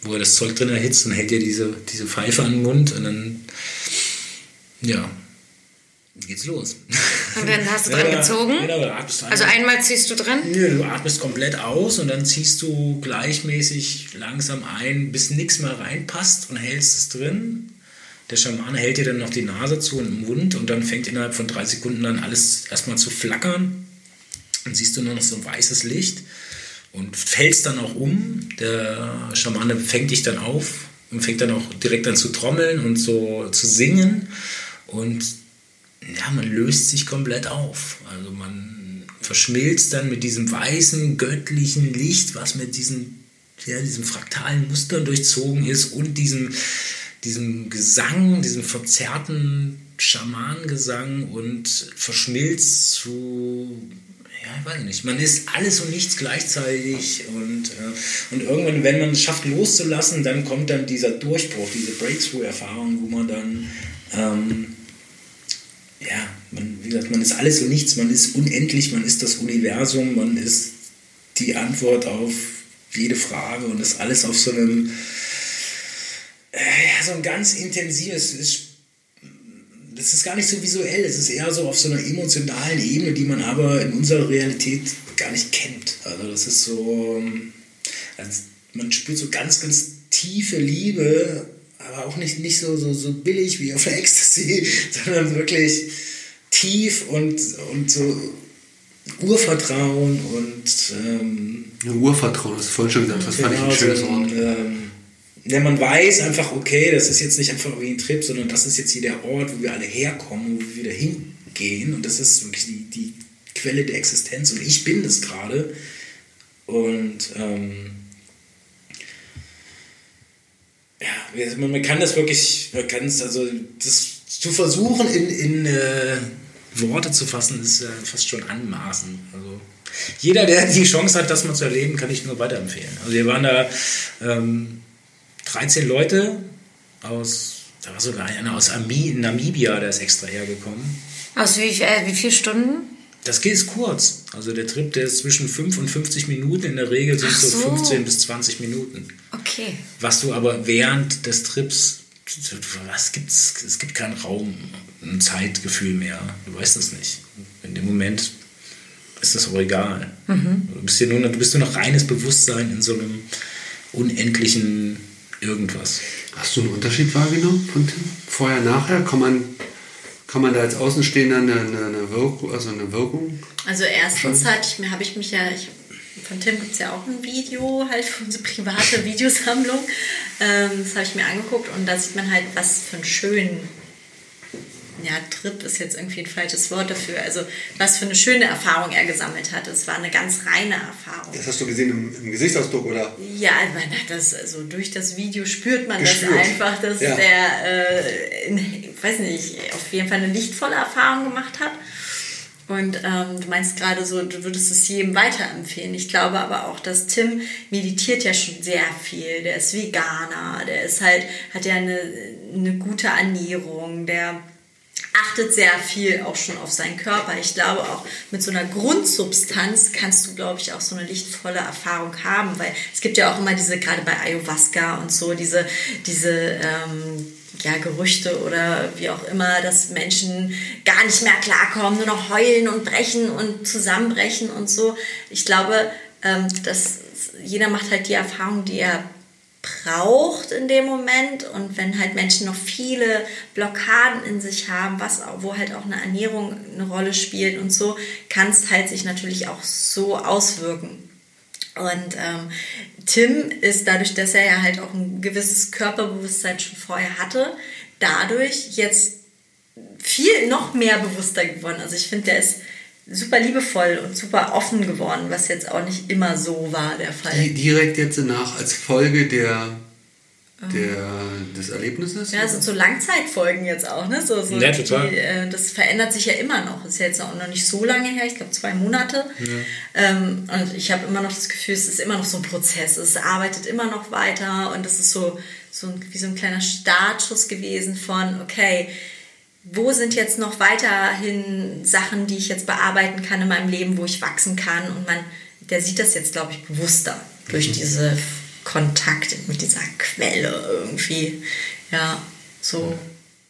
wo er das Zeug drin erhitzt und hält dir diese, diese Pfeife an den Mund und dann, ja, geht's los. Und dann hast du *laughs* dran ja, gezogen? Genau, atmest also einmal ziehst du dran? Nö, du atmest komplett aus und dann ziehst du gleichmäßig langsam ein, bis nichts mehr reinpasst und hältst es drin. Der Schamane hält dir dann noch die Nase zu und den Mund und dann fängt innerhalb von drei Sekunden dann alles erstmal zu flackern. Dann siehst du nur noch so ein weißes Licht und fällst dann auch um. Der Schamane fängt dich dann auf und fängt dann auch direkt an zu trommeln und so zu singen. Und ja, man löst sich komplett auf. Also man verschmilzt dann mit diesem weißen, göttlichen Licht, was mit diesen, ja, diesem fraktalen Mustern durchzogen ist und diesem diesem Gesang, diesem verzerrten Schamanengesang und verschmilzt zu, ja, ich weiß nicht, man ist alles und nichts gleichzeitig und, äh, und irgendwann, wenn man es schafft loszulassen, dann kommt dann dieser Durchbruch, diese Breakthrough-Erfahrung, wo man dann, ähm, ja, man, wie gesagt, man ist alles und nichts, man ist unendlich, man ist das Universum, man ist die Antwort auf jede Frage und das alles auf so einem, äh, ja, so ein ganz intensives, ist, das ist gar nicht so visuell, es ist eher so auf so einer emotionalen Ebene, die man aber in unserer Realität gar nicht kennt. Also das ist so, also man spürt so ganz, ganz tiefe Liebe, aber auch nicht, nicht so, so, so billig wie auf der Ecstasy, *laughs* sondern wirklich tief und, und so Urvertrauen und ähm, Ja, Urvertrauen, das du vorhin schon gesagt, das fand ich ein Genau, schönes so Wort. ein, ähm, ja, man weiß einfach, okay, das ist jetzt nicht einfach wie ein Trip, sondern das ist jetzt hier der Ort, wo wir alle herkommen, wo wir wieder hingehen. Und das ist wirklich die, die Quelle der Existenz. Und ich bin das gerade. Und ähm, ja, man, kann das wirklich, man kann es, also das zu versuchen in, in äh, Worte zu fassen, ist äh, fast schon anmaßen. Also jeder, der die Chance hat, das mal zu erleben, kann ich nur weiterempfehlen. Also wir waren da ähm, 13 Leute aus, da war sogar einer aus Ami, Namibia, der ist extra hergekommen. Aus wie, äh, wie viele Stunden? Das geht kurz. Also der Trip, der ist zwischen 5 und 50 Minuten. In der Regel sind es so so. 15 bis 20 Minuten. Okay. Was du aber während des Trips, was gibt's, es gibt keinen Raum, ein Zeitgefühl mehr. Du weißt es nicht. In dem Moment ist das auch egal. Du, bist hier nur, du bist nur noch reines Bewusstsein in so einem unendlichen irgendwas. Hast du einen Unterschied wahrgenommen von Tim? Vorher, nachher? Kann man, kann man da als Außenstehender eine, eine, eine, Wirkung, also eine Wirkung? Also erstens hatte ich mir, habe ich mich ja, ich, von Tim gibt es ja auch ein Video, halt für unsere private *laughs* Videosammlung. Ähm, das habe ich mir angeguckt und da sieht man halt, was für einen schönen, ja, Trip ist jetzt irgendwie ein falsches Wort dafür. Also was für eine schöne Erfahrung er gesammelt hat. Es war eine ganz reine Erfahrung. Das hast du gesehen im, im Gesichtsausdruck, oder? Ja, man hat das, also durch das Video spürt man Gespürt. das einfach, dass Ja. der, äh, in, ich weiß nicht, auf jeden Fall eine lichtvolle Erfahrung gemacht hat. Und ähm, du meinst gerade so, du würdest es jedem weiterempfehlen. Ich glaube aber auch, dass Tim meditiert ja schon sehr viel. Der ist Veganer, der ist halt, hat ja eine, eine gute Ernährung, der achtet sehr viel auch schon auf seinen Körper. Ich glaube auch mit so einer Grundsubstanz kannst du, glaube ich, auch so eine lichtvolle Erfahrung haben, weil es gibt ja auch immer diese, gerade bei Ayahuasca und so, diese, diese ähm, ja, Gerüchte oder wie auch immer, dass Menschen gar nicht mehr klarkommen, nur noch heulen und brechen und zusammenbrechen und so. Ich glaube, ähm, dass jeder macht halt die Erfahrung, die er braucht in dem Moment und wenn halt Menschen noch viele Blockaden in sich haben, was wo halt auch eine Ernährung eine Rolle spielt und so, kann es halt sich natürlich auch so auswirken. Und ähm, Tim ist dadurch, dass er ja halt auch ein gewisses Körperbewusstsein schon vorher hatte, dadurch jetzt viel noch mehr bewusster geworden. Also ich finde, der ist super liebevoll und super offen geworden, was jetzt auch nicht immer so war der Fall. Direkt jetzt nach als Folge der, der, des Erlebnisses? Ja, das sind so Langzeitfolgen jetzt auch, ne? So, so Ja, total. Die, äh, das verändert sich ja immer noch. Ist ja jetzt auch noch nicht so lange her, ich glaube zwei Monate. Ähm, und ich habe immer noch das Gefühl, es ist immer noch so ein Prozess. Es arbeitet immer noch weiter und es ist so, so ein, wie so ein kleiner Startschuss gewesen von, okay, wo sind jetzt noch weiterhin Sachen, die ich jetzt bearbeiten kann in meinem Leben, wo ich wachsen kann? Und man, der sieht das jetzt, glaube ich, bewusster durch diese Kontakt mit dieser Quelle irgendwie. Ja, so.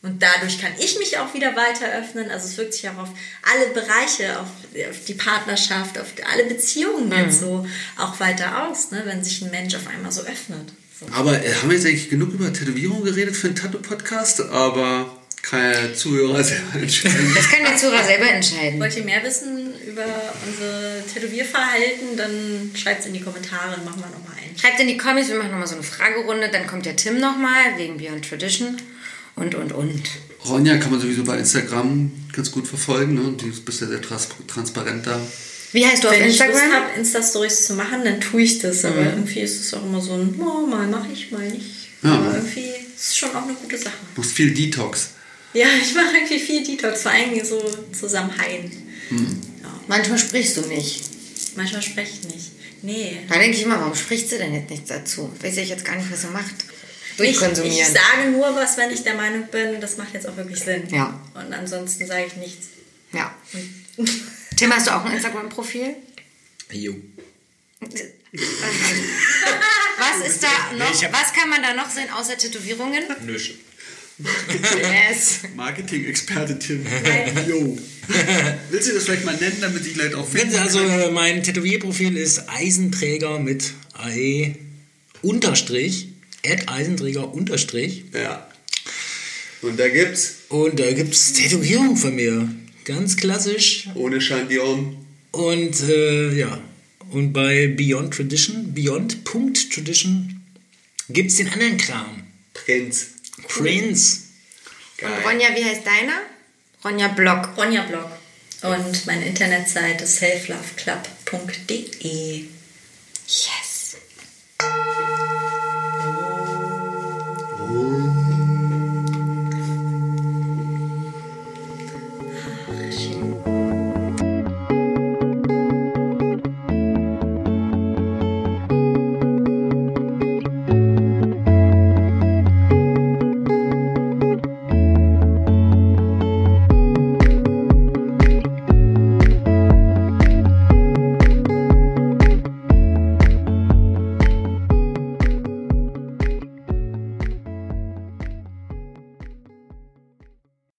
Und dadurch kann ich mich auch wieder weiter öffnen. Also es wirkt sich auch auf alle Bereiche, auf, auf die Partnerschaft, auf alle Beziehungen jetzt so auch weiter aus, ne? wenn sich ein Mensch auf einmal so öffnet. So. Aber äh, haben wir jetzt eigentlich genug über Tätowierung geredet für einen Tattoo-Podcast? Aber kann ja Zuhörer selber entscheiden. Das kann der Zuhörer selber entscheiden. Wollt ihr mehr wissen über unser Tätowierverhalten, dann schreibt es in die Kommentare, dann machen wir nochmal ein. Schreibt in die Comments, wir machen nochmal so eine Fragerunde. Dann kommt der Tim nochmal wegen Beyond Tradition. Und, und, und. Ronja kann man sowieso bei Instagram ganz gut verfolgen. Ne? Die ist bisher sehr trans transparent da. Wie heißt du auf Wenn ich Lust Instagram? habe, Insta-Stories zu machen, dann tue ich das. Aber irgendwie ist es auch immer so ein, oh, mal mache ich, mal nicht. Ja. Aber irgendwie ist es schon auch eine gute Sache. Du musst viel Detox. Ja, *laughs* ich mache irgendwie viel Detox, vor allem so zusammen heilen. Ja. Manchmal sprichst du nicht. Manchmal spreche ich nicht. Nee. Da denke ich immer, warum spricht sie denn jetzt nichts dazu? Weiß ich jetzt gar nicht, was sie macht. Ich, ich Durchkonsumieren. sage nur was, wenn ich der Meinung bin, das macht jetzt auch wirklich Sinn. Ja. Und ansonsten sage ich nichts. Ja. *laughs* Tim, hast du auch ein Instagram-Profil? Jo. *laughs* Was ist da noch? ich was kann man da noch sehen außer Tätowierungen? Nüsch. Yes. Marketing-Experte Tim. Jo. Willst du das vielleicht mal nennen, damit ich gleich auch finden Sie also mein Tätowierprofil ist Eisenträger mit AE unterstrich, at Eisenträger unterstrich. Ja. Und da gibt's Und da gibt es Tätowierungen von mir. Ganz klassisch. ohne Chandion Und äh, ja, und bei Beyond Tradition, Beyond.Tradition gibt es den anderen Kram. Prinz. Prince. Geil. Und Ronja, wie heißt deiner? Ronja Block. Ronja Block. Und meine Internetseite ist selfloveclub.de. Yes. Oh.